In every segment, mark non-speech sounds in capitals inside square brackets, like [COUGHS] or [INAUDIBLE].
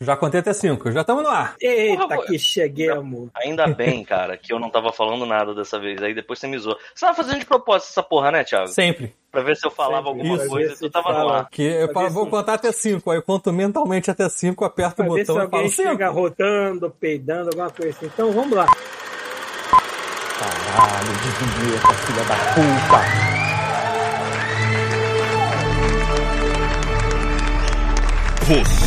Já contei até cinco, já estamos no ar. Eita, Porra, que cheguemos. Ainda bem, cara, que eu não tava falando nada dessa vez. Aí depois você me zoou. Você tava fazendo de propósito essa porra, né, Thiago? Sempre. Pra ver se eu falava Sempre. alguma Isso. coisa e tu tava no ar. Que eu falo, vou se- contar até cinco. Aí eu conto mentalmente até cinco, aperto Pra o ver se botão e falo alguém cinco. chega rotando, peidando, alguma coisa assim. Então vamos lá. Caralho, de vinheta, filha da puta. Você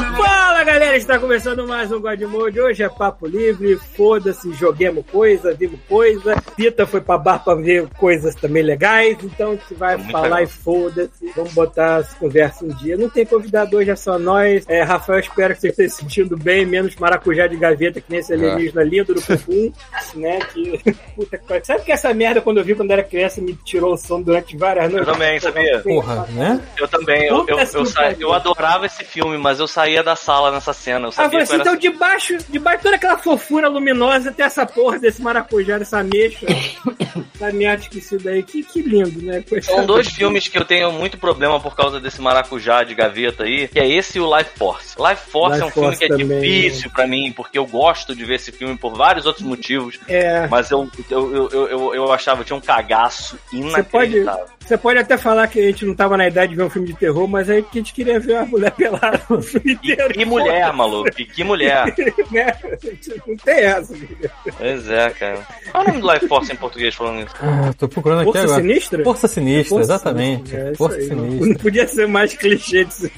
Fala galera, está começando mais um God Mode. Hoje é papo livre, foda-se, joguemos coisa, vimos coisa. Pita foi pra bar pra ver coisas também legais, então a gente vai Muito falar legal. e foda-se. Vamos botar as conversas em dia. Não tem convidado hoje, é só nós. É, Rafael, espero que você esteja se sentindo bem, menos maracujá de gaveta, que nem esse alienígena lindo do Pupum, [LAUGHS] né? Que. [LAUGHS] Puta que pariu. Sabe que essa merda, quando eu vi quando era criança, me tirou o sono durante várias Eu noites? também, sabia? Porra, né? Eu também. Eu, eu, eu, sa- pariu. eu adorava esse filme, mas eu saía da sala nessa cena. Eu Ah, sabia que assim, eu era... então debaixo, debaixo de toda aquela fofura luminosa tem essa porra desse maracujá, dessa ameixa, [LAUGHS] da minha esquecida aí. Que, que lindo, né? São dois filmes que eu tenho muito problema por causa desse maracujá de gaveta aí, que é esse e o Life Force. Life Force Life é um filme Force que é também, né? difícil pra mim, porque eu gosto de ver esse filme por vários outros motivos, É, mas eu, eu, eu, eu, eu, eu achava que tinha um cagaço você pode, inacreditável. você pode até falar que a gente não tava na idade de ver um filme de terror, mas aí que a gente queria ver uma mulher pelada no filme E inteiro. que mulher, maluco, e que mulher. [LAUGHS] né? Não tem essa. Pois é, cara. Qual é o nome do Life Force em português falando isso? Ah, tô procurando aqui Força agora. Sinistra? Força Sinistra, Força exatamente. Sinistra, é Força aí, não- Sinistra. Não podia ser mais clichê disso.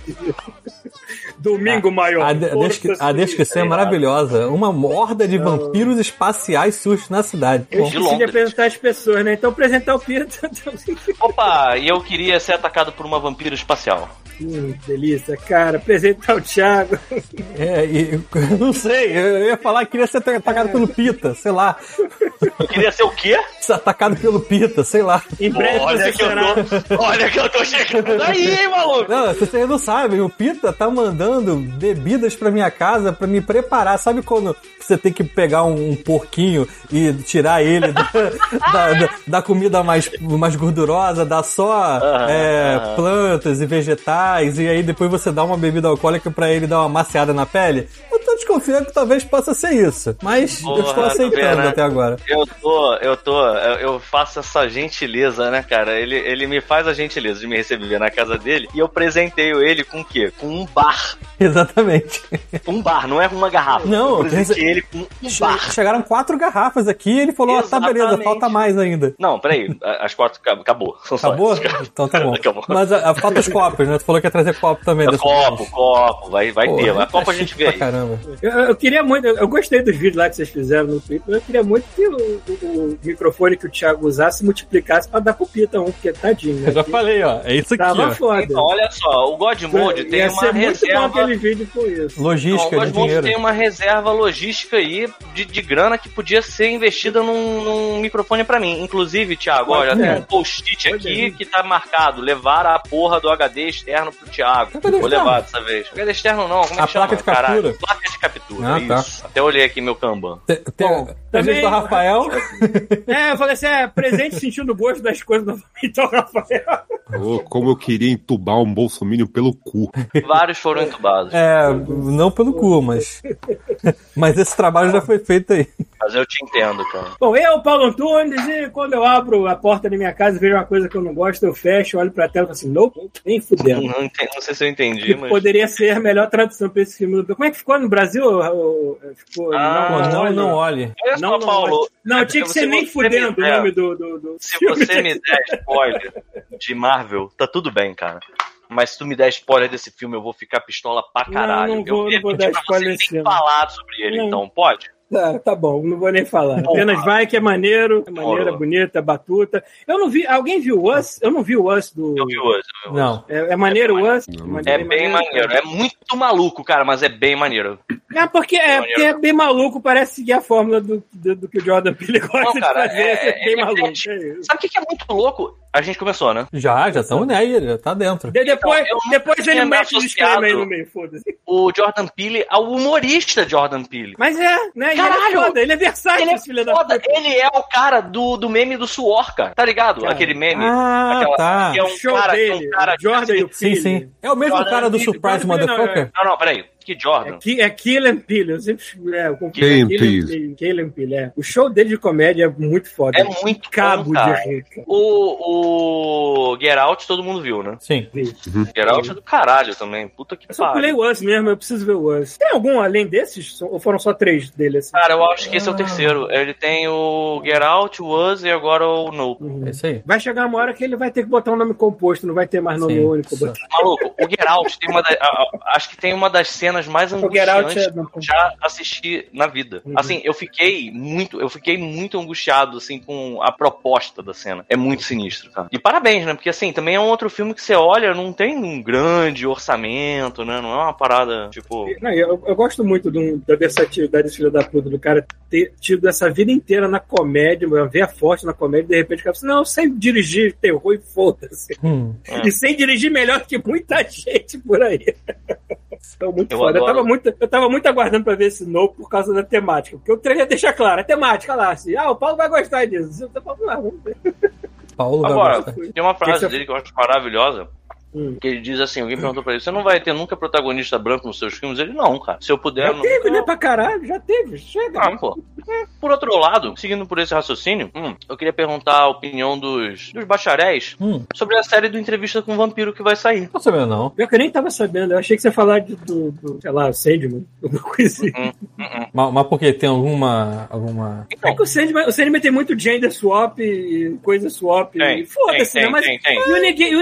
Domingo maior. A, de- a, descri- a descrição é maravilhosa. Uma horda de vampiros espaciais surge na cidade. Eu esqueci de apresentar as pessoas, né? Então apresentar o Pita. [LAUGHS] Opa, e eu queria ser atacado por uma vampira espacial. hum, delícia, cara. Apresentar o Thiago. é, e, [LAUGHS] não sei, eu ia falar que queria ser atacado pelo Pita, sei lá. Eu queria ser o quê? [LAUGHS] Ser atacado pelo Pita, sei lá. Em breve Olha que eu tô. Olha que eu tô chegando aí, hein, maluco? Não, vocês não sabem, o Pita tá mandando bebidas pra minha casa pra me preparar. Sabe quando você tem que pegar um, um porquinho e tirar ele da, [LAUGHS] da- da- da comida mais, mais gordurosa, dar só Aham, é, plantas e vegetais, e aí depois você dá uma bebida alcoólica pra ele dar uma maciada na pele? Eu tô desconfiando que talvez possa ser isso, mas eu Porra, estou tu aceitando até agora. Eu tô, eu tô, eu eu faço essa gentileza, né, cara? Ele, ele me faz a gentileza de me receber na casa dele e eu presenteio ele com o quê? Com um bar. [LAUGHS] Exatamente. Um bar, não é uma garrafa. Não, eu presenteei ele com um bar. Chegaram quatro garrafas aqui e ele falou: ah, tá beleza, Exatamente. falta mais ainda. Não, peraí, as quatro acabou. [LAUGHS] acabou. São só Acabou? essas. Então tá bom. [LAUGHS] Acabou. Mas a, a falta os copos, né? Tu falou que ia trazer copo também. Copo, copo, vai, vai Porra, ter. Tá copa a gente vê aí. Caramba. Eu, eu queria muito, eu, eu gostei dos vídeos lá que vocês fizeram no Twitter, mas eu queria muito que o, o- o microfone que o Thiago usasse multiplicasse pra dar pro Pita um, porque tadinho, né? Eu já falei, ó. É isso aqui, Tava ó. foda. Então, olha só, o God Mode tem Ia uma ser muito bom reserva. aquele vídeo com isso. Logística o de Godmode tem uma reserva logística aí de, de grana que podia ser investida num, num microfone pra mim. Inclusive, Thiago, olha, Pode tem um post-it aqui ser. que tá marcado: levar a porra do HD externo pro Thiago. Vou levar dessa vez. HD externo não, como é A que chama? placa de captura? Caralho, placa captura, Ah, tá. isso. Até olhei aqui meu Kanban. Tem, tem Bom, também- do Rafael. É, eu falei assim, é, presente sentindo o gosto das coisas novamente, então, Rafael. Ô, como eu queria entubar um bolsominion pelo cu. Vários foram entubados. É, não pelo cu, mas. Mas esse trabalho já foi feito aí. Mas eu te entendo, cara. Bom, eu, Paulo Antunes, e quando eu abro a porta da minha casa e vejo uma coisa que eu não gosto, eu fecho, olho pra tela e falo assim, não, nem Não, fudendo. não não sei se eu entendi, Que mas. poderia ser a melhor tradução pra esse filme. Como é que ficou no Brasil? Ficou, Ah, não, olhe. não olhe. Olha Não, não, Paulo. Não, é tinha que ser se nem fudendo o nome do, do, do Se você me der spoiler de Marvel, tá tudo bem, cara. Mas se tu me der spoiler desse filme, eu vou ficar pistola pra caralho. não vou- eu ia não vou pedir dar spoiler você desse nem falar sobre ele, Não. então, pode? Tá, tá bom, não vou nem falar. Apenas vai que é maneiro, é é bonito, é batuta. Eu não vi. Alguém viu o Us? Eu não vi o Us do. Eu vi vi hoje. Não. É, é maneiro o Us? É bem maneiro. É muito maluco, cara, mas é bem maneiro. É porque é, porque é bem maluco, parece seguir a fórmula do, do, do que o Jordan Peele gosta Não, cara, de fazer. é- É, bem é- maluco. é- é isso. Sabe o que é muito louco? A gente começou, né? Já, já estamos nele, já tá dentro. De- depois Então, depois ele me mete o disclaimer aí no meio, foda-se. O Jordan Peele o humorista Jordan Peele. Mas é, né? E ele Caralho! é foda, ele é versátil, Ele é esse filho da puta. ele é o cara do, do meme do suor, cara. Tá ligado? Cara. Aquele meme. Ah, Aquela- tá. que é um show cara, é dele, um cara Jordan e o Sim, sim. É o mesmo Jordan cara do Surprise Motherfucker? Não, não, peraí. Que Jordan? É, é Killen Peele, eu sempre é, eu Killian Peele. Peele, é. O show dele de comédia é muito foda. É muito cabo bom, cara. de rir, cara. O, o Get Out todo mundo viu, né? Sim. Get Out é do caralho também. Puta que Eu só pulei pariu. o Us mesmo, eu preciso ver o Us. Tem algum além desses? Ou foram só três dele, assim? Cara, eu acho que esse é o terceiro. Ele tem o Get Out, o Us e agora o Nope. Uhum. É isso aí. Vai chegar uma hora que ele vai ter que botar um nome composto, não vai ter mais nome Sim. único. Maluco, o Get Out tem uma da- acho que tem uma das cenas mais Get Out angustiantes é- que eu já assisti na vida. Uhum. Assim, eu fiquei muito, eu fiquei muito angustiado assim com a proposta da cena. É muito sinistro, cara. E parabéns, né? Porque assim, também é um outro filme que você olha, não tem um grande orçamento, né? Não é uma parada tipo Não, eu, eu gosto muito do- da versatilidade desse filho da puta, do cara ter tido essa vida inteira na comédia, uma veia forte na comédia, e de repente o cara fala assim, não, sei dirigir terror e foda-se. Hum. É. E sem dirigir melhor que muita [LAUGHS] gente por aí. [LAUGHS] Então, muito Eu foda. Eu tava muito, eu tava muito aguardando pra ver esse novo por causa da temática. Porque o trailer deixa claro, a temática lá, assim, ah, o Paulo vai gostar disso. Eu lá, vamos ver. Paulo vai Agora, gostar. tem uma frase Que você- dele que eu acho maravilhosa. Hum. Que ele diz assim: alguém perguntou pra ele, você não vai ter nunca protagonista branco nos seus filmes? Ele, não, cara. Se eu puder. Já não- teve, né, pra caralho, já teve, chega. Ah, pô. Por outro lado, seguindo por esse raciocínio, hum, eu queria perguntar a opinião dos, dos bacharéis Hum. sobre a série do Entrevista com o Vampiro que vai sair. Não sabendo, não. Pior que eu nem tava sabendo, eu achei que você ia falar de, do, do, sei lá, Sandman, alguma coisa assim. Hum, hum, hum. Mas, mas por quê? Tem alguma. alguma... É que o Sandman, o Sandman tem muito gender swap e coisa swap. Tem, e Foda-se, tem, né? Mas tem, tem. E o New Ga- e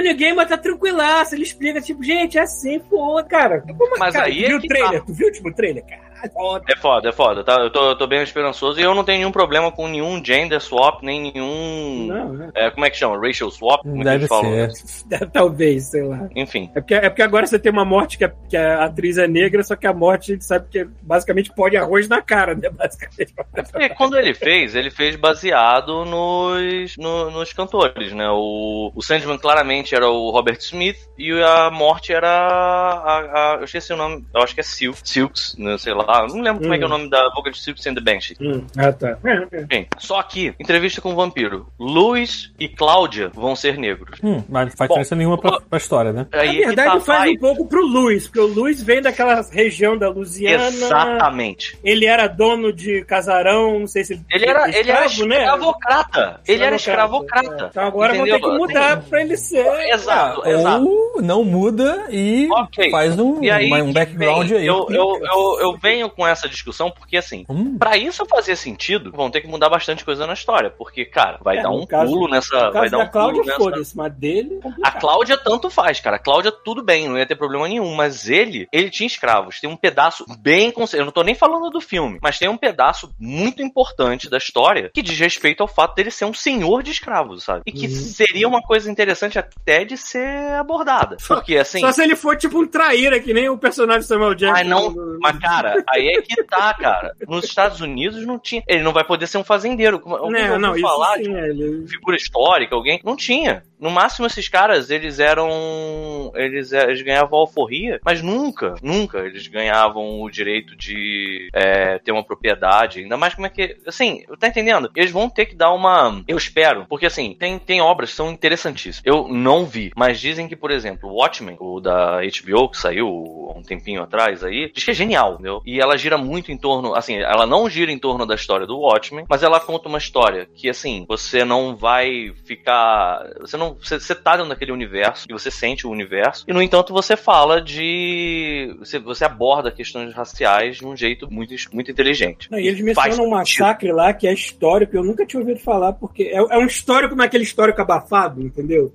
o tranquilaço, ele explica, tipo, gente, é assim, foda, cara. Como, Mas cara, aí tu é viu o que trailer? tá. Tu viu o último trailer, cara? Foda. É foda, é foda, tá? Eu tô, eu tô bem esperançoso e eu não tenho nenhum problema com nenhum gender swap, nem nenhum. Não, né? É, como é que chama? Racial swap? Como é Deve falam? ser. Talvez, sei lá. Enfim. É porque, é porque agora você tem uma morte que a, que a atriz é negra, só que a morte a gente sabe que é basicamente pó de arroz na cara, né? Basicamente. Porque quando ele fez, ele fez baseado nos, no- nos cantores, né? O, o Sandman claramente era o Robert Smith e a morte era a, a- eu esqueci o nome, eu acho que é Silk, Silks, né? sei lá, eu não lembro como é que é o nome da boca de Silks and the Banshee. Hum, ah, tá. É, é. Enfim, só que, entrevista com o vampiro, Luiz e Cláudia vão ser negros. Hum, mas não faz Bom, diferença nenhuma pra, pra história, né? Aí Na é verdade, tá, faz vai. um pouco pro Luiz, porque o Luiz vem daquela região da Louisiana. Exatamente. Ele era dono de casarão, não sei se ele. Ele era, ele era escravo, né? escravocrata. Ele era escravocrata. Então agora Entendeu? vão ter que mudar pra ele ser. Exato, Ah, exato. Ou não muda e Ok. faz um, E aí, um background vem, aí. Eu, eu, eu, eu venho com essa discussão porque, assim, Hum, pra isso fazer sentido, vão ter que mudar bastante coisa na história. Porque, cara, vai É, dar um caso- pulo nessa. Vai dar da um Cláudia, pulo nessa. foda-se, mas dele. A complicado. Cláudia tanto faz, cara. A Cláudia tudo bem, não ia ter problema nenhum. Mas ele, ele tinha escravos. Tem um pedaço bem. Eu não tô nem falando do filme, mas tem um pedaço muito importante da história que diz respeito ao fato dele ser um senhor de escravos, sabe? E que Uhum. seria uma coisa interessante até de ser abordada. Porque, assim. Só se ele for tipo um traíra, que nem o personagem Samuel Jackson. Mas não, mas cara, aí é que tá, cara. Nos Estados Unidos não tinha. Ele não vai poder ser um fazendeiro. Alguém Não, não, falar sim, de é, ele... figura histórica, alguém? Não tinha. No máximo, esses caras, eles eram. Eles, eles ganhavam alforria, mas nunca, nunca eles ganhavam o direito de é, ter uma propriedade. Ainda mais como é que. Assim, tá entendendo? Eles vão ter que dar uma. Eu espero, porque assim, tem, tem obras que são interessantíssimas. Eu não vi, mas dizem que, por exemplo, o Watchmen, o da HBO, que saiu há um tempinho atrás aí, diz que é genial, entendeu? E ela gira muito em torno. Assim, ela não gira em torno da história do Watchmen, mas ela conta uma história que, assim, você não vai ficar. Você não. Você, você tá dentro daquele universo e você sente o universo. E, no entanto, você fala de. Você, você aborda questões raciais de um jeito muito, muito inteligente. Não, e eles mencionam um massacre lá que é histórico, eu nunca tinha ouvido falar, porque é, é um histórico, mas aquele histórico abafado, entendeu?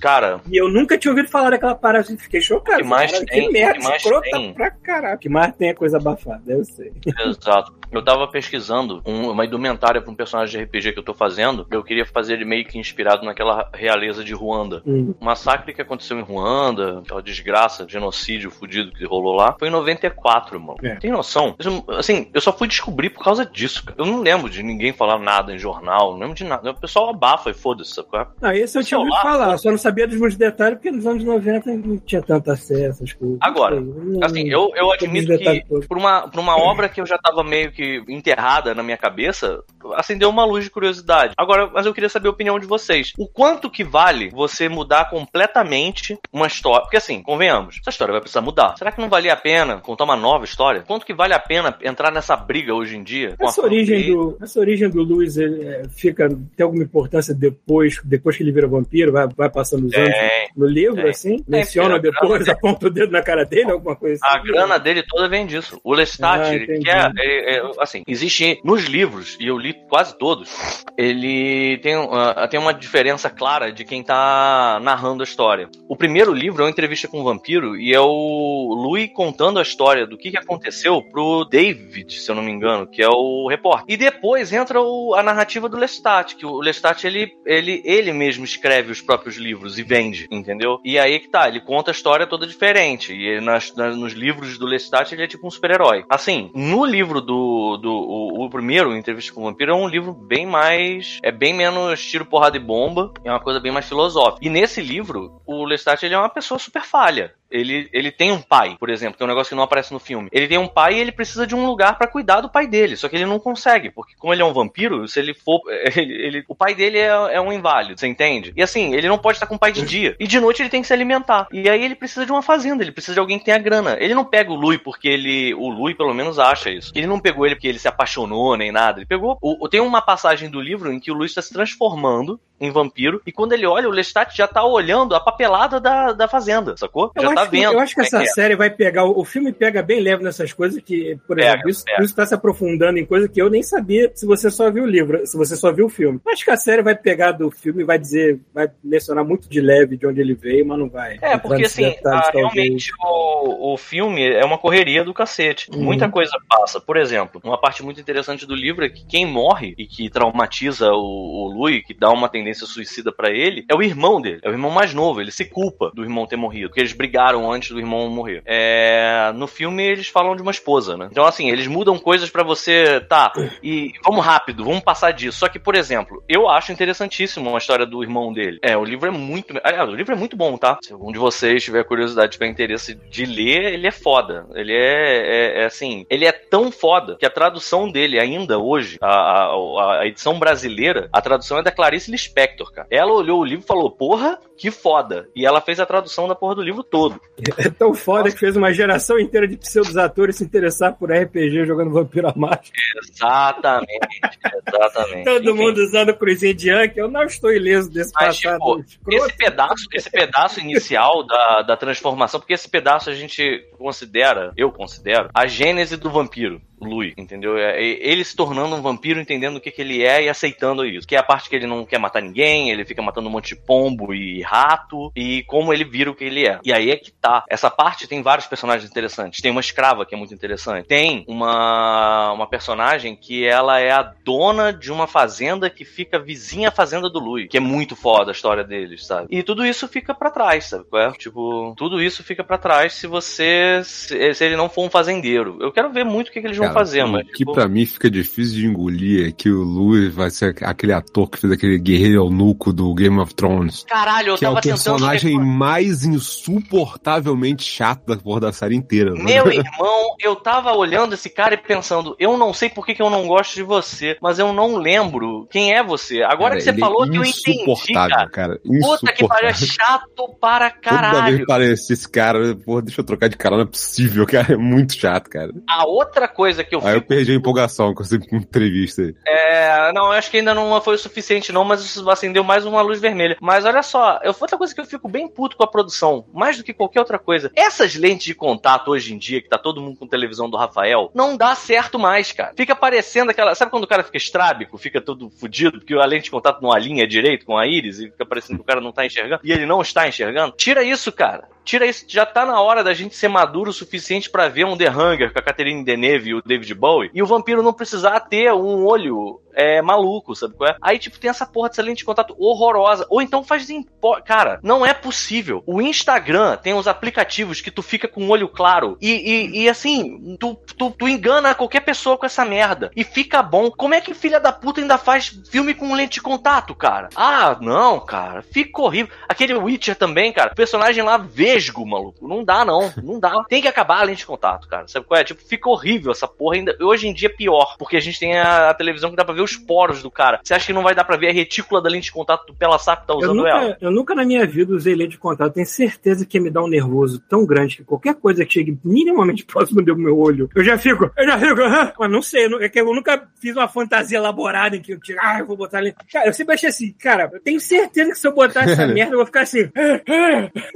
Cara, E eu nunca tinha ouvido falar daquela parada, assim, fiquei chocado. Que mais Caralho, tem- que merda, que mais escrota tem- pra caralho. Que mais tem é coisa abafada, eu sei. Exato. Eu tava pesquisando um- uma indumentária pra um personagem de RPG que eu tô fazendo. Eu queria fazer ele meio que inspirado naquela realeza de Ruanda. Hum. O massacre que aconteceu em Ruanda, aquela desgraça, genocídio fudido que rolou lá, foi em 94, mano. É. Tem noção? Isso, assim, eu só fui descobrir por causa disso, cara. Eu não lembro de ninguém falar nada em jornal, não lembro de nada. O pessoal abafa e foda-se, sabe? é? Ah, esse eu tinha ouvido falar, só não sabia dos muitos detalhes, porque nos anos 90 não tinha tanto acesso às coisas. Agora, Não Assim, eu, eu admito que por uma, por uma obra que eu já tava meio que enterrada na minha cabeça, acendeu uma luz de curiosidade. Agora, mas eu queria saber a opinião de vocês. O quanto que vale você mudar completamente uma história? Porque assim, convenhamos, essa história vai precisar mudar. Será que não valia a pena contar uma nova história? Quanto que vale a pena entrar nessa briga hoje em dia? a Essa origem, do, essa origem do Luiz é, fica, tem alguma importância depois, depois que ele vira vampiro, vai, vai passando os anos no livro, assim? Menciona a depois, aponta o dedo na cara dele, alguma coisa A assim? grana dele toda vem disso. O Lestat, Ah, ele quer. é, é, assim, existe nos livros, e eu li quase todos, ele tem, ah, tem uma diferença clara de quem tá narrando a história. O primeiro livro é uma entrevista com um vampiro e é o Louis contando a história do que, que aconteceu pro David, se eu não me engano, que é o repórter. E depois entra o- a narrativa do Lestat, que o Lestat ele, ele, ele mesmo escreve os próprios livros e vende, entendeu? E aí que tá, ele conta a história toda diferente. E nas, nas- nos livros do Lestat ele é tipo um super-herói. Assim, no livro do. do o, o primeiro, Entrevista com o Vampiro, é um livro bem mais. É bem menos tiro, porrada e bomba. É uma coisa bem mais filosófica. E nesse livro, o Lestat ele é uma pessoa super falha. Ele, ele tem um pai, por exemplo, que é um negócio que não aparece no filme. Ele tem um pai e ele precisa de um lugar pra cuidar do pai dele. Só que ele não consegue, porque como ele é um vampiro, se ele for. [LAUGHS] ele- ele- o pai dele é, é um inválido, você entende? E assim, ele não pode estar com o pai de dia. E de noite ele tem que se alimentar. E aí ele precisa de uma fazenda, ele precisa de alguém que tenha grana. Ele não pega o Lui porque ele. O Lui, pelo menos, acha isso. Ele não pegou ele porque ele se apaixonou nem nada. Ele pegou. O- tem uma passagem do livro em que o Lui está se transformando em vampiro. E quando ele olha, o Lestat já tá olhando a papelada da, da fazenda, sacou? Eu já acho, tá que, vendo. eu acho que é essa é. série vai pegar. O, filme pega bem leve nessas coisas que, por exemplo, isso, pega. isso tá se aprofundando em coisa que eu nem sabia se você só viu o livro, se você só viu o filme. Eu acho que a série vai pegar do filme e vai dizer, vai mencionar muito de leve de onde ele veio, mas não vai. É, porque assim, detalhes, ah, realmente o, o filme é uma correria do cacete. Uhum. Muita coisa passa. Por exemplo, uma parte muito interessante do livro é que quem morre e que traumatiza o, o Louis, que dá uma tendência suicida pra ele, é o irmão dele. É o irmão mais novo. Ele se culpa do irmão ter morrido, porque eles brigaram antes do irmão morrer. É, no filme eles falam de uma esposa, né? Então assim, eles mudam coisas pra você, tá? E vamos rápido, vamos passar disso. Só que, por exemplo, eu acho interessantíssimo a história do irmão dele. É, o livro é muito. Aliás, o livro é muito bom, tá? Se algum de vocês tiver curiosidade, tiver interesse de ler, ele é foda. Ele é, é- é assim. Ele é tão foda que a tradução dele, ainda hoje, a, a- a edição brasileira, a tradução é da Clarice Lispector, cara. Ela olhou o livro e falou: Porra, que foda. E ela fez a tradução da porra do livro todo. É tão foda que fez uma geração inteira de pseudos atores se interessar por RPG jogando Vampiro à Máscara. Exatamente, exatamente. Todo Enfim. mundo usando cruzinha de Yankee. Eu não estou ileso desse Mas, passado. tipo. Esse pedaço, esse pedaço inicial da, da transformação, porque esse pedaço a gente considera, eu considero, a gênese do vampiro. O Louis, entendeu? É é ele se tornando um vampiro, entendendo o que, que ele é e aceitando isso. Que é a parte que ele não quer matar ninguém, ele fica matando um monte de pombo e rato, e como ele vira o que ele é. E aí é que tá. Essa parte tem vários personagens interessantes. Tem uma escrava que é muito interessante. Tem uma, uma personagem que ela é a dona de uma fazenda que fica vizinha à fazenda do Louis, que é muito foda a história deles, sabe? E tudo isso fica pra trás, sabe? é? Tipo, tudo isso fica pra trás se você. Se, se ele não for um fazendeiro. Eu quero ver muito o que, que eles vão Cara, fazer, o mas. que tipo, pra mim fica difícil de engolir é que o Louis vai ser aquele ator que fez aquele guerreiro eunuco do Game of Thrones. Caralho, eu que é o tava tentando. personagem mais insuportavelmente chato da porra da série inteira. né? Meu [LAUGHS] irmão, eu tava olhando esse cara e pensando, eu não sei por que, que eu não gosto de você, mas eu não lembro quem é você. Agora Cara, que você é falou que eu entendi, insuportável, cara. cara. Puta que pariu, é Insuportável. chato para [LAUGHS] Toda vez caralho. que parece esse cara, porra, deixa eu trocar de canal, não é possível, [LAUGHS] cara. É muito chato, cara. A outra coisa que eu Aí eu fico. perdi a empolgação com essa entrevista aí. É, não, eu acho que ainda não foi o suficiente, não, mas isso acendeu mais uma luz vermelha. Mas olha só, eu, outra coisa que eu fico bem puto com a produção, mais do que qualquer outra coisa. Essas lentes de contato hoje em dia, que tá todo mundo com televisão do Rafael, não dá certo mais, cara. Fica parecendo aquela. Sabe quando o cara fica estrábico, fica todo fudido, porque a lente de contato não alinha direito com a íris e fica parecendo que o cara não tá enxergando? E ele não está enxergando? Tira isso, cara. Tira isso, já tá na hora da gente ser maduro o suficiente pra ver um The Hunger com a Catherine Deneuve e o David Bowie, e o vampiro não precisar ter um olho é, maluco, sabe qual é? Aí, tipo, tem essa porra dessa lente de contato horrorosa. Ou então faz pó- Cara, não é possível. O Instagram tem uns aplicativos que tu fica com o olho claro. E, e, e, assim, tu, tu, tu engana qualquer pessoa com essa merda. E fica bom. Como é que filha da puta ainda faz filme com lente de contato, cara? Ah, não, cara. Fica horrível. Aquele Witcher também, cara. O personagem lá vesgo, maluco. Não dá, não. Não dá. [LAUGHS] Tem que acabar a lente de contato, cara. Sabe qual é? Tipo, fica horrível essa porra ainda. Hoje em dia é pior. Porque a gente tem a, a televisão que dá pra ver os poros do cara. Você acha que não vai dar pra ver a retícula da lente de contato do Pela Saco que tá Eu usando ela? nunca, eu nunca na minha vida usei lente de contato. Tenho certeza que ia me dar um nervoso tão grande que qualquer coisa que chegue minimamente [LAUGHS] próximo do meu olho, eu já fico, eu já fico, "Ah", mas não sei, eu é que eu nunca fiz uma fantasia elaborada em que eu tiro, ah, eu vou botar lente. Cara, eu sempre achei assim, cara, eu tenho certeza que se eu botar essa [LAUGHS] merda, eu vou ficar assim.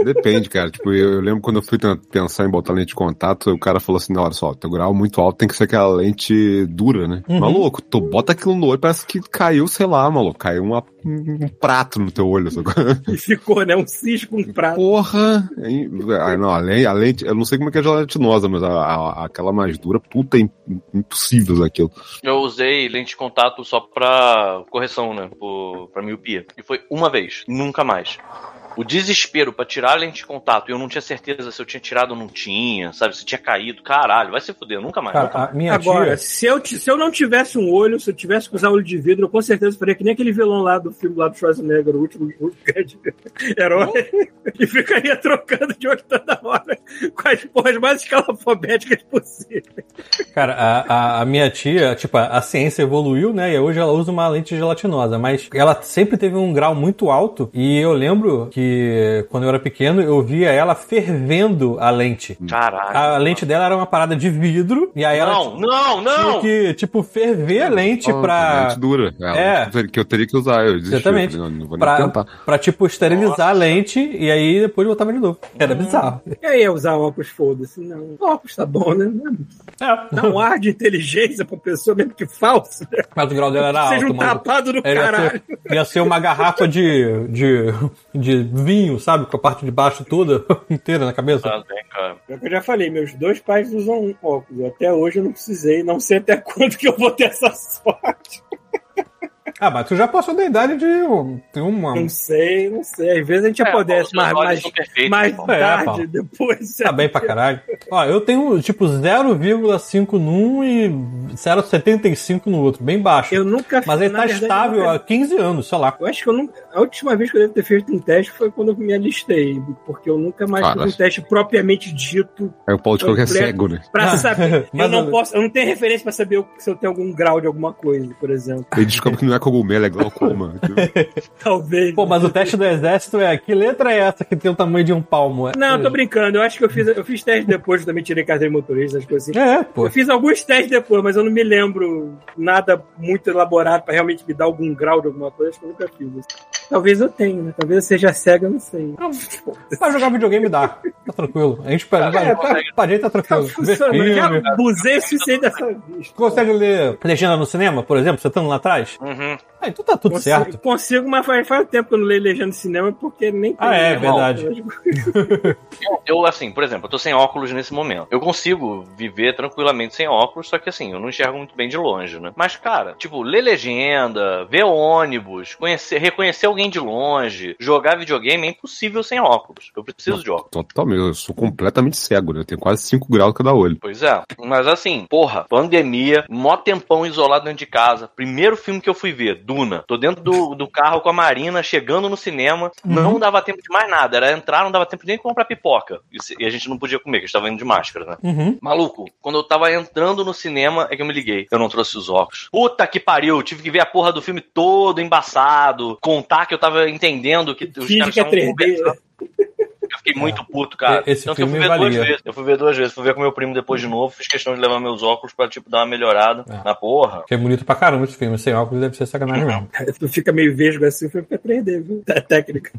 Depende, cara. Tipo, eu, eu lembro quando eu fui pensar em botar lente de contato, o cara falou assim, não, olha só, teu grau muito alto tem que ser aquela lente dura, né? Uhum. Maluco, tu bota aquilo no olho, parece que caiu, sei lá, maluco, caiu uma- um prato no teu olho. [LAUGHS] E ficou, né? Um cisco, um prato. Porra! Hein? Ah, não, a lente, a lente, eu não sei como é que é gelatinosa, mas a, a- aquela mais dura, puta, é im- impossível aquilo. Eu usei lente de contato só pra correção, né? Por, pra miopia. E foi uma vez, nunca mais. O desespero pra tirar a lente de contato, e eu não tinha certeza se eu tinha tirado ou não tinha, sabe? Se tinha caído. Caralho, vai se fuder, nunca mais. Cara, nunca mais. a minha Agora, tia. se eu, se eu não tivesse um olho, se eu tivesse que usar olho de vidro, eu com certeza faria que nem aquele vilão lá do filme lá do Schwarzenegger, o último o grande [LAUGHS] herói, e ficaria trocando de olho toda hora com as porras mais escalafobéticas possíveis. Cara, a, a, a minha tia, tipo, a, a ciência evoluiu, né? E hoje ela usa uma lente gelatinosa, mas ela sempre teve um grau muito alto. E eu lembro que quando eu era pequeno, eu via ela fervendo a lente. Caralho. A lente dela era uma parada de vidro, e aí ela Não, não, não! tinha que, tipo, ferver a lente Ó, pra. Lente dura. É. Que eu teria que usar, eu desisti. Exatamente. eu Não, não vou nem Pra, tentar. pra, tipo, esterilizar a lente e aí depois botava de novo. Era bizarro. E aí, usar óculos, foda-se. Não, óculos tá bom, né? É. Dá um ar de inteligência pra pessoa, mesmo que falso, né? Mas o grau dela era Seja alto, um mano. tapado do caralho. ser, ia ser uma garrafa de, de, de vinho, sabe? Com a parte de baixo toda, [LAUGHS] inteira na cabeça. Ah, tem, cara. É o que eu já falei, meus dois pais usam óculos. Até hoje eu não precisei, não sei até [LAUGHS] quando que eu vou ter essa sorte. Ah, mas tu já passou da idade de um- ter uma. Não sei, não sei. Às vezes a gente É, apodece os mais, mais, perfeitos, mais. É, tarde, Paulo. depois. Tá bem pra caralho. Ó, eu tenho tipo 0,5 num e 0,75 no outro, bem baixo. Eu nunca Mas ele tá verdade, estável nunca- há 15 anos, sei lá. Eu acho que eu nunca. A última vez que eu devo ter feito um teste foi quando eu me alistei. Porque eu nunca mais Cara. fiz um teste propriamente dito Aí o Paulo de qualquer cego, né? pra Ah, saber. [LAUGHS] eu não posso. Eu não tenho referência pra saber se eu tenho algum grau de alguma coisa, por exemplo. Ele descobre que não é cogumelo, é glaucoma. [LAUGHS] Talvez. Pô, mas o teste do exército é que letra é essa que tem o tamanho de um palmo? É- Não, eu tô brincando. Eu acho que eu fiz, eu fiz teste depois, eu também tirei carteira de motorista, as coisas assim. É, pô. Eu fiz alguns testes depois, mas eu não me lembro nada muito elaborado pra realmente me dar algum grau de alguma coisa. Acho que eu nunca fiz isso. Talvez eu tenha, né? Talvez eu seja cega, eu não sei. Pra jogar videogame dá. Tá tranquilo. A gente pega. É, tá- pra gente tá Tá tranquilo. Ver funcionando. Eu Já abusei o suficiente dessa vez. Consegue ler legenda no cinema, por exemplo, você estando lá atrás? Uhum. Ah, então tá tudo Consigo, certo. consigo, mas faz, faz tempo que eu não leio legenda de cinema porque nem Ah, é, verdade. Eu, assim, por exemplo, eu tô sem óculos nesse momento. Eu consigo viver tranquilamente sem óculos, só que assim, eu não enxergo muito bem de longe, né? Mas, cara, tipo, ler legenda, ver ônibus, conhecer, reconhecer alguém de longe, jogar videogame é impossível sem óculos. Eu preciso de óculos. Totalmente, eu sou completamente cego, né? Eu tenho quase 5 graus cada olho. Pois é. Mas assim, porra, pandemia, mó tempão isolado dentro de casa. Primeiro filme que eu fui ver, Duna. Tô dentro do, do carro com a Marina, chegando no cinema. Não dava tempo de mais nada. Era entrar, não dava tempo nem de comprar pipoca. E E a gente não podia comer, que a gente tava indo de máscara, né? Uhum. Maluco, quando eu tava entrando no cinema, é que eu me liguei. Eu não trouxe os óculos. Puta que pariu, tive que ver a porra do filme todo embaçado, contar que eu tava entendendo que os Finge caras que é estavam 3D. Eu fiquei muito puto, cara. Esse Tanto que eu fui filme ver duas valia. vezes. Eu fui ver duas vezes. Fui ver com meu primo depois de novo. Fiz questão de levar meus óculos pra, tipo, dar uma melhorada É. na porra. Que é bonito pra caramba esse filme. Sem óculos deve ser sacanagem mesmo. Tu fica meio vesgo assim, foi pra 3D, viu? A técnica.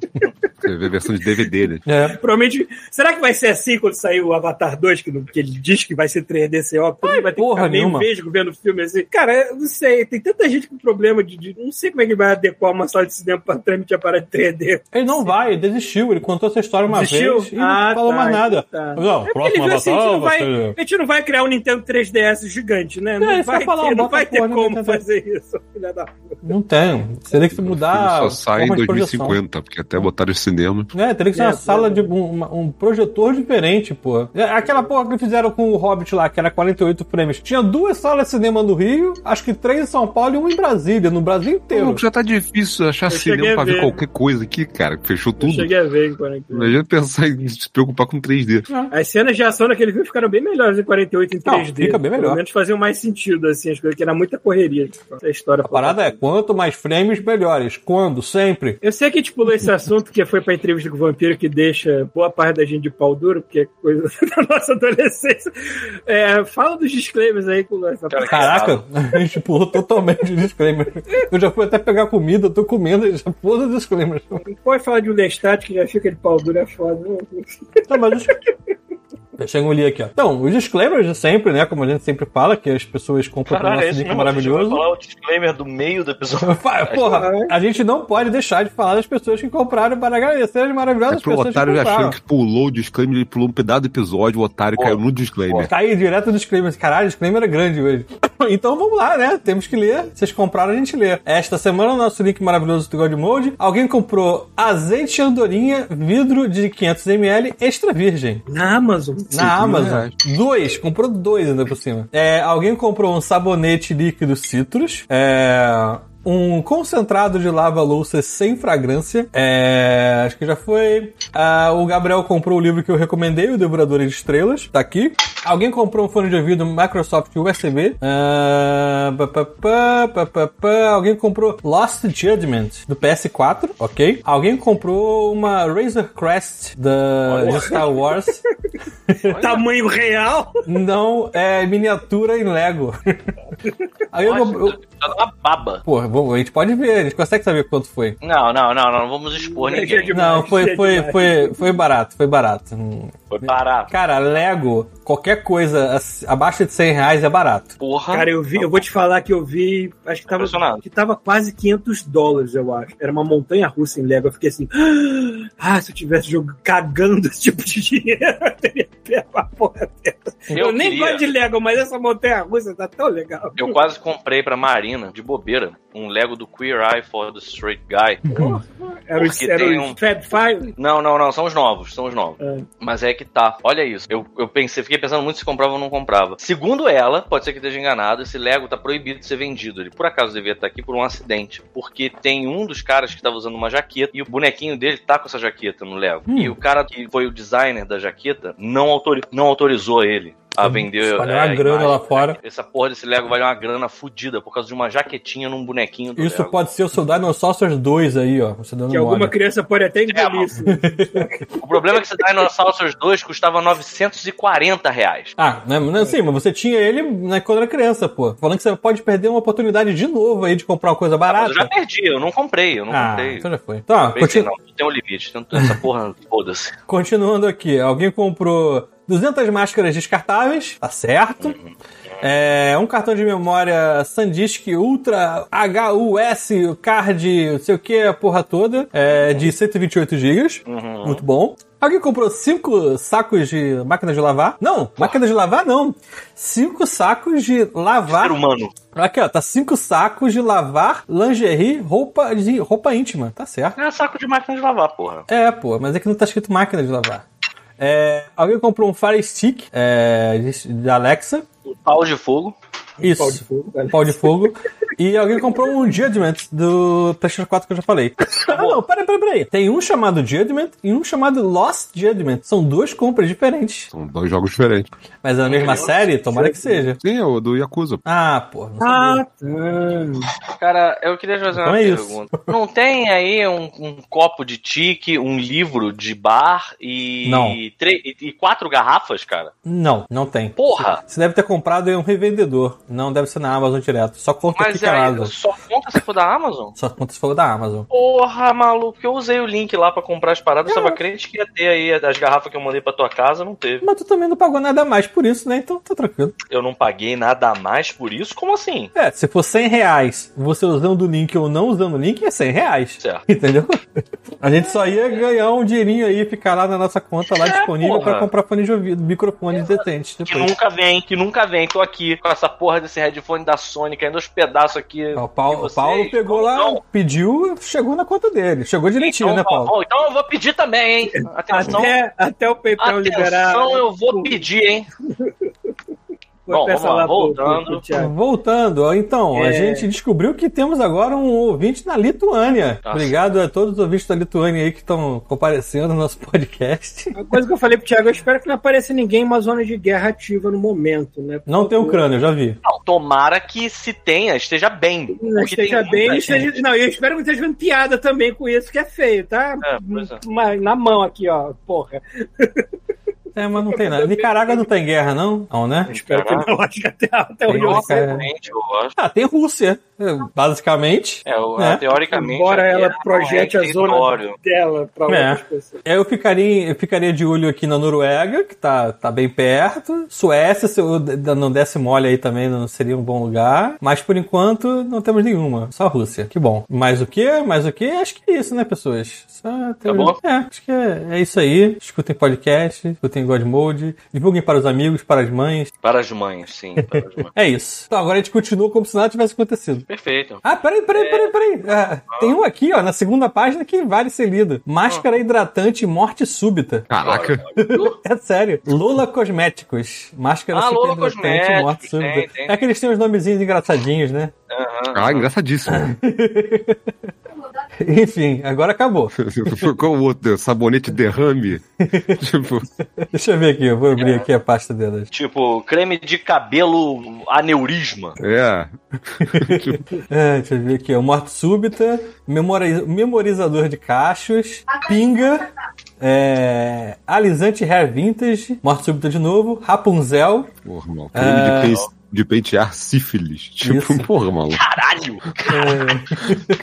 Você vê a versão de DVD, né? É. Provavelmente. Será que vai ser assim quando sair o Avatar 2, que, não- que ele diz que vai ser 3D CO? Todo mundo vai ter que porra ficar meio nenhuma. vesgo vendo o filme assim. Cara, eu não sei. Tem tanta gente com problema de, de- Não sei como é que vai adequar uma sala de cinema pra trâmite de aparato 3D. Ele não vai, ele desistiu. Ele contou essa história uma Desistiu? vez e não Ah, falou tá, mais nada. tá. Não, É próximo ele viu assim, a, gente não vai, vai a gente não vai criar um Nintendo 3DS gigante, né? Não É, isso vai que eu ia falar, ter, não vai ter como Nintendo. fazer isso, filha da puta. Não tem. Teria que mudar. Só sai em forma de projeção. 2050, porque até botaram esse cinema. É, teria que ser É, uma sala é. de um, uma- um projetor diferente, pô. É, Aquela porra que fizeram com o Hobbit lá, que era 48 frames. Tinha duas salas de cinema no Rio, acho que três em São Paulo e uma em Brasília, no Brasil inteiro. Pô, já tá difícil achar Eu cinema pra ver ver. qualquer coisa aqui, cara. Fechou Eu tudo. cheguei a ver em 48. Imagina pensar em se preocupar com 3D. As cenas de ação naquele filme ficaram bem melhores em 48 em Não, 3D. fica bem melhor. Pelo menos faziam mais sentido, assim, as coisas, que era muita correria. Essa história. A parada é, quanto mais frames, melhores. Quando? Sempre. Eu sei que a gente pulou esse assunto, que foi pra entrevista com o vampiro, que deixa boa parte da gente de pau duro, porque é coisa [LAUGHS] da nossa adolescência. É, fala dos disclaimers aí com essa Cara, Caraca, [LAUGHS] a gente pulou totalmente o disclaimer. Eu já fui até pegar comida, eu tô comendo já pôs o disclaimer. Pode falar de um Lestat que já fica de pau duro, é foda. né? Tá, mas os... Deixa eu engolir aqui, ó. Então, os disclaimers de sempre, né? Como a gente sempre fala, que as pessoas compram pelo Caralho, é nosso link vai maravilhoso. falar o disclaimer do meio do episódio. [LAUGHS] Porra, a gente não pode deixar de falar das pessoas que compraram para agradecer as É maravilhosas pro pessoas otário que achando que pulou o disclaimer, ele pulou um pedaço do episódio, o otário Pô, caiu no disclaimer. Tá aí direto do disclaimer. Caralho, o disclaimer é grande hoje. [COUGHS] Então vamos lá, né? Temos que ler. Vocês compraram, a gente lê. Esta semana, o nosso link maravilhoso do God Mode. Alguém comprou azeite andorinha, vidro de 500ml, extra virgem. Na Amazon. Na Amazon. reais. Dois, comprou dois ainda por cima. É, alguém comprou um sabonete líquido Citrus. É. Um concentrado de lava-louça sem fragrância. É, acho que já foi. Ah, o Gabriel comprou o livro que eu recomendei, O Devorador de Estrelas. Tá aqui. Alguém comprou um fone de ouvido Microsoft USB. Ah, pá, pá, pá, pá, pá, pá. Alguém comprou Lost Judgment do PS4. Ok. Alguém comprou uma Razor Crest da, Star Wars. [LAUGHS] Tamanho real. Não, é miniatura em Lego. [LAUGHS] Aí eu, eu, Tá uma baba. porra, vamos- a gente pode ver, a gente consegue saber quanto foi. Não, não, não, não, não vamos expor É ninguém. Não, foi, é foi, foi, foi barato, foi barato. Hum. Foi barato. Cara, Lego, qualquer coisa abaixo de 100 reais é barato. Porra. Cara, eu vi, eu vou te falar que eu vi, acho que tava, que tava quase 500 dólares, eu acho. Era uma montanha russa em Lego. Eu fiquei assim, [GASPS] ah, se eu tivesse jogando, cagando esse tipo de dinheiro, eu teria pego a porra dessa. Eu, Eu nem queria- gosto de Lego, mas essa montanha russa tá tão legal. Eu quase comprei pra Marina, de bobeira, um Lego do Queer Eye for the Straight Guy. Era o, Porque era tem o um- Fab Five. Não, não, não, são os novos, são os novos. É. Mas é que tá. Olha isso. Eu, eu pensei, fiquei pensando muito se comprava ou não comprava. Segundo ela, pode ser que esteja enganado, esse Lego tá proibido de ser vendido. Ele por acaso devia estar aqui por um acidente. Porque tem um dos caras que tava usando uma jaqueta e o bonequinho dele tá com essa jaqueta no Lego. Hum. E o cara que foi o designer da jaqueta não, autori não autorizou ele a vender. Espalhar é, uma a grana imagem. lá fora. Essa porra desse Lego vale uma grana fodida por causa de uma jaquetinha num bonequinho do Isso Lego. pode ser o seu Dinosaurs 2 aí, ó. Você dando Que alguma mole. criança pode até engolir É, isso. [LAUGHS] O problema é que esse Dinosaurs 2 custava 940 reais. Ah, né, não, sim, mas você tinha ele né, quando era criança, pô. Falando que você pode perder uma oportunidade de novo aí de comprar uma coisa barata. eu já perdi, eu não comprei, eu não ah, comprei. então já foi. Tá, Pensei, continu- não, tem um limite, tanto essa porra, [LAUGHS] foda-se. continuando aqui. Alguém comprou 200 máscaras descartáveis, tá certo. É, um cartão de memória SanDisk Ultra HUS Card, não sei o que, a porra toda, é, de 128 GB. Muito bom. Alguém comprou cinco sacos de máquina de lavar? Não, máquina de lavar não. Cinco sacos de lavar. Ser humano. Aqui, ó, tá cinco sacos de lavar lingerie, roupa, de, roupa íntima. Tá certo. É saco de máquina de lavar, porra. É, pô, mas é que não tá escrito máquina de lavar. É, alguém comprou um Fire Stick é, de Alexa. Pau de fogo. Isso. Pau de fogo, né? Pau de fogo. E alguém comprou um Judgment do PlayStation 4 que eu já falei. Ah, não, peraí, peraí, peraí. Tem um chamado Judgment e um chamado Lost Judgment. São duas compras diferentes. São dois jogos diferentes. Mas é a mesma série? Tomara que seja. Sim, é o do Yakuza. Ah, pô. Ah, tá. Cara, eu queria fazer uma Então é isso. pergunta. Não tem aí um, um copo de tique, um livro de bar e, Não. e, e quatro garrafas, cara? Não, não tem. Porra! Você deve ter comprado em um revendedor. Não deve ser na Amazon direto. Só conta aqui Mas que é aí Amazon. só conta se for da Amazon? Só conta se for da Amazon. Porra, maluco, eu usei o link lá pra comprar as paradas, eu tava crente que ia ter aí as garrafas que eu mandei pra tua casa, não teve. Mas tu também não pagou nada a mais por isso, né? Então tá tranquilo. Eu não paguei nada a mais por isso? Como assim? É, se for 100 reais, você usando o link ou não usando o link, é 100 reais. Certo. Entendeu? A gente só ia ganhar um dinheirinho aí ficar lá na nossa conta lá É, disponível porra. pra comprar fone de ouvido, microfone decente Que depois. nunca vem, que nunca vem. Tô aqui com essa porra desse headphone da Sony caindo aos pedaços aqui. Ó, O Paulo, vocês. Paulo pegou lá, Então, pediu, chegou na conta dele. Chegou direitinho, então, né, Paulo? ó, então eu vou pedir também, hein? Atenção. Até, até o PayPal liberar. Atenção, eu vou pedir, hein? [LAUGHS] Bom, vamos lá, voltando. pro-. Voltando, ó, então, a É. gente descobriu que temos agora um ouvinte na Lituânia. Nossa. Obrigado a todos os ouvintes da Lituânia aí que estão comparecendo no nosso podcast. Uma coisa que eu falei pro Thiago, eu espero que não apareça ninguém em uma zona de guerra ativa no momento, né? Por Não tem crânio, eu já vi. Não, tomara que se tenha, esteja bem. Não, porque esteja bem, esteja... Não, eu espero que não esteja vendo piada também com isso, que é feio, tá? É, é. Na mão aqui, ó, porra. [LAUGHS] É, mas não tem nada. Nicarágua não tem guerra, não? Não, né? Espero que não, acho que até, até Tem eu acho. Ah, tem Rússia, basicamente. É, o- É. teoricamente. Embora a ela guerra projete a é zona dela pra É. outras pessoas. Eu ficaria, eu ficaria de olho aqui na Noruega, que tá, tá bem perto. Suécia, se eu não desse mole aí também, não seria um bom lugar. Mas por enquanto não temos nenhuma. Só a Rússia. Que bom. Mais o que? Mais o que? Acho que é isso, né, pessoas? Só temos- bom? É, acho que é, é isso aí. Escutem podcast, escutem God Mode, divulguem para os amigos, para as mães. Para as mães, sim. Para as mães. [LAUGHS] É isso. Então agora a gente continua como se nada tivesse acontecido. Perfeito. Ah, peraí, peraí, peraí, peraí. Ah, tem um aqui, ó, na segunda página que vale ser lido. Máscara hidratante morte súbita. Caraca. [LAUGHS] É sério. Lola Cosméticos. Máscara Ah, Lola hidratante morte súbita. tem, tem. É que eles têm uns nomezinhos engraçadinhos, né? Aham. Ah, engraçadíssimo. [LAUGHS] [LAUGHS] Enfim, agora acabou. [LAUGHS] Qual o outro? Sabonete derrame? [LAUGHS] tipo, Deixa eu ver aqui, eu vou abrir aqui a pasta delas. Tipo, creme de cabelo aneurisma. é. É, deixa eu ver aqui, ó. Morte súbita, memori- memorizador de cachos, pinga, é, alisante hair vintage, morte súbita de novo, Rapunzel, Porra, mano. Creme Ah. de, de pentear sífilis. [LAUGHS] Tipo, Isso. porra, maluco. Caralho!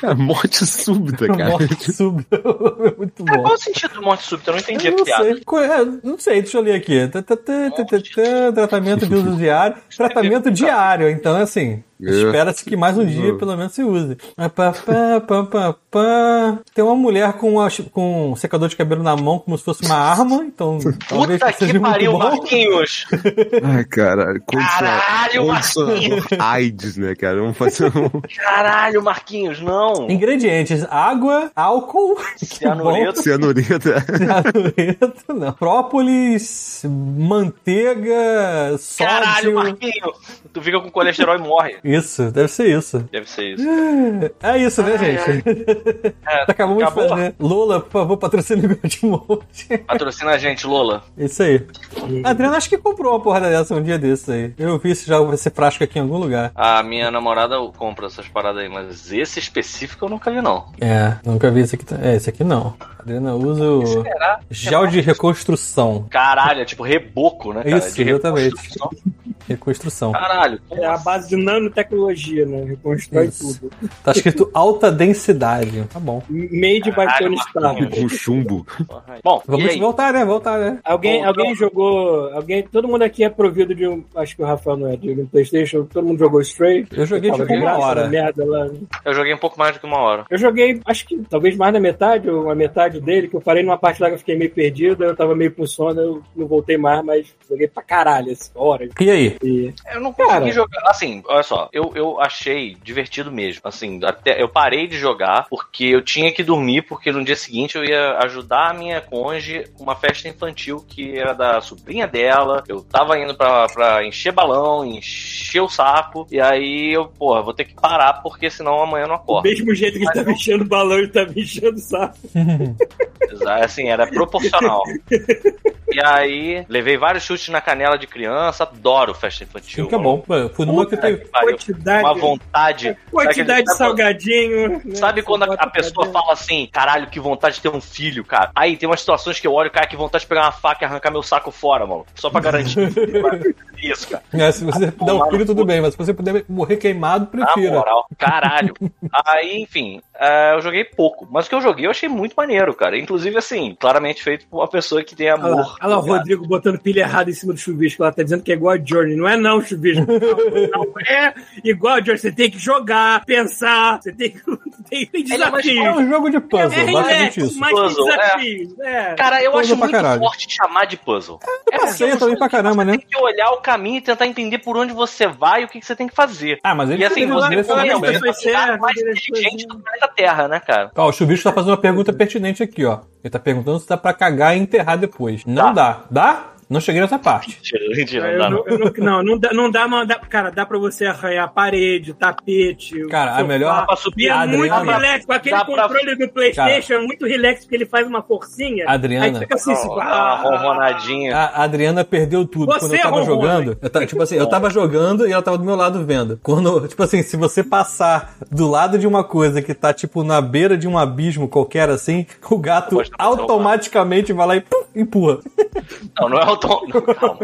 Cara, morte súbita, cara. morte [LAUGHS] súbita. [LAUGHS] Muito bom. Qual o sentido do morte súbita? Eu não entendi Eu a não piada. sei. É, Não sei, deixa eu ler aqui. Tratamento de uso diário. Tratamento diário, então assim. É. Espera-se que mais um dia pelo menos se use. Tem uma mulher com, uma- com um secador de cabelo na mão como se fosse uma arma, então [LAUGHS] talvez Puta seja que muito pariu, bom. Marquinhos! [LAUGHS] Ai, cara. Caralho, Marquinhos. [LAUGHS] AIDS, né, cara? Vamos fazer um. Caralho, Marquinhos, não! Ingredientes: água, álcool, que Cianureto. Cianureto. Cianureto, não. Própolis, manteiga, Caralho, sódio. Marquinhos! Tu fica com colesterol e morre. Isso, deve ser isso. Deve ser isso. [GASPS] É isso, né, Ai, gente? É, Acabamos [LAUGHS] de acabou? fazer. Lola, por favor, patrocina o Godmode. [LAUGHS] Patrocina a gente, Lola. Isso aí. A Adriana acho que comprou uma porra dessa um dia desses aí. Eu vi se já vai ser frasco aqui em algum lugar. A minha namorada compra essas paradas aí, mas esse específico eu nunca vi, não. É, nunca vi esse aqui. É, esse aqui não. A Adriana usa o gel de reconstrução. Caralho, é tipo reboco, né, cara? Isso, De exatamente. reconstrução. Reconstrução. Caralho. É a base de nanotecnologia, né? Reconstrói Isso. tudo. Tá escrito alta densidade. Tá bom. Made by Caralho, Tony Stark. Um chumbo. Bom, Vamos voltar, né? Voltar, né? Alguém, Bom, alguém então- jogou. Alguém, todo mundo aqui é provido de um. Acho que o Rafael não é, de um PlayStation. Todo mundo jogou Stray. Eu joguei Tava tipo de uma graça, hora. Merda lá. Eu joguei um pouco mais do que uma hora. Eu joguei, acho que talvez mais da metade, ou a metade dele, que eu parei numa parte lá que eu fiquei meio perdido, eu tava meio com sono, eu não voltei mais, mas joguei pra caralho, assim, horas. E aí? E Eu não consegui Cara. jogar. Assim, olha só, eu, eu achei divertido mesmo. Assim, até eu parei de jogar porque eu tinha que dormir, porque no dia seguinte eu ia ajudar a minha conge com uma festa infantil que era da sobrinha dela. Eu tava indo pra, pra encher balão, encher o saco. E aí eu, porra, vou ter que parar porque senão amanhã eu não do acordo. mesmo jeito que ele tá mexendo o balão, ele tá mexendo o saco. Assim, era proporcional. E aí, levei vários chutes na canela de criança, adoro festa infantil. É bom. Pô, Fui numa que Puta que pariu. Quantidade, Uma vontade. quantidade de Sabe- salgadinho. né? Sabe quando a, a pessoa dentro. fala assim, caralho, que vontade de ter um filho, cara? Aí tem umas situações que eu olho, cara, que vontade de pegar uma faca e arrancar meu saco fora, mano. Só pra garantir. [LAUGHS] Isso, cara. É, se você der um filho, tudo bem, mas se você puder morrer queimado, Na prefira. moral, caralho. [LAUGHS] Aí, enfim, é, eu joguei pouco. Mas o que eu joguei eu achei muito maneiro, cara. Inclusive, assim, claramente feito por uma pessoa que tem Olha lá, amor. olha lá o? Rodrigo botando pilha errada em cima do chuvisco. Ela tá dizendo que é igual a Journey. Não é não, chuvisco. [LAUGHS] Não, não é igual a Journey. Você tem que jogar, pensar. Você tem que [LAUGHS] tem, tem é mais desafio. É um jogo de puzzle, É basicamente relax, isso. mas tem Puzzle, é. desafios. É. Cara, eu Puzzle acho muito caralho. forte chamar de puzzle. É passei porque também você- pra caramba, né? Você tem que olhar o caminho e tentar entender por onde você vai e o que, que você tem que fazer. Ah, mas ele E assim, tem você também, o certas, mais inteligente do planeta Terra, né, cara? Ó, o Chuvisco tá fazendo uma pergunta pertinente aqui, ó. Ele tá perguntando se dá pra cagar e enterrar depois. Não dá. Dá? Não cheguei nessa parte. [LAUGHS] Mentira, não dá não, não. eu não, dá, não dá, mas dá- cara, dá pra você arranhar a parede, tapete. o Cara, a melhor- Dá pra E é muito Adriana- relax, com aquele dá pra- controle do Playstation, é muito relax, porque ele faz uma forcinha. Adriana. Aí fica assim, tipo, Uma ah, ronronadinha. A a Adriana perdeu tudo. Você Quando eu tava arrombou, jogando, eu tava, tipo assim, eu tava jogando e ela tava do meu lado vendo. Quando, tipo assim, se você passar do lado de uma coisa que tá, tipo, na beira de um abismo qualquer assim, o gato automaticamente vai lá e pum, empurra. Não, não é automático. [LAUGHS] Não, calma.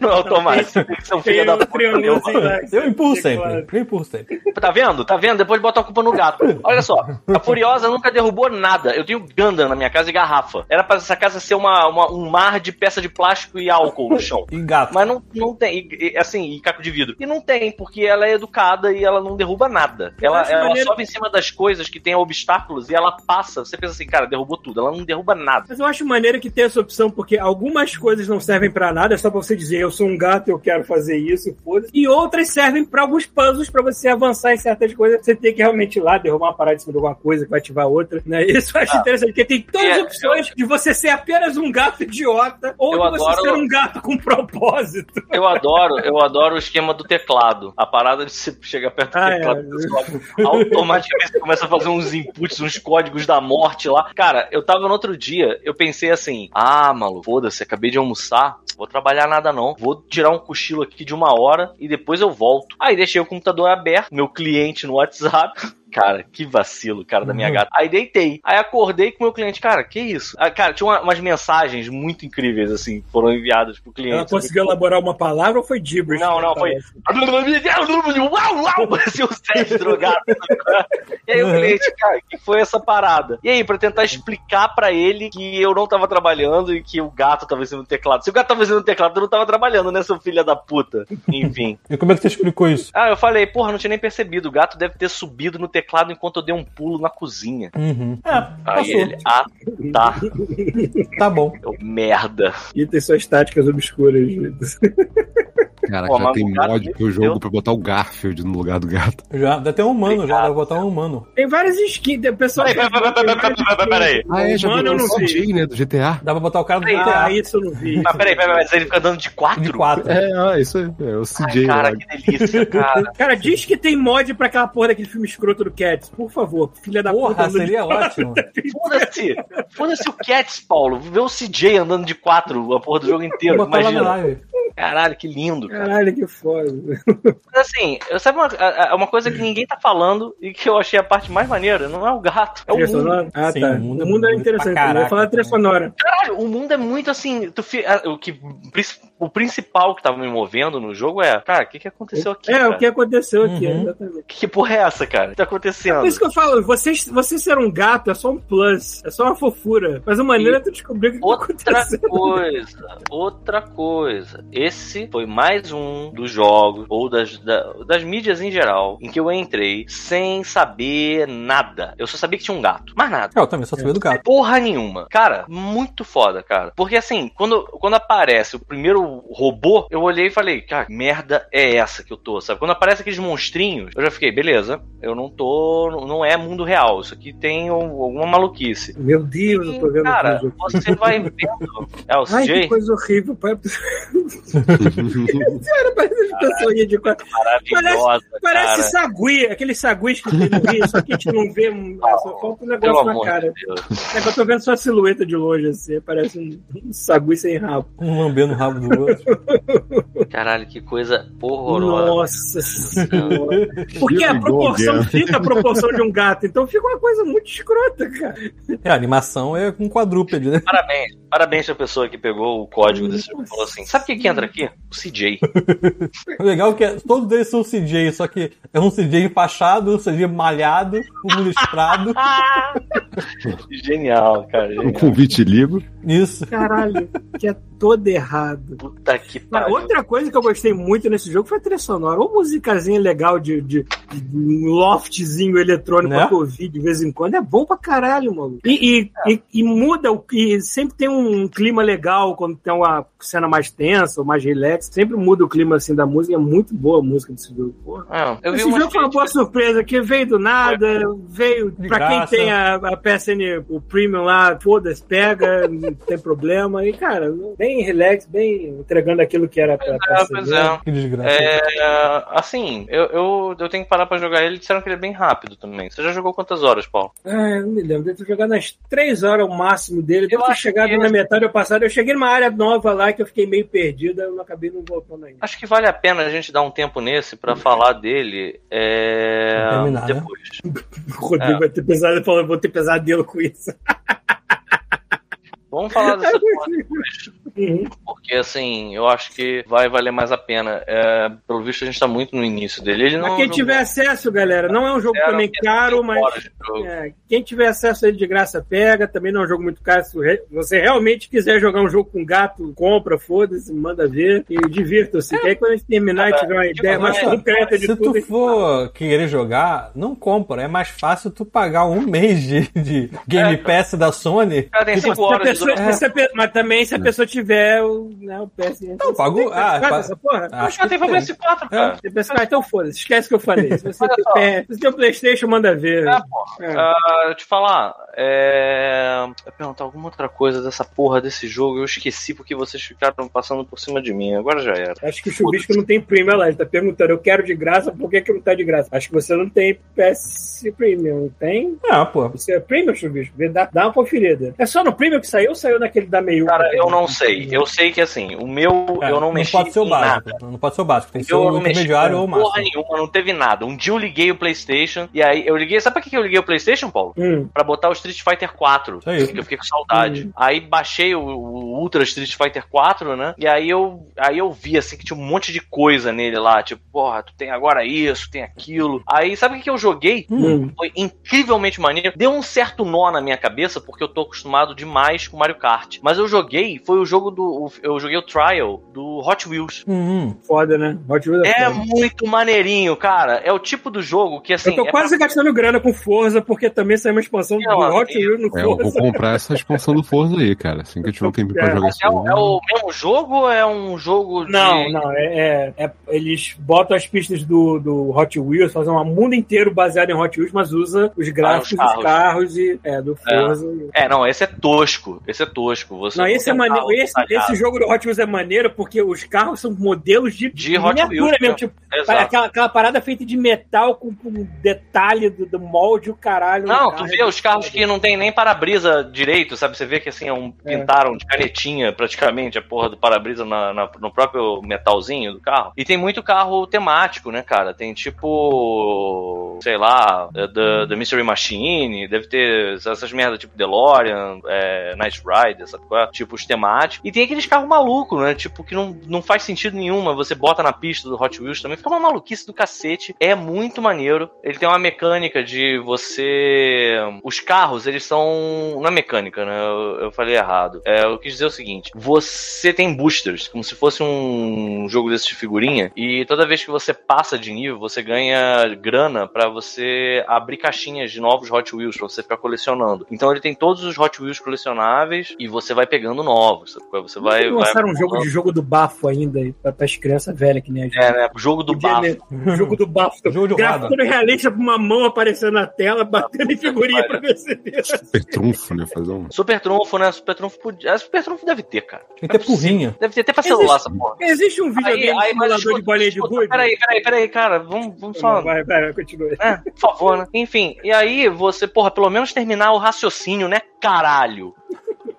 Não é automático. Você tem que ser um filho tem da puta. lá. que Eu você empurro sempre. Eu empurro sempre. Tá vendo? Tá vendo? Depois bota a culpa no gato. Olha só, a Furiosa nunca derrubou nada. Eu tenho Gundam na minha casa e garrafa. Era pra essa casa ser uma, uma- um mar de peça de plástico e álcool no chão. E gato. Mas não, não tem, e- e- assim, e caco de vidro. E não tem, porque ela é educada e ela não derruba nada. Ela, acho ela maneiro- sobe em cima das coisas que tem obstáculos e ela passa. Você pensa assim, cara, derrubou tudo. Ela não derruba nada. Mas eu acho maneiro que tem essa opção, porque algumas coisas não servem pra nada, é só pra você dizer, eu sou um gato, eu quero fazer isso, foda-se. E outras servem pra alguns puzzles, pra você avançar em certas coisas. Você tem que realmente ir lá, derrubar uma parada em cima de alguma coisa que vai ativar outra, né? [LAUGHS] Isso eu acho interessante, porque tem todas as É, opções de você ser apenas um gato idiota, ou Eu de você adoro- ser um gato com propósito. Eu adoro, eu adoro o esquema do teclado. A parada de você chegar perto do Ah, teclado, é. automaticamente você começa a fazer uns inputs, uns códigos da morte lá. Cara, eu tava no outro dia, eu pensei assim: ah, maluco, foda-se, acabei de almoçar, vou trabalhar nada não. Vou tirar um cochilo aqui de uma hora e depois eu volto. Aí deixei o computador aberto, meu cliente no WhatsApp. [LAUGHS] Cara, que vacilo, cara, da minha Uhum. gata. Aí deitei. Aí acordei com o meu cliente. Cara, que isso? Ah, cara, tinha uma- umas mensagens muito incríveis, assim, foram enviadas pro cliente. Ela conseguiu elaborar uma palavra ou foi gibberish? Não, não, foi. Uau, uau! Parecia um Sérgio drogado. E aí o cliente, cara, que foi essa parada? E aí, pra tentar explicar pra ele que eu não tava trabalhando e que o gato tava fazendo teclado. Se o gato tava fazendo teclado, eu não tava trabalhando, né, seu filho da puta? Enfim. [LAUGHS] E como é que você explicou isso? Ah, eu falei, porra, não tinha nem percebido. O gato deve ter subido no teclado enquanto eu dei um pulo na cozinha. Uhum. É, Aí ele, ah, tá. Tá bom. Eu, merda. E tem suas táticas obscuras. [LAUGHS] Cara, Pô, já tem mod pro jogo pra botar o Garfield no lugar do gato. Já, dá até um humano, já, dá pra botar um humano. Tem várias skins. O pessoal. Peraí, peraí, peraí. Ah, é, já Mano, botou eu o não vi. CJ, né, do GTA. Dá pra botar o cara do GTA. Ah, isso eu não vi. Mas peraí, peraí, mas ele fica andando de quatro? De quatro. É, ah, isso aí. É o Ai, CJ cara, lá. que delícia, cara. [LAUGHS] Cara, diz que tem mod pra aquela porra daquele filme escroto do Cats. Por favor, filha da Porra, puta. seria ótimo. Foda-se. Foda-se o Cats, Paulo. Vê o CJ andando de quatro a porra do jogo inteiro. Imagina. Caralho, que lindo, cara. Caralho, que foda. Mas assim, eu sabe uma, uma coisa que ninguém tá falando e que eu achei a parte mais maneira? Não é o gato, é o Trilha mundo. sonora? Ah, Sim, tá. o O mundo mundo, é é interessante. Eu ia caraca. falar trilha sonora. Caralho, o mundo é muito assim. Tu fi- a- o, que, o principal que tava me movendo no jogo é, cara, o que, que aconteceu aqui? É, cara? o que aconteceu aqui, Uhum. exatamente. Que, que porra é essa, cara? O que tá acontecendo? Por isso que eu falo, você, você ser um gato é só um plus, é só uma fofura. Mas a maneira é tu descobrir o que tá Outra acontecendo. coisa, outra coisa. Esse foi mais um dos jogos, ou das, da- das mídias em geral, em que eu entrei sem saber nada. Eu só sabia que tinha um gato, mais nada. É, eu também só sabia do gato. Porra nenhuma. Cara, muito foda, cara. Porque assim, quando, quando aparece o primeiro robô, eu olhei e falei, cara, que merda é essa que eu tô, sabe? Quando aparece aqueles monstrinhos, eu já fiquei, beleza, eu não tô. Não é mundo real. Isso aqui tem um- alguma maluquice. Meu Deus, eu tô E, vendo cara, você vai vendo. É o Ai, CJ? que coisa horrível. pai. [LAUGHS] Sério, parece as pessoas de. Maravilhosa, Parece cara. sagui, aqueles saguis que tem no Rio, só que a gente não vê, só falta um Pelo negócio na cara. de. É que eu tô vendo só a silhueta de longe, assim, parece um, um sagui sem rabo. Um lambendo o rabo do outro. Caralho, que coisa horrorosa. Nossa senhora. [LAUGHS] Porque a proporção fica a proporção de um gato, então fica uma coisa muito escrota, cara. É, a animação é com quadrúpede, né? Parabéns. Parabéns pra pessoa que pegou o código desse jogo e falou assim: sabe o que, que entra aqui? O CJ. O [LAUGHS] legal é que é- todos eles são CJ, só que é um CJ empachado, um CJ malhado, um listrado. [LAUGHS] Genial, cara. Um Genial. convite ligo. Isso. Caralho, que é todo errado. Puta que pariu. outra coisa que eu gostei muito nesse jogo foi a trilha sonora. Ou musicazinha legal de, de, de um loftzinho eletrônico Né? pra ouvir de vez em quando. É bom pra caralho, mano. E, e, e, e muda, o- e sempre tem um clima legal quando tem uma cena mais tensa ou mais relax. Sempre muda o clima assim da música. É muito boa a música desse jogo. Porra. Ah, eu vi Esse umas jogo foi uma boa surpresa, que veio do nada, veio De pra quem graça. tem a, a PSN, o Premium lá, foda-se, pega, [LAUGHS] não tem problema. E, cara, bem relax, bem entregando aquilo que era pra, É, pois é. Que desgraça. É, assim, eu, eu, eu tenho que parar pra jogar ele. Disseram que ele é bem rápido também. Você já jogou quantas horas, Paulo? Ah, eu não me lembro. Deve ter jogado nas três horas o máximo dele. Deve Eu ter chegado que- na metade do passado. Eu cheguei numa área nova lá que eu fiquei meio perdida. Eu não acabei não voltando ainda. Acho que vale a pena a gente dar um tempo nesse pra falar dele é, terminar, né? depois. [LAUGHS] O Rodrigo É. vai ter pesadelo, falando, vou ter pesadelo com isso. [LAUGHS] Vamos falar dessa [LAUGHS] porra depois. Uhum. Porque assim, eu acho que vai valer mais a pena. É, pelo visto, a gente tá muito no início dele. Ele não. Pra quem não- tiver acesso, galera, não é um jogo também 60 caro, mas. É, quem tiver acesso a ele de graça pega, também não é um jogo muito caro. Se você realmente quiser jogar um jogo com gato, compra, foda-se, manda ver e divirta-se. Que aí quando a gente terminar e tiver uma tipo, ideia mais é, concreta de Se tudo, a tu gente for querer jogar, não compra. É mais fácil tu pagar um [LAUGHS] mês de, de Game É. Pass da Sony. Cara, tem Tipo, 5 se a horas pessoa- duração. se pe- mas também se a pessoa tiver o, né, o PS. Não, pagou- ah, paga pa- essa porra? Acho Já que tem pra tem. PS4, cara. Você pensa, ah, então foda-se, esquece o que eu falei. Se você, tem. PS, se tem o Playstation, manda ver. É, pô. É. Ah, te falar, é. Eu perguntar alguma outra coisa dessa porra desse jogo. Eu esqueci porque vocês ficaram passando por cima de mim. Agora já era. Acho que o Chubisco não tem Premium lá. Ele tá perguntando, eu quero de graça, por que, que não tá de graça? Acho que você não tem PS Premium, tem? Ah, pô. Você é Premium, Chubisco? Dá, dá uma conferida. É só no Premium que saiu ou saiu naquele da meio? Cara, eu não sei. Eu sei que assim, o meu É, eu não mexi pode ser o em básico. nada. Não pode ser o básico. Tem que ser Eu o não mexi intermediário ou o porra máximo. nenhuma, não teve nada. Um dia eu liguei o PlayStation e aí eu liguei. Sabe pra que que eu liguei o PlayStation, Paulo? Hum. Pra botar o Street Fighter 4. Isso aí. Que eu fiquei com saudade. Hum. Aí baixei o, o Ultra Street Fighter 4, né? E aí eu, aí eu vi assim que tinha um monte de coisa nele lá. Tipo, porra, tu tem agora isso, tem aquilo. Aí sabe o que que eu joguei? Hum. Foi incrivelmente maneiro. Deu um certo nó na minha cabeça, porque eu tô acostumado demais com Mario Kart. Mas eu joguei, foi o jogo do. Eu joguei o Trial do Hot Wheels. Hum, Foda, né? Hot Wheels É foda. muito maneirinho, cara. É o tipo do jogo que assim. Eu tô é quase gastando grana com Forza, porque também saiu uma expansão Não, do Hot amigo. Wheels no É, eu vou Forza. comprar essa expansão do Forza aí, cara. Assim que eu tiver um pra É, jogar esse É o, jogo. é o mesmo jogo ou é um jogo de. Não, não, é, é- é- Eles botam as pistas do, do Hot Wheels, fazem um mundo inteiro baseado em Hot Wheels, mas usa os gráficos Ah, os dos carros e, é, do Forza. É, não, esse é tosco. Esse é tosco. Você Não, esse é maneiro. Esse, esse jogo do Hot Wheels é maneiro porque os carros são modelos de, De Hot miniatura Wheels, mesmo. né? Tipo, aquela, aquela parada feita de metal com, com detalhe do, do molde, o caralho. Não, carro. tu vê os carros que não tem nem para-brisa direito, sabe? Você vê que assim, é um, É. pintaram de canetinha praticamente a porra do para-brisa na- na- no próprio metalzinho do carro. E tem muito carro temático, né, cara? Tem tipo, sei lá, The, The Mystery Machine, deve ter essas merdas tipo DeLorean, é, Night Rider, sabe qual é? Tipo, os temáticos. E tem aqueles carros malucos, né? Tipo, que não, não faz sentido nenhum, mas você bota na pista do Hot Wheels também. Fica uma maluquice do cacete. É muito maneiro. Ele tem uma mecânica de você. Os carros, eles são. Na mecânica, né? Eu, eu falei errado. É, eu quis dizer o seguinte: você tem boosters, como se fosse um jogo desse de figurinha, e toda vez que você passa de nível, você ganha grana pra você abrir caixinhas de novos Hot Wheels pra você ficar colecionando. Então ele tem todos os Hot Wheels colecionáveis e você vai pegando novos. sabe? Você vai. Não vai lançaram um jogo de jogo do bafo ainda aí, pra, pras crianças velhas que nem a gente. É, né? O jogo do Podia, bafo. né? O jogo do bafo. [LAUGHS] Jogo Gráfico todo realista com uma mão aparecendo na tela, batendo em figurinha pra ver se. Super trunfo, né? Fazer um. Super Trunfo, né? Super Trunfo podia. ah, Super Trunfo deve ter, cara. Tem que ter porrinha. Deve ter até pra celular essa porra. Existe um videogame mas simulador escuta, de bolinha de gude? Peraí, peraí, peraí, cara. Vamos, vamos só. Vai, vai, vai, continua. É, por favor, né? Enfim, e aí você, porra, pelo menos terminar o raciocínio, né? Caralho.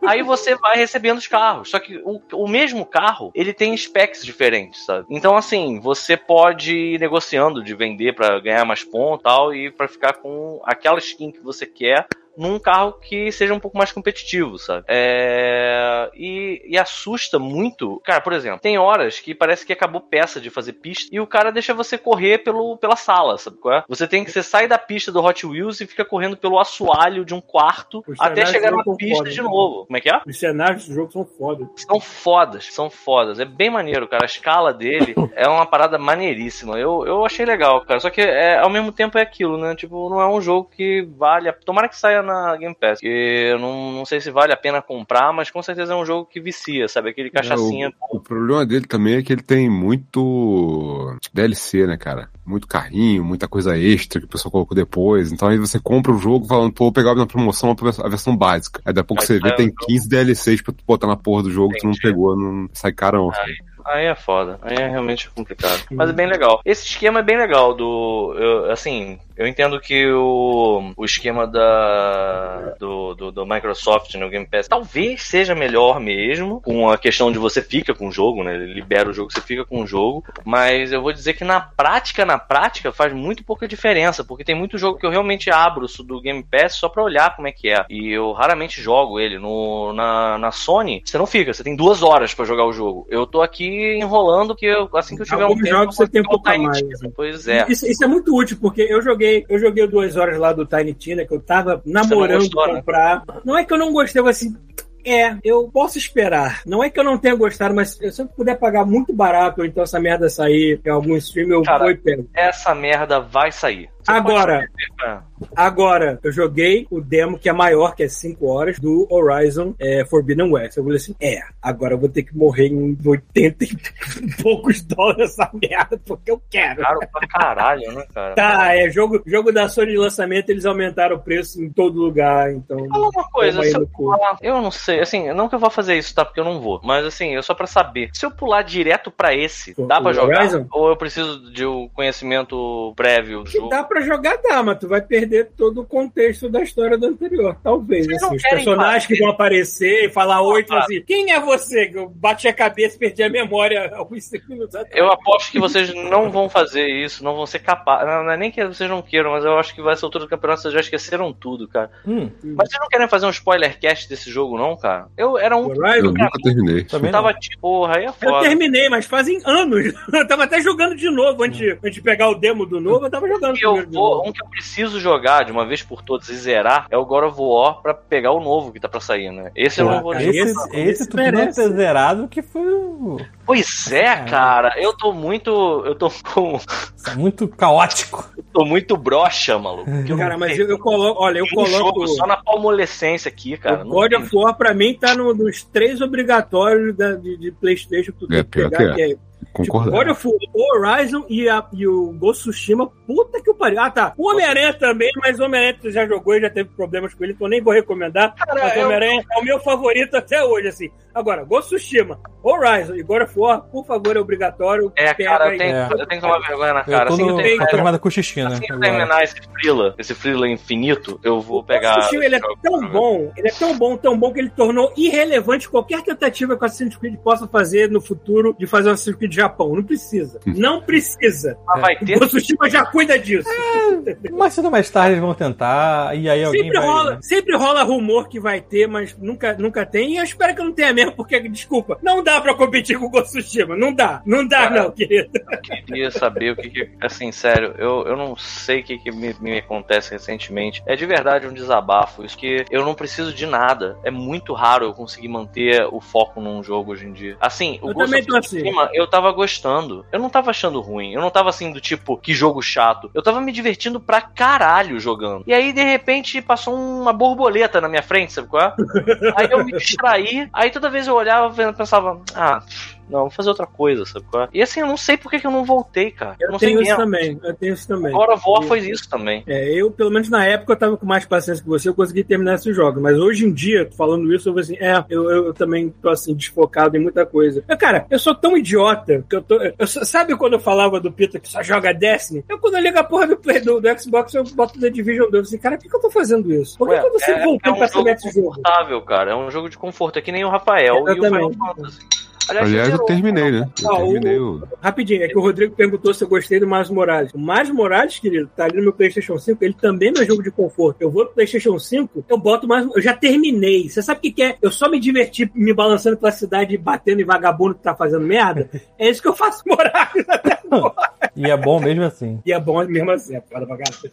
Aí você vai recebendo os carros. Só que o, o mesmo carro, ele tem specs diferentes, sabe? Então, assim, você pode ir negociando de vender pra ganhar mais ponto e tal, e pra ficar com aquela skin que você quer num carro que seja um pouco mais competitivo, sabe? É... E, e assusta muito. Cara, por exemplo, tem horas que parece que acabou peça de fazer pista e o cara deixa você correr pelo, pela sala, sabe qual é? Você tem que você sai da pista do Hot Wheels e fica correndo pelo assoalho de um quarto Os até chegar na pista foda, de né? novo. Como é que é? Os cenários do jogo são foda. São fodas, são fodas. É bem maneiro, cara. A escala dele [COUGHS] é uma parada maneiríssima. Eu, eu achei legal, cara. Só que é, ao mesmo tempo é aquilo, né? Tipo, não é um jogo que vale. a- Tomara que saia na Game Pass. Que eu não, não sei se vale a pena comprar, mas com certeza é um jogo que vicia, sabe? Aquele cachaçinha. É, o, o problema dele também é que ele tem muito DLC, né, cara? Muito carrinho, muita coisa extra que o pessoal colocou depois. Então aí você compra o jogo falando, pô, vou pegar na promoção a versão básica. Aí daqui a pouco Aí você vê sai tem o jogo. 15 DLCs pra tu botar na porra do jogo que tu não Entendi. Pegou, não sai carão. Aí é foda. Aí é realmente complicado. Mas é bem legal. Esse esquema é bem legal do. eu- assim, eu entendo que o, o esquema da, do, do, do Microsoft no Game Pass talvez seja melhor mesmo, com a questão de você fica com o jogo, né? Ele libera o jogo, você fica com o jogo. Mas eu vou dizer que na prática, na prática, faz muito pouca diferença, porque tem muito jogo que eu realmente abro do Game Pass só pra olhar como é que é. E eu raramente jogo ele. No, na, na Sony, você não fica, você tem duas horas pra jogar o jogo. Eu tô aqui enrolando que eu, assim que eu tiver um Alguns tempo. jogos você tem um pouco mais, assim. Pois é. Isso, isso é muito útil, porque eu joguei, eu joguei duas horas lá do Tiny Tina, que eu tava namorando gostou, né? comprar. Não é que eu não gostei, eu assim. É, eu posso esperar. Não é que eu não tenha gostado, mas se eu puder pagar muito barato, ou então essa merda sair em algum stream, eu Cara, vou e pego. Essa merda vai sair. Você Agora, agora, eu joguei o demo que é maior, que é 5 horas, do Horizon é, Forbidden West. Eu falei assim: é, agora eu vou ter que morrer em 80 e [LAUGHS] poucos dólares essa merda, porque eu quero. Caro pra caralho, né, cara? Tá, é jogo, jogo da Sony de lançamento, eles aumentaram o preço em todo lugar, então. Fala uma coisa, eu pular, eu não sei, assim, não que eu vou fazer isso, tá? Porque eu não vou, mas assim, eu só pra saber, se eu pular direto pra esse, O- dá pra jogar? Horizon? Ou eu preciso de um conhecimento prévio do jogo? dá pra jogar, dá, mas tu vai perder todo o contexto da história do anterior. Talvez, Vocês assim, não os personagens que vão aparecer e falar oi, Ah. assim, quem é você? Que Eu bati a cabeça e perdi a memória [LAUGHS] alguns segundos atrás. Eu aposto que vocês não vão fazer isso, não vão ser capazes. Não, não é nem que vocês não queiram, mas eu acho que vai ser altura do campeonato, vocês já esqueceram tudo, cara. Hum, Mas vocês não querem fazer um spoiler cast desse jogo, não, cara? Eu era um Eu nunca terminei. também tava não. tipo, porra, aí é Eu foda. terminei, mas fazem anos. [LAUGHS] Eu tava até jogando de novo antes, de- antes de pegar o demo do novo, eu tava jogando eu vou, um que eu preciso jogar de uma vez por todas e zerar é o God of War pra pegar o novo que tá pra sair, né? Esse eu Pô, não vou cara, jogar. Esse, esse- esse, esse tu merece. ter zerado que foi o- Pois é, cara, eu tô muito. Eu tô com. isso é muito caótico. eu [LAUGHS] tô muito broxa, maluco. eu Cara, mas eu, eu coloco, olha, eu um coloco. jogo só na palmolescência aqui, cara. o God tem- of War, pra mim, tá no- nos três obrigatórios da- de, de PlayStation que tu tem É, que pior pegar, que que é Tipo, Concordar. God of War, o Horizon e, a- e o Ghost Tsushima, puta que o pariu. Ah, tá. O Homem-Aranha também, mas o Homem-Aranha já jogou e já teve problemas com ele, então nem vou recomendar. Cara, mas o eu- Homem-Aranha é o meu favorito até hoje, assim. Agora, Ghost Tsushima, Horizon e God of War, por favor, é obrigatório. É, cara, eu tenho, É. eu tenho que tomar vergonha na Eu cara. tô Assim que eu no, terminar, tô tomada com xixi, né? assim que eu terminar esse frila, esse frila infinito, eu vou pegar. O Tsushima, ele é tão bom, ele é tão bom, tão bom que ele tornou irrelevante qualquer tentativa que o Assassin's Creed possa fazer no futuro de fazer um Assassin's Creed Japão. Não precisa. Não precisa. Mas vai O ter. Of Tsushima já cuida disso. Mais cedo ou mais tarde eles vão tentar, e aí alguém Sempre vai... rola, sempre rola rumor que vai ter, mas nunca, nunca tem. E eu espero que não tenha mesmo, porque, desculpa, não dá pra competir com o Ghost of Tsushima. Não dá. Não dá, Cara, não, querido. Eu queria saber o que, que assim, sério, eu, eu não sei o que, que me, me acontece recentemente. É de verdade um desabafo. Isso que eu não preciso de nada. É muito raro eu conseguir manter o foco num jogo hoje em dia. Assim, o Eu Ghost of assim. Tsushima, eu tava gostando. Eu não tava achando ruim. Eu não tava assim do tipo, que jogo chato. Eu tava me divertindo pra caralho jogando. E aí, de repente, passou uma borboleta na minha frente, sabe qual é? [LAUGHS] Aí eu me distraí. Aí toda vez eu olhava e pensava, ah, Não, vou fazer outra coisa, sabe? é? E assim, eu não sei por que, que eu não voltei, cara. Eu não sei tenho isso mesmo. também, eu tenho isso também. Agora War foi isso também. É, eu, pelo menos na época, eu tava com mais paciência que você, eu consegui terminar esses jogos. Mas hoje em dia, falando isso, eu vou assim, é, eu, eu, eu também tô assim, desfocado em muita coisa. Mas, cara, eu sou tão idiota que eu tô. eu sabe quando eu falava do Pita que só joga Destiny? Eu, quando eu ligo a porra do Play do, do Xbox, eu boto The Division 2. Eu assim, cara, por que, que eu tô fazendo isso? Por que, Ué, que eu tô sempre é- voltando é um pra jogo esse jogo? confortável, cara. É um jogo de conforto. É que nem o Rafael e o Final. Fantasy. Aliás, Aliás, eu terminei, né? Eu Ah, terminei o. Rapidinho, é que o Rodrigo perguntou se eu gostei do Miles Morales. O Miles Morales, querido, tá ali no meu PlayStation 5, ele também não é jogo de conforto. Eu vou pro PlayStation 5, eu boto mais. Eu já terminei. Você sabe o que, que é? Eu só me diverti me balançando pela cidade, batendo em vagabundo que tá fazendo merda. É isso que eu faço Morales até [LAUGHS] agora. E é bom mesmo assim. E é bom mesmo assim, é foda pra caralho.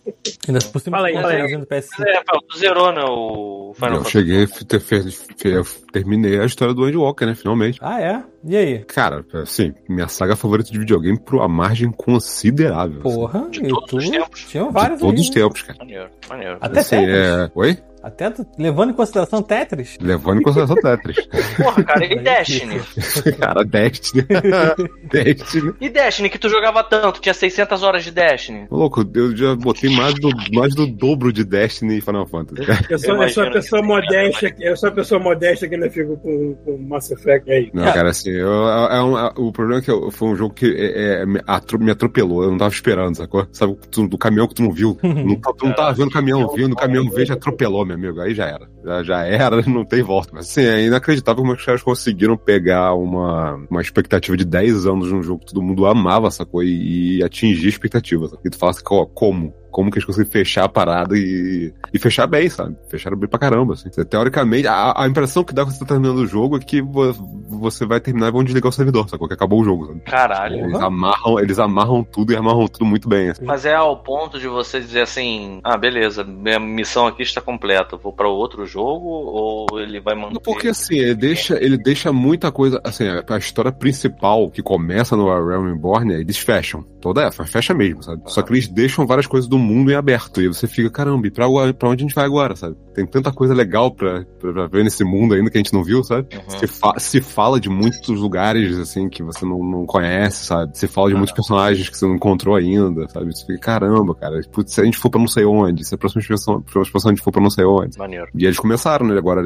Ainda por cima Fala aí, do fala aí. do PS5. É, Rafael, tu zerou, né, o Final Eu Fantasy. cheguei ter, terminei a história do Andy Walker, né? Finalmente. Ah, é? E aí? Cara, assim, minha saga favorita de videogame por uma margem considerável. assim. Porra, De e todos tu os tempos. tinha de vários todos aí, os tempos, cara. Maneiro, maneiro. Até Assim, é... Oi? Até tu- levando em consideração Tetris. Levando em consideração Tetris. [LAUGHS] Porra, cara, e Destiny? [LAUGHS] cara, Destiny. [LAUGHS] Destiny. E Destiny, que tu jogava tanto? Tinha 600 horas de Destiny. Ô, Louco, eu já botei mais do, mais do dobro de Destiny e Final Fantasy. cara. Eu sou, eu sou uma pessoa que- modesta, eu sou uma pessoa modesta que ainda fico com, com Mass Effect aí. Não, cara, assim, eu, é um- é- o problema é que eu- foi um jogo que é, é, me, atro- me atropelou, eu não tava esperando, sacou? Sabe, tu- do caminhão que tu não viu. Não, tá- tu não tava vendo o caminhão vindo, o caminhão veio e atropelou, meu amigo. Aí já era. Já, já era, [LAUGHS] não tem volta. Mas assim, é inacreditável como os caras conseguiram pegar uma, uma expectativa de 10 anos num jogo que todo mundo amava, sacou? E, e atingir expectativas. E tu fala assim, "Ó, como? Como que eles conseguiram fechar a parada e, e fechar bem, sabe? Fecharam bem pra caramba, assim. Teoricamente, a, a impressão que dá quando você tá terminando o jogo é que vo- você vai terminar e vão desligar o servidor, sacou? Que acabou o jogo, sabe? Caralho. Eles amarram, eles amarram tudo e amarram tudo muito bem, assim. Mas é ao ponto de você dizer assim: ah, beleza, minha missão aqui está completa, vou pra outro jogo ou ele vai manter. Porque assim, ele deixa, ele deixa muita coisa. Assim, a, história principal que começa no Realm Reborn, eles fecham. Toda essa, fecha mesmo, sabe? Só que eles deixam várias coisas do mundo em aberto. E você fica, caramba, e pra, pra onde a gente vai agora, sabe? Tem tanta coisa legal pra, pra, pra ver nesse mundo ainda que a gente não viu, sabe? Uhum. Se, fa- se fala de muitos lugares, assim, que você não, não conhece, sabe? Se fala de muitos personagens que você não encontrou ainda, sabe? Você fica, caramba, cara. Putz, se a gente for pra não sei onde, se a próxima expansão, a próxima expansão a gente for pra não sei onde. Maneiro. E eles começaram, né? Agora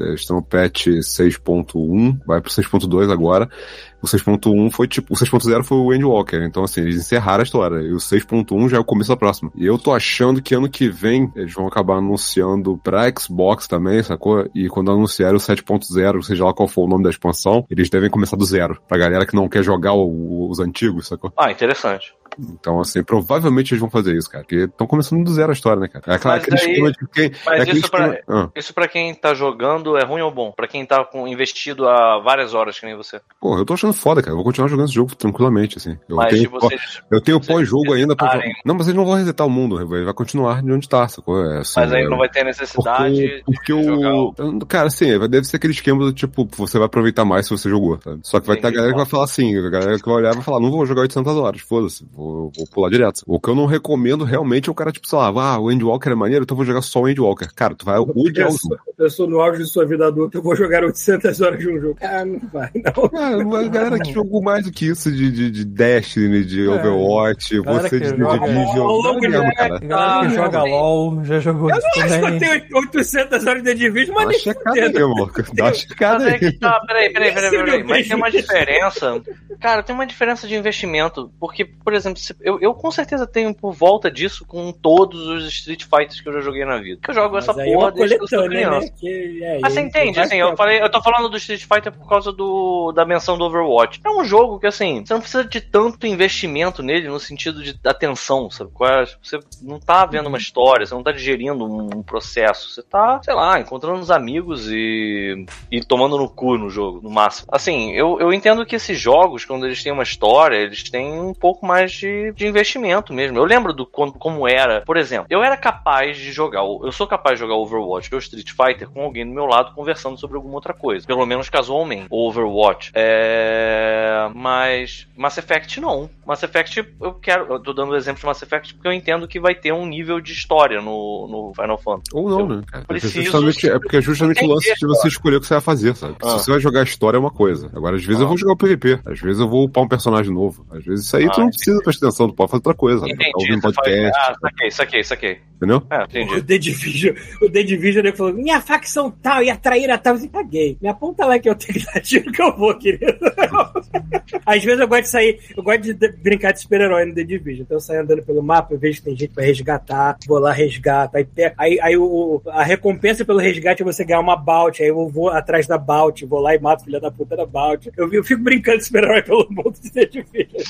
é, é, estão no patch 6.1, vai pro 6.2 agora. O 6.1 foi tipo, o 6.0 foi o Endwalker, então assim, eles encerraram a história. E o 6.1 já é o começo da próxima. E eu tô achando que ano que vem eles vão acabar anunciando pra Xbox também, sacou? E quando anunciarem o 7.0, seja lá qual for o nome da expansão, eles devem começar do zero. Pra galera que não quer jogar o- os antigos, sacou? Ah, interessante. Então, assim, provavelmente eles vão fazer isso, cara. Porque estão começando do zero a história, né, cara? É aquela, Mas aquele aí- esquema de quem. mas é isso pra- esquema- Ah. Isso pra quem tá jogando é ruim ou bom? Pra quem tá com, investido há várias horas, que nem você. Pô, eu tô achando foda, cara. Eu vou continuar jogando esse jogo tranquilamente, assim. Eu Mas tenho, vocês. eu tenho pós-jogo ainda pra. Não, mas eles não vão resetar o mundo, vai continuar de onde tá, sacou? É, assim, Mas aí é- não vai ter necessidade Porque, porque jogar o. Cara, assim, vai- deve ser aquele esquema do tipo, você vai aproveitar mais se você jogou, sabe? Só que vai ter a Entendi. galera que vai falar assim, a galera que vai olhar vai falar, não vou jogar 800 horas, foda-se, vou, vou pular direto. O que eu não recomendo realmente é o cara, tipo, sei lá, ah, o Endwalker é maneiro, então eu vou jogar só o Endwalker. Cara, tu vai odiar o jogo. Pessoa, pessoa no auge de sua vida adulta, eu vou jogar 800 horas de um jogo. Ah, não vai, não. Cara, a galera que jogou mais do que isso de, de, de Destiny, de Overwatch, galera você de, joga- de Division. Ao longo Não de- mesmo, cara. A galera que Ah, joga não. LOL já jogou isso Acho que eu também. tenho 800 horas de Division, mas Dá uma nem checada aí, amor. Dá uma checada Mas é aí. que tá, peraí, peraí, peraí, peraí. Mas tem uma diferença. Cara, tem uma diferença de investimento. Porque, por exemplo, eu, eu com certeza tenho por volta disso com todos os Street Fighters que eu já joguei na vida. Que eu jogo essa Mas aí é porra desde que eu sou coletânea, criança. né? Que, é, Mas você entende, vai assim, eu falei, eu tô falando do Street Fighter por causa do, da menção do Overwatch. É um jogo que, assim, você não precisa de tanto investimento nele no sentido de atenção, sabe? é? Você não tá vendo uma história, você não tá digerindo um, um processo, você tá, sei lá, encontrando os amigos e, e tomando no cu no jogo, no máximo. Assim, eu, eu entendo que esses jogos, quando eles têm uma história, eles têm um pouco mais de, de investimento mesmo. Eu lembro do quando, como era, por exemplo, eu era capaz de jogar, eu sou capaz de jogar Overwatch ou Street Fighter com alguém do meu lado conversando sobre alguma outra coisa, pelo menos casualmente. Ou Overwatch. É... Mas Mass Effect não. Mass Effect eu quero, eu tô dando o exemplo de Mass Effect porque eu entendo que vai ter um nível de história no, no Final Fantasy. Ou não, Eu né? preciso justamente- é porque é justamente o lance de você escolher o que você vai fazer, sabe? Ah. Se você vai jogar a história é uma coisa. Agora, às vezes eu vou jogar o PVP. Às vezes eu vou upar um personagem novo. Às vezes isso aí tu Ah, não precisa prestar atenção, tu pode fazer outra coisa. Tá Entendi. ouvindo Você faz... podcast, Ah, saquei, saquei, saquei. entendeu? É, O entendi. The Division, o The Division ele falou: minha facção tal e a traíra tal. Eu falei, caguei. Me aponta lá que eu tenho que dar tiro que eu vou, querido. [LAUGHS] Às vezes eu gosto de sair, eu gosto de brincar de super-herói no The Division. Então eu saio andando pelo mapa, eu vejo que tem gente pra resgatar, vou lá, resgato. Aí, aí, aí o, a recompensa pelo resgate é você ganhar uma bounty. Aí eu vou atrás da bounty, vou lá e mato filha da puta da bounty. Eu, eu fico brincando de super-herói pelo mundo de The Division.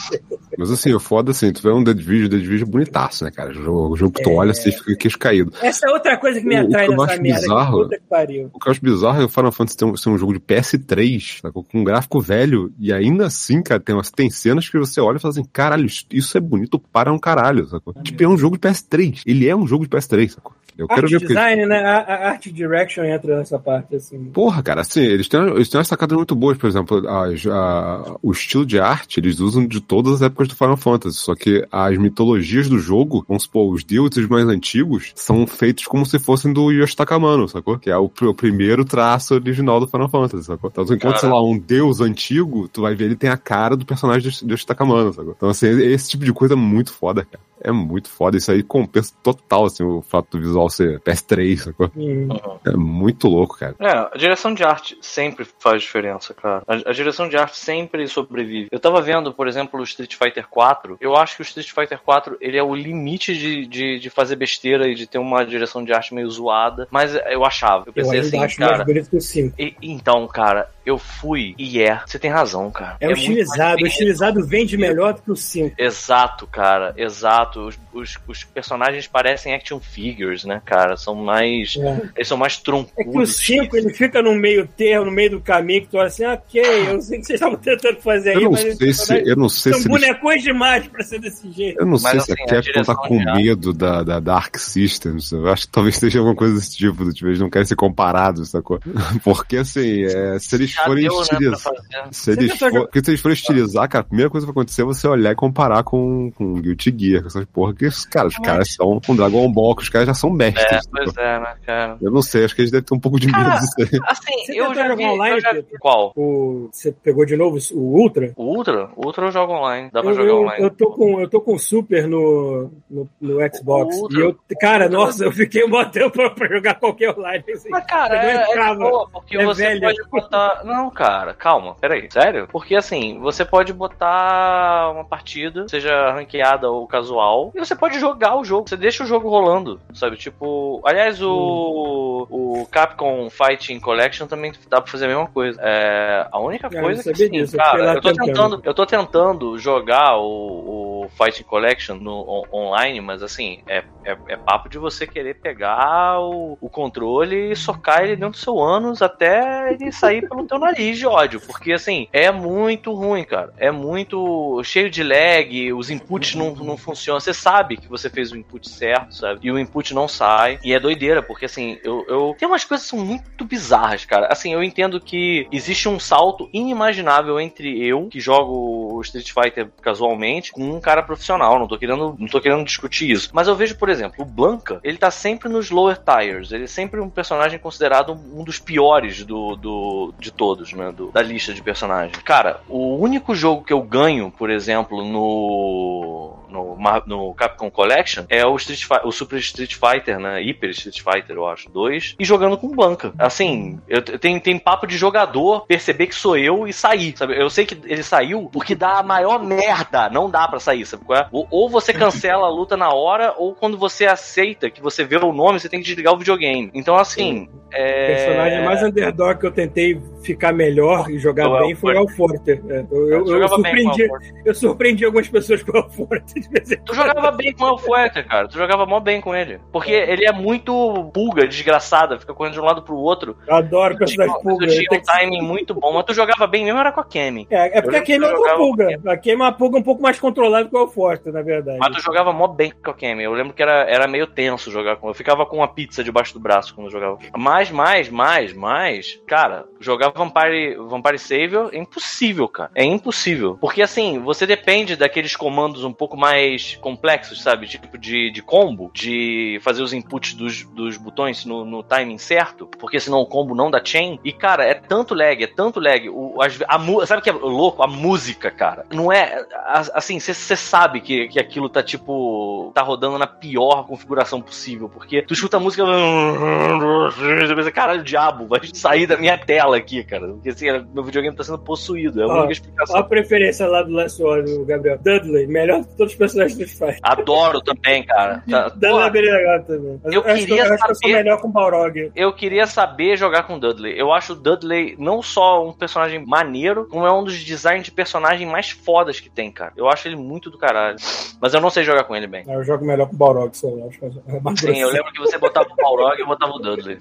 Mas assim, o foda assim, tu vê um The Division, The Division bonitaço, né, cara? O jogo, o jogo que tu É. olha, você fica queixo caído. Essa é outra coisa que me O- o atrai que nessa merda. bizarro- Que pariu. O que eu acho bizarro é o Final Fantasy ter um, ser um jogo de PS3, sacou? com um gráfico velho, e ainda assim, cara, tem, umas, tem cenas que você olha e fala assim, caralho, isso, isso é bonito para um caralho, sacou? Tipo, é um jogo de PS3. Ele é um jogo de PS3, sacou? Eu quero ver porque. design, né? A, a art direction entra nessa parte, assim. Porra, cara, assim, eles têm, eles têm umas sacadas muito boas, por exemplo, as- a- o estilo de arte eles usam de todas as épocas do Final Fantasy, só que as mitologias do jogo, vamos supor, os deuses mais antigos, são feitos como se fossem do Yoshi Takamano, sacou? Que é o, o primeiro traço original do Final Fantasy, sacou? Então, tu encontra, sei lá, um deus antigo, tu vai ver ele tem a cara do personagem do Yoshi Takamano, sacou? Então, assim, esse tipo de coisa é muito foda, cara. É muito foda. Isso aí compensa total, assim, o fato do visual ser PS3, sacou? Hum. É muito louco, cara. É, a direção de arte sempre faz diferença, cara. A, a direção de arte sempre sobrevive. Eu tava vendo, por exemplo, o Street Fighter 4. Eu acho que o Street Fighter 4 ele é o limite de, de, de fazer besteira e de ter uma direção de arte meio zoada. Mas eu achava. Eu Eu pensei ainda assim, acho cara. mais bonito que o 5. e- então, cara, eu fui e é. Você tem razão, cara. É, o muito estilizado. O estilizado vende melhor do que o 5. Exato, cara, exato. Os, os, os personagens parecem action figures, né, cara? São mais. É. Eles são mais É que o troncudos. 5 ele fica no meio termo, no meio do caminho, que tu olha assim, ok, eu sei que vocês estavam tentando fazer aí, Eu não mas sei se, eu não sei são se eles bonecões demais pra ser desse jeito. Eu não sei Mas, se assim, a a Capcom tá com medo da, da Dark Systems. Eu acho que talvez seja alguma coisa desse tipo. do Tipo, eles não querem ser comparados, sacou? [LAUGHS] Porque, assim, é, se eles forem deu, né, estilizar. fazer. Se eles, for, porque se eles forem estilizar, cara, a primeira coisa que vai acontecer é você olhar e comparar com, com Guilty Gear, com essas porra que, cara, os caras são com Dragon Ball, que os caras já são É, bestas. sacou? pois é, né, cara? Eu não sei, acho que eles devem ter um pouco de medo disso aí. [LAUGHS] Assim, Você eu já jogar vi, online, já? Qual? O, você pegou de novo o Ultra? O Ultra? O Ultra eu jogo online. Dá pra Eu, jogar eu, online. eu tô com eu tô com Super no, no, no Xbox. Ultra. E eu, cara, nossa, eu fiquei um bom tempo pra, pra jogar qualquer online. Assim. Mas, cara, Eu não é, é boa, porque É você velho. pode botar. Não, cara, calma, peraí. Sério? Porque assim, você pode botar uma partida, seja ranqueada ou casual, e você pode jogar o jogo. Você deixa o jogo rolando, sabe? Tipo. Aliás, o. O Capcom Fighting Collection também dá pra fazer a mesma coisa. É, a única Cara, coisa eu que assim, disso, cara, eu tô tentando. tentando, eu tô tentando jogar o, o Fighting Collection no on- online, mas assim, é, é, é papo de você querer pegar o, o controle e socar ele dentro do seu ânus até ele sair pelo teu nariz de ódio. Porque assim, é muito ruim, cara. É muito cheio de lag, os inputs não, não funcionam. Você sabe que você fez o input certo, sabe? E o input não sai. E é doideira, porque assim, eu, eu. Tem umas coisas que são muito bizarras, cara. Assim, eu entendo que existe um salto inimaginável entre eu, que jogo o Street Fighter casualmente, com um cara profissional. Não tô querendo, não tô querendo discutir isso. Mas eu vejo, por exemplo, o Blanca, ele tá sempre nos lower tires. Ele é sempre um personagem considerado um dos piores do, do de todos, né? do- da lista de personagens. Cara, o único jogo que eu ganho, por exemplo, no. No, no Capcom Collection é o, Street o Super Street Fighter, né? Hyper Street Fighter, eu acho, 2, e jogando com Blanca. Assim, eu, eu- tem, tem papo de jogador perceber que sou eu e sair, sabe? Eu sei que ele saiu porque dá a maior merda, não dá pra sair, sabe qual é? Ou, ou você cancela a luta na hora, ou quando você aceita que você vê o nome, você tem que desligar o videogame. Então, assim, O é... personagem mais underdog que eu tentei ficar melhor e jogar O bem foi o Alforter. É, eu, eu, eu, jogava com surpreendi, Alforter. eu surpreendi algumas pessoas com o Alforter [LAUGHS] Tu jogava bem com o Alfueter, cara. Tu jogava mó bem com ele. Porque ele é muito pulga, desgraçada, fica correndo de um lado pro outro. Eu adoro personagem tinha, pulga. tu tinha um timing muito bom, mas tu jogava bem mesmo era com a Kemi. É, é porque a Kemi é uma jogava pulga. A Kemi é uma pulga um pouco mais controlada que o Alforter, na verdade. Mas tu jogava mó bem com a Kemi. Eu lembro que era, era meio tenso jogar com. Eu ficava com uma pizza debaixo do braço quando eu jogava. Mais, mais, mais, mais. Cara, jogar Vampire, Vampire Savior é impossível, cara. É impossível. Porque assim, você depende daqueles comandos um pouco mais complexos, sabe? Tipo de, de combo, de fazer os inputs dos, dos botões no, no timing certo. Porque senão o combo não dá chain. E, cara, é tanto lag, é tanto lag. O, a, mu- sabe o que é louco? A música, cara. Não é. a- Assim, você sabe que, que aquilo tá tipo. tá rodando na pior configuração possível. Porque tu escuta a música. [LAUGHS] Caralho, o diabo vai sair da minha tela aqui, cara. Porque assim, meu videogame tá sendo possuído. É a única Olha a explicação. preferência lá do Last Warrior, Gabriel. Dudley, melhor que todos os personagens do Street Fighter. Adoro também, cara. Tá- [LAUGHS] Dudley é legal também. Eu acho que queria eu, acho que eu sou saber- melhor com o Balrog. eu queria saber jogar com o Dudley. Eu acho o Dudley não só um personagem maneiro, como é um dos designs de personagem mais fodas que tem, cara. Eu acho ele muito do caralho. Mas eu não sei jogar com ele bem. Eu jogo melhor com o Balrog, sei lá. Acho que é Sim, eu lembro que você botava o Balrog e eu botava o Dudley.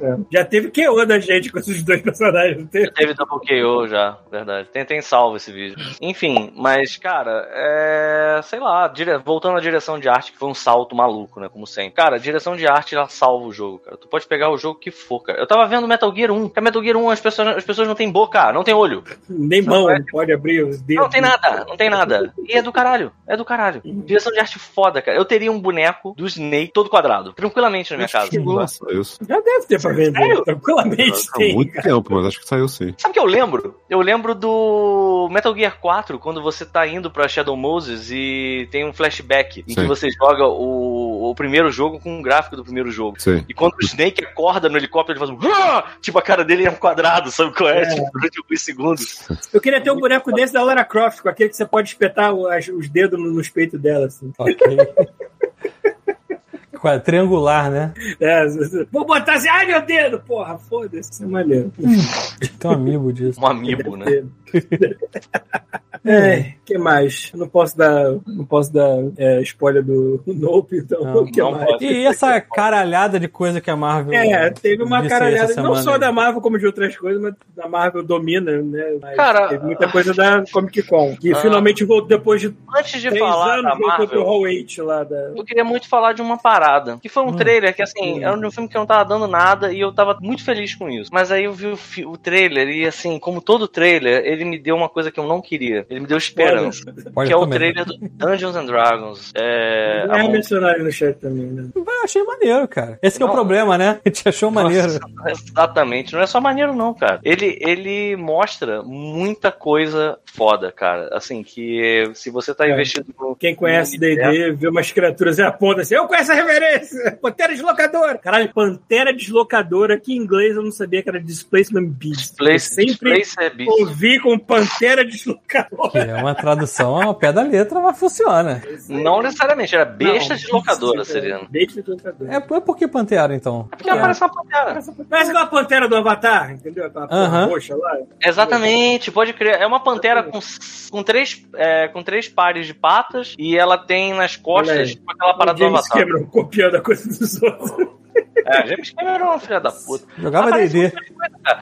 É. Já teve KO da gente com esses dois personagens, teve? Teve double KO já, verdade. Tem, tem salvo esse vídeo. Enfim, mas, cara, é. Sei lá, dire- voltando à direção de arte, que foi um salto maluco, né? Como sempre. Cara, a direção de arte, ela salva o jogo, cara. Tu pode pegar o jogo que for, cara. Eu tava vendo Metal Gear 1. Que Metal Gear 1 as pessoas, as pessoas não têm boca, não tem olho. Nem mão, não pode abrir os dedos. Não tem nada, não tem nada. E é do caralho, é do caralho. Direção de arte foda, cara. Eu teria um boneco do Snake todo quadrado, tranquilamente na minha casa. Nossa, isso. Já deve ter pra vender, Sério? tranquilamente Há tem. muito cara. tempo, mas acho que saiu sim. Sabe o que eu lembro? Eu lembro do Metal Gear 4, quando você tá indo pra Shadow Moses e tem um flashback em que Sim. você joga o, o primeiro jogo com o gráfico do primeiro jogo. Sei. E quando o Snake acorda no helicóptero, ele faz um. "Ah!" Tipo, a cara dele é um quadrado, sabe qual é? É. Tipo, durante alguns segundos. Eu queria ter um boneco desse da Lara Croft, com aquele que você pode espetar o- as- os dedos no- nos peitos dela, assim. [LAUGHS] Ok. Triangular, né? É, vou botar assim, ai meu dedo, porra, foda-se, isso é maneiro. Tem um amigo disso. Um amiibo, né? [LAUGHS] É, que mais? Eu não posso dar, não posso dar é, spoiler do [LAUGHS] Nope, então Não, que não mais? pode. E essa caralhada de coisa que a Marvel. É, teve uma caralhada, não só da Marvel como de outras coisas, mas a Marvel domina, né? Mas Cara, teve muita coisa da Comic Con, que ah. finalmente voltou depois de Antes de três falar anos, da Marvel, Hall 8 lá da... eu queria muito falar de uma parada. Que foi um Hum. trailer que, assim, era um filme que não tava dando nada e eu tava muito feliz com isso. Mas aí eu vi o, o trailer e, assim, como todo trailer, ele me deu uma coisa que eu não queria. Ele me deu esperança. Pode que é o trailer do Dungeons and Dragons. É. É, a mon- mencionar aí no chat também, né? Eu achei maneiro, cara. Esse que é o Não. problema, né? A gente achou maneiro. Nossa, [LAUGHS] exatamente. Não é só maneiro, não, cara. Ele, ele mostra muita coisa foda, cara. Assim, que se você tá É. investido no. Quem conhece D&D, vê umas criaturas e aponta assim, eu conheço a referência! Pantera Deslocadora! Caralho, Pantera Deslocadora, que em inglês eu não sabia que era Displacement Beast. Eu Place, sempre Place é ouvi com Pantera Deslocadora. Que é uma tradução ao pé da letra, mas funciona. Não necessariamente, era besta Não, deslocadora, seria. Besta Deslocadora. É, é por que Pantera, então? Porque aparece uma pantera. Parece aquela Pantera do Avatar, entendeu? Aquela porra Aham. roxa lá. Exatamente, pode crer. É uma pantera com, com, três, é, com três pares de patas e ela tem nas costas tipo, aquela parada do avatar. Cameron copiando a coisa dos outros. É, James Cameron é um filho da puta. Jogava Aparece D&D.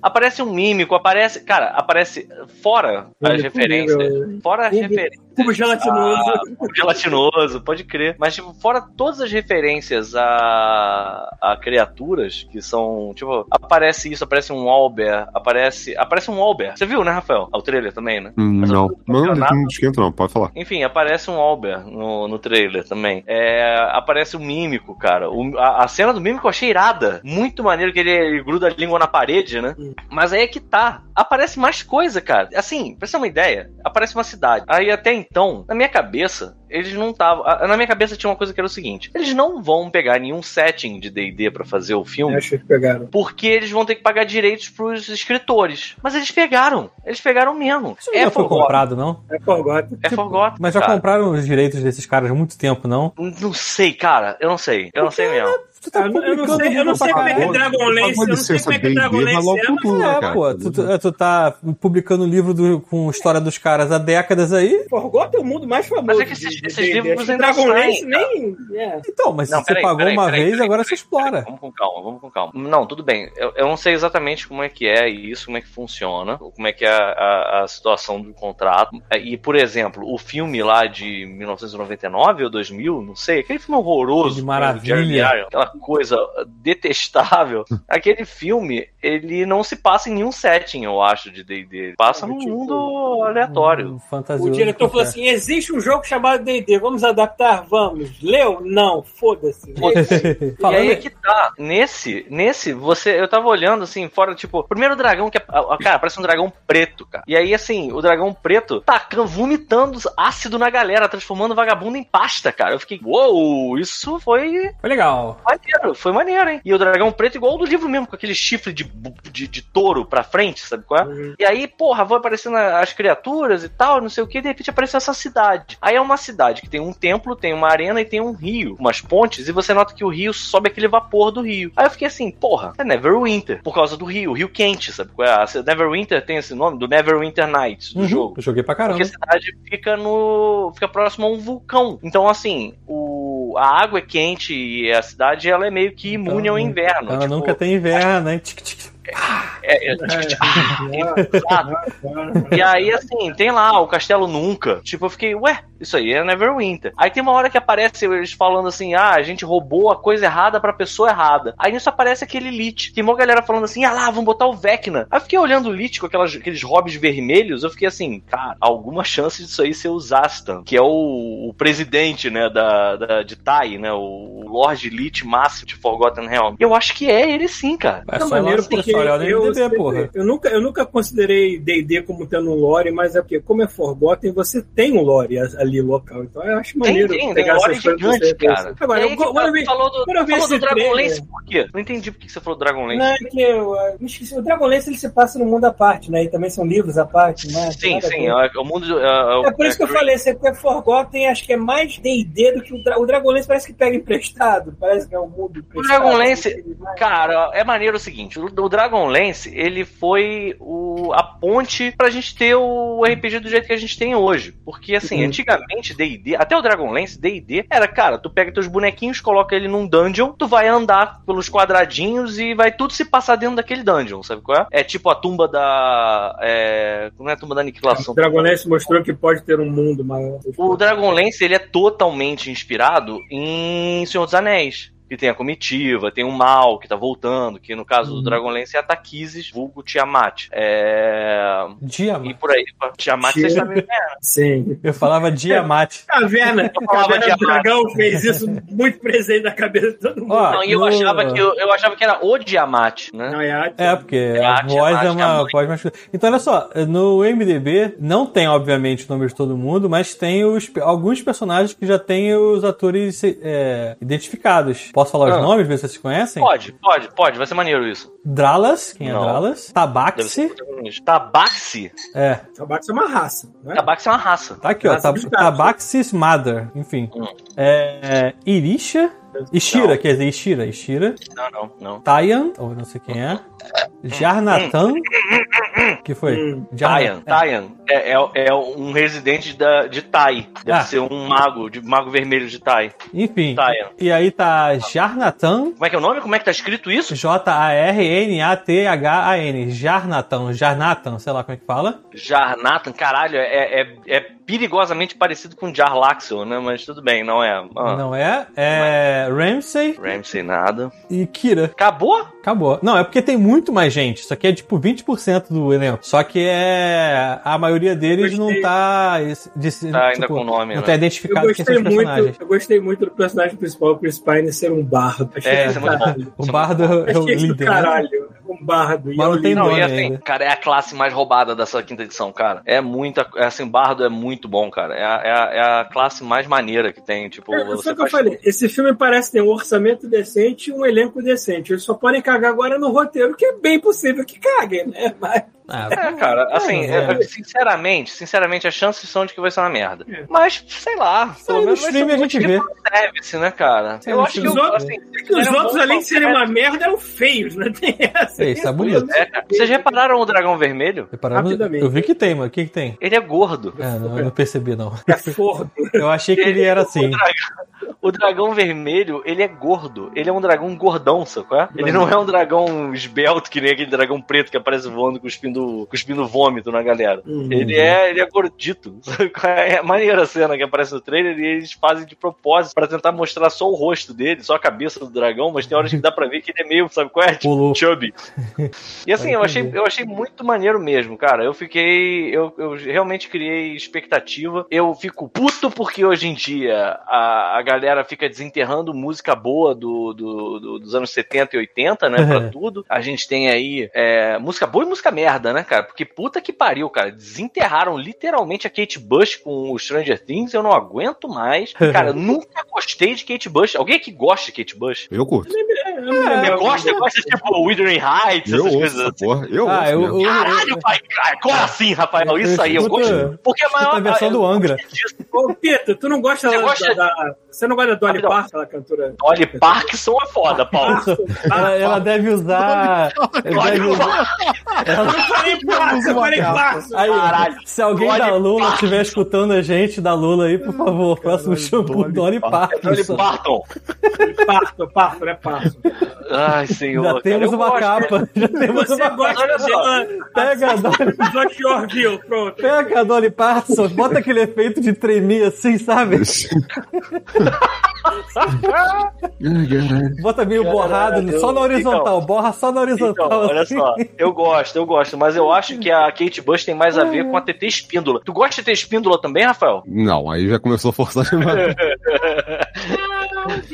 Aparece um mímico, aparece. Cara, aparece fora as Olha, referências. comigo, Fora as referências. Cubo gelatinoso. Ah, gelatinoso, pode crer. Mas, tipo, fora todas as referências a, a criaturas que são. Tipo, aparece isso, aparece um Albert, aparece. Aparece um Albert. Você viu, né, Rafael? O trailer também, né? Hum, Não, não não, não esquenta não, pode falar. Enfim, aparece um Albert no, no trailer também. É, aparece o Mímico, cara. O- a, a cena do Mímico eu achei irada. Muito maneiro que ele, ele gruda a língua na parede, né? Hum. Mas aí é que tá. Aparece mais coisa, cara. Assim, pra você ter uma ideia, aparece uma cidade. Aí até então, na minha cabeça, eles não estavam. Na minha cabeça tinha uma coisa que era o seguinte: eles não vão pegar nenhum setting de DD pra fazer o filme. Acho que pegaram. Porque eles vão ter que pagar direitos pros escritores. Mas eles pegaram. Eles pegaram mesmo. Isso não já foi comprado, não? É Forgotten. É Forgotten. Mas já cara. compraram os direitos desses caras há muito tempo, não? Não sei, cara. Eu não sei. Eu não sei mesmo. Tu tá Ah, eu não- publicando sei- eu não sei como é que caralho. Dragonlance, Pagou eu não sei como é que é, com mas- tudo, né, É, cara? pô, tu, tu- tu tá publicando livro do- com história dos caras há décadas aí. Forgotten é o mundo mais famoso. Mas é que esses- de- de esses D&D. livros ainda nem. É. Então, mas Não, se você pagou peraí, uma peraí, vez, agora você explora. Vamos com calma, vamos com calma. Não, tudo bem. Eu, eu não sei exatamente como é que é isso, como é que funciona, como é que é a, a- a situação do contrato. E, por exemplo, o filme lá de 1999 ou 2000, não sei, aquele filme horroroso. De né, maravilha. Aquela coisa detestável. [LAUGHS] aquele filme, ele não se passa em nenhum setting, eu acho, de D&D. Ele passa num Tipo, mundo aleatório. Um O diretor falou assim: existe um jogo chamado DD, vamos adaptar? Vamos. Leu? Não, foda-se. [LAUGHS] E Falando aí é que tá. Nesse, nesse, você. Eu tava olhando assim, fora, tipo, o primeiro dragão que é. Cara, parece um dragão preto, cara. E aí, assim, o dragão preto tacando, vomitando ácido na galera, transformando o vagabundo em pasta, cara. Eu fiquei, uou, isso foi Foi legal. Maneiro, foi maneiro, hein? E o dragão preto, igual o do livro mesmo, com aquele chifre de, de, de touro pra frente, sabe qual é? Uhum. E aí, porra, vão aparecendo as criaturas e tal, não sei o que, de repente aparece essa cidade. Aí é uma cidade que tem um templo, tem uma arena e tem um rio, umas pontes, e você nota que o rio sobe aquele vapor do rio. Aí eu fiquei assim, porra, é Neverwinter, por causa do rio, o rio quente, sabe qual é? A Neverwinter tem esse nome, do Neverwinter Nights, do Uhum, jogo. eu joguei pra caramba. Porque a cidade fica no. fica próximo a um vulcão. Então, assim, o, a água é quente e a cidade ela é meio que imune ao inverno. Ela tipo, nunca tem inverno, né? Tic, tic. é- é-. E aí, assim, tem lá o Castelo Nunca. Tipo, eu fiquei, ué, isso aí é Neverwinter. Aí tem uma hora que aparece eles falando assim: ah, a gente roubou a coisa errada pra pessoa errada. Aí nisso aparece aquele Lich. Tem uma galera falando assim: ah lá, vamos botar o Vecna. Aí eu fiquei olhando o Lich com aquelas, aqueles hobbies vermelhos. Eu fiquei assim, cara, alguma chance disso aí ser o Zastan, que é o, o presidente, né, da, da, de Tai, né, o Lord Lich máximo de Forgotten Realm. Eu acho que é ele sim, cara. É É só maneiro porque eu, sempre- porra. eu nunca, eu nunca considerei D&D como tendo um lore, mas é porque como é Forgotten, você tem um lore a- ali local. Então eu acho Tem, maneiro tem, tem pegar lore essas coisas pra gigante, você cara. Agora, eu, quando eu vi, falou do, quando eu vi falou esse do Dragonlance trailer- por quê? Não entendi por que você falou Dragonlance. Não, é que eu, eu me esqueci. O Dragonlance ele se passa no mundo à parte, né? E também são livros à parte, né? Tem Sim, sim, é o mundo. É, É por isso que eu falei, se é Forgotten, acho que é mais D&D do que o, Dra o Dragonlance parece que pega emprestado, parece que é um mundo emprestado. Dragonlance, Cara, é maneiro o seguinte: o, o Dragonlance ele foi o, a ponte pra gente ter o RPG do jeito que a gente tem hoje. Porque, assim, Uhum. antigamente, DD, até o Dragonlance, DD, era, cara, tu pega teus bonequinhos, coloca ele num dungeon, tu vai andar pelos quadradinhos e vai tudo se passar dentro daquele dungeon, sabe qual é? É tipo a tumba da. É, não é a tumba da aniquilação. O Dragonlance mostrou que pode ter um mundo maior. O Dragonlance ele é totalmente inspirado em Senhor dos Anéis. Que tem a comitiva, tem o mal que tá voltando, que no caso do Dragonlance é a Taquises, vulgo Tiamat. É... E Diamante. por aí, Tiamat vocês sabem quem é. Sim. Eu falava Diamante. [LAUGHS] Caverna, falava Caverna amar. Dragão fez isso muito presente na cabeça de todo mundo. Ó, Não, e eu no- achava que eu, eu achava que era o Diamat, né? Não é arte. É, porque a a arte, voz a é a uma mãe. voz masculina. Então, olha só, no MDB não tem, obviamente, o nome de todo mundo, mas tem os, alguns personagens que já têm os atores é, identificados. Posso falar Ah. os nomes, ver se vocês conhecem? Pode, pode, pode, vai ser maneiro isso. Dralas, quem é Não. Dralas? Deve Tabaxi. Tabaxi? é. Tabaxi é uma raça, né? Tabaxi é uma raça. Tá aqui, ó. Raça Tab dos gatos. Tabaxis Mother, enfim. Hum. É, Irisha, Ishira, Não. quer dizer, Ishira, Ishira. Não, não, não. Tayan, ou não sei quem é. Jarnatan. que foi? Hum. Tayan, Tayan é, é, é um residente da, de Tai. Deve Ah. ser um mago, de mago vermelho de Tai. Enfim. Tayan. E aí tá Jarnatan. Como é que é o nome? Como é que tá escrito isso? J-A-R-N-A-T-H-A-N. Jarnatan. Jarnatan, sei lá como é que fala. Jarnatan, caralho, é, é, é perigosamente parecido com Jarlaxle, né? Mas tudo bem, não é. Ah, Não é? É Ramsey Ramsey, nada. e Kira. Acabou? Acabou. Não, é porque tem muito mais gente. Isso aqui é tipo 20% do, elenco. Só que é. A maioria deles não tá. esse- de- Tá ainda com nome, Não né? tá Eu identificado quem são gostei, os personagens. muito, eu gostei muito do personagem principal, o Chris Pine, ser um bardo. Achei É, isso é muito bom. O bardo é o líder. né? caralho. Um bardo. E Mas o não tem. Não, nome e assim, ainda. cara, é a classe mais roubada dessa quinta edição, cara. É muita. É assim, Bardo é muito bom, cara. É a, é a, é a classe mais maneira que tem. Tipo, É, você que eu falei. Esse filme parece ter um orçamento decente e um elenco decente. Eles só podem cagar agora no roteiro, que é bem possível que caguem, né? Mas Ah, É, cara, assim, é. é, sinceramente, sinceramente, as chances são de que vai ser uma merda. Mas, sei lá, pelo no menos vai ser stream a gente pro service, né, cara? Eu acho que eu, Os outros- assim, é que os outros, bom além de serem uma merda, eram feios, né? [LAUGHS] Tem essa. Tá bonito. É, cara. Vocês repararam o dragão vermelho? Rapidamente. Eu vi que tem, mas o que que tem? Ele é gordo. É, não, eu não percebi, não. É forno. [LAUGHS] Eu achei que ele era assim. O dragão, o dragão vermelho, ele é gordo. Ele é um dragão gordão, sacou? é? Ele não é um dragão esbelto, que nem aquele dragão preto que aparece voando, cuspindo, cuspindo vômito na galera. Uhum. Ele é, ele é gordito. [LAUGHS] É maneira a cena que aparece no trailer e eles fazem de propósito pra tentar mostrar só o rosto dele, só a cabeça do dragão, mas tem horas que dá pra ver que ele é meio, sabe qual é? Tipo, chubby. E assim, eu achei, eu achei muito maneiro mesmo, cara. Eu fiquei. Eu, eu realmente criei expectativa. Eu fico puto porque hoje em dia a, a galera fica desenterrando música boa do, do- do- dos anos 70 e 80, né? Pra tudo. A gente tem aí é, música boa e música merda, né, cara? Porque puta que pariu, cara. Desenterraram literalmente a Kate Bush com o Stranger Things. Eu não aguento mais. [LAUGHS] Cara, eu nunca gostei de Kate Bush. Alguém que gosta de Kate Bush? Eu curto. Você gosta? Gosta tipo Wuthering Heights, Eu essas ouço coisas assim? porra. Eu Ah, eu, eu, Caralho, pai, como assim, Rafael? Isso aí, eu gosto. Porque a maior. a versão do Angra. Ô, Pito, tu não gosta, Você da, gosta- da- Você não gosta da Dolly. Parton, aquela cantora? Dolly Parkinson é foda, Paulo. Ela, ela deve usar. ela deve usar ela- Falei Parton, eu falei Parton. aí, Caralho. se alguém Dolly da Lula Parton. estiver escutando a gente da Lula aí, por favor, próximo shampoo Dolly Dolly Parkinson. Parton. Parton, Parton, é Parton. Ai, senhor. Já temos uma gosto. capa. Já temos Você uma olha dela? Pega a Dolly, [LAUGHS] de Orville, pronto. pega a Dolly Parkinson, bota aquele efeito de tremer assim, sabe? Bota meio borrado, só na horizontal, borra só na Então, horizontal. olha assim. só, eu gosto, eu gosto, mas eu acho que a Kate Bush tem mais a ver com a TT Espíndola. Tu gosta de TT Espíndola também, Rafael? Não, aí já começou a forçar demais. [LAUGHS]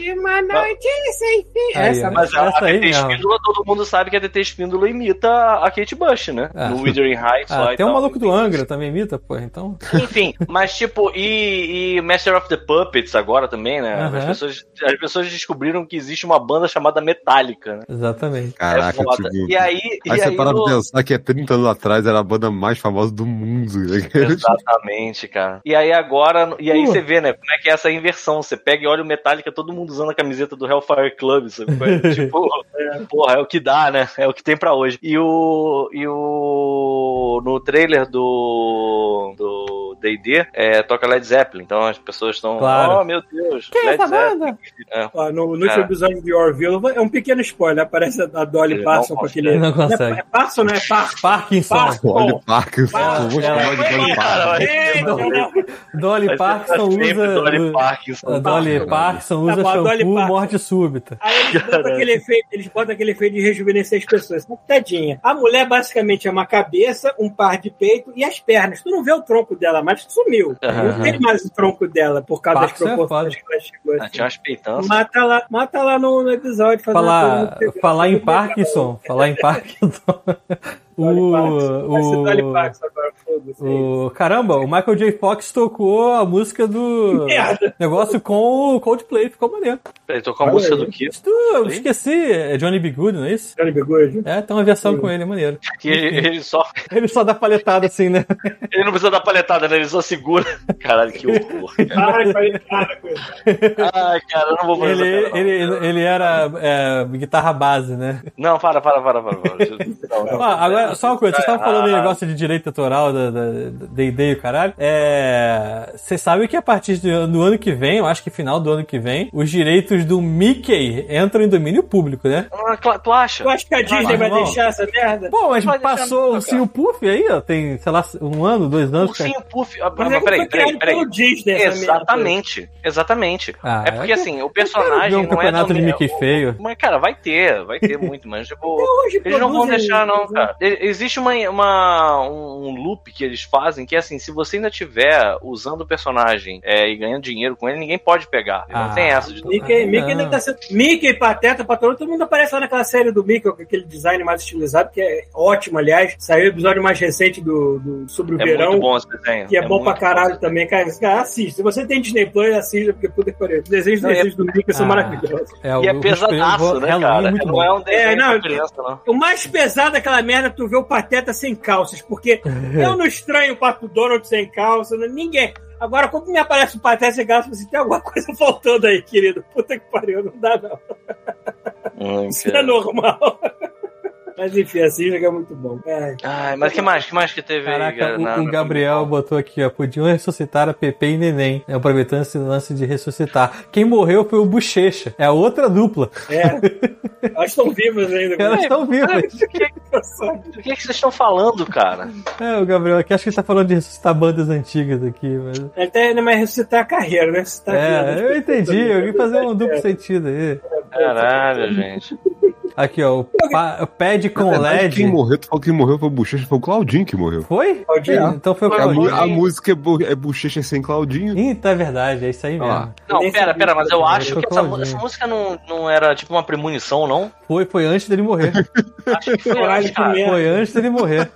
De uma noite sem fim. Aí, Essa ó. Mas a, a Essa aí. Espíndola, todo mundo sabe que a TT Espíndola imita a Kate Bush, né? Ah. No Withering Heights Ah, tem um maluco do Angra também imita, pô, então. Enfim, mas tipo, e, e Master of the Puppets agora também, né? Aham. As, pessoas, as pessoas descobriram que existe uma banda chamada Metallica, né? Exatamente. Caraca, é foda. tipo. E aí, e Aí você aí para no- pra pensar que é 30 anos atrás era a banda mais famosa do mundo. né? Exatamente, cara. E aí agora, e aí Pô. você vê, né, como é que é essa inversão. Você pega e olha o Metallica, todo mundo usando a camiseta do Hellfire Club, sabe? [LAUGHS] tipo, é, porra, é o que dá, né? É o que tem pra hoje. E o. E o. No trailer do. Do DD, é, toca Led Zeppelin. Então as pessoas estão. Claro. Oh, meu Deus. Quem é Led essa Zeppelin. É. Ó, no, no último Cara. episódio de Orville, é um pequeno spoiler. Aparece a Dolly não com aquele. Ele não consegue. É, é Parton, não é Parton? Parkinson. Dolly Parkinson. Dolly Parkinson sempre usa. Dolly Parkinson. a Dolly Parkinson usa Tá shampoo morte súbita. Aí eles botam, aquele efeito, eles botam aquele efeito de rejuvenescer as pessoas. Tadinha. A mulher basicamente é uma cabeça, um par de peito e as pernas. Tu não vê o tronco dela, mas sumiu. Aham. Não tem mais o tronco dela por causa Parkinson é das proporções foda. que ela chegou. Assim. tinha umas peitanças. Mata lá, mata lá no, no episódio. Falar, falar em. Parkinson, falar em Parkinson. [LAUGHS] O, Parton agora, foda-se. o caramba, o Michael J. Fox tocou a música do [LAUGHS] Merda. negócio com o Coldplay, ficou maneiro. Ele tocou a Olha música aí. do Kiss. Isso, eu esqueci, é Johnny B. Good, não é isso? Johnny B. Good. É, tem uma versão com ele, é maneiro. Que [LAUGHS] ele, ele só. Ele só dá paletada assim, né? [LAUGHS] Ele não precisa dar palhetada, né? Ele só segura. Caralho, que horror. Ele. Ai, cara, eu não vou fazer Ele, essa cara, não. ele, ele era é, guitarra base, né? Não, para, para, para, para. para. Não, não. Ah, agora, só uma coisa, vocês estavam falando aí Ah, negócio de direito autoral da D&D e o caralho. É, vocês sabem que a partir do, do ano que vem, eu acho que final do ano que vem, os direitos do Mickey entram em domínio público, né? Ah, tu acha? Tu acha que a Disney mas, vai irmão. deixar essa merda? Pô, mas passou o Sim o Puff aí, ó. Tem, sei lá, um ano, dois anos. cara. Ursinho Puff. Ah, Mas mas é peraí, peraí, peraí. pelo Disney essa merda. Exatamente, exatamente. Ah, é porque é que assim, o quero ver personagem um não é campeonato do de Mickey o- feio. Mas, cara, vai ter, vai ter muito, mas tipo. [LAUGHS] hoje Eles não vão deixar, não, cara. E- Existe uma, uma, um loop que eles fazem que é assim: se você ainda tiver usando o personagem é, e ganhando dinheiro com ele, ninguém pode pegar. Ah. Não tem essa de. Mickey, Ah, Mickey não. ainda tá sendo. Mickey, Pateta, Patrão, todo mundo aparece lá naquela série do Mickey, com aquele design mais estilizado, que é ótimo, aliás. Saiu o episódio mais recente do, do sobre o É verão. muito bom esse desenho. Que é, bom pra caralho também, cara. Cara assiste. Se você tem Disney Plus, assista, porque puta que pariu. Os desenhos, Não, é- desenhos do Mickey são Ah. maravilhosos. É, E é o- o pesadaço, né, cara? é não bom. é um desenho É, não, pra criança, não. O mais pesado daquela merda é tu ver o Pateta sem calças, porque [LAUGHS] eu não estranho o Pato Donald sem calça, né? ninguém. Agora, quando me aparece o Pateta sem calça, você tem alguma coisa faltando aí, querido. Puta que pariu, não dá não. Hum, [LAUGHS] Isso é normal. [LAUGHS] Mas enfim, assim joga muito bom. É. Ai, mas que mais? que mais que teve aí, Caraca, cara, o, o Gabriel botou aqui, ó. Podiam ressuscitar a Pepe e Neném. né, Aproveitando esse lance de ressuscitar. Quem morreu foi o Bochecha. É a outra dupla. É. Elas estão vivas ainda. Elas estão vivas. Do que, que vocês estão falando, cara? É, o Gabriel aqui, acho que ele tá falando de ressuscitar bandas antigas aqui, mas... Ele até ainda mais ressuscitar a carreira, né? Vida. É, eu entendi, eu vim fazer um duplo sentido aí. Caralho, gente. Aqui, ó, o, pa, o pad com verdade, LED. Quem morreu, tu falou que quem morreu foi o Bochecha, foi o Claudinho que morreu. Foi? Claudinho. Então foi o A, Claudinho. mu- a música é, é Bochecha sem Claudinho. Eita, é verdade, é isso aí mesmo. Não, Nem pera, pera, mas eu acho que essa, essa música não, não era tipo uma premonição, não? Foi, foi antes dele morrer. [LAUGHS] Acho que foi antes, cara. Foi antes dele morrer.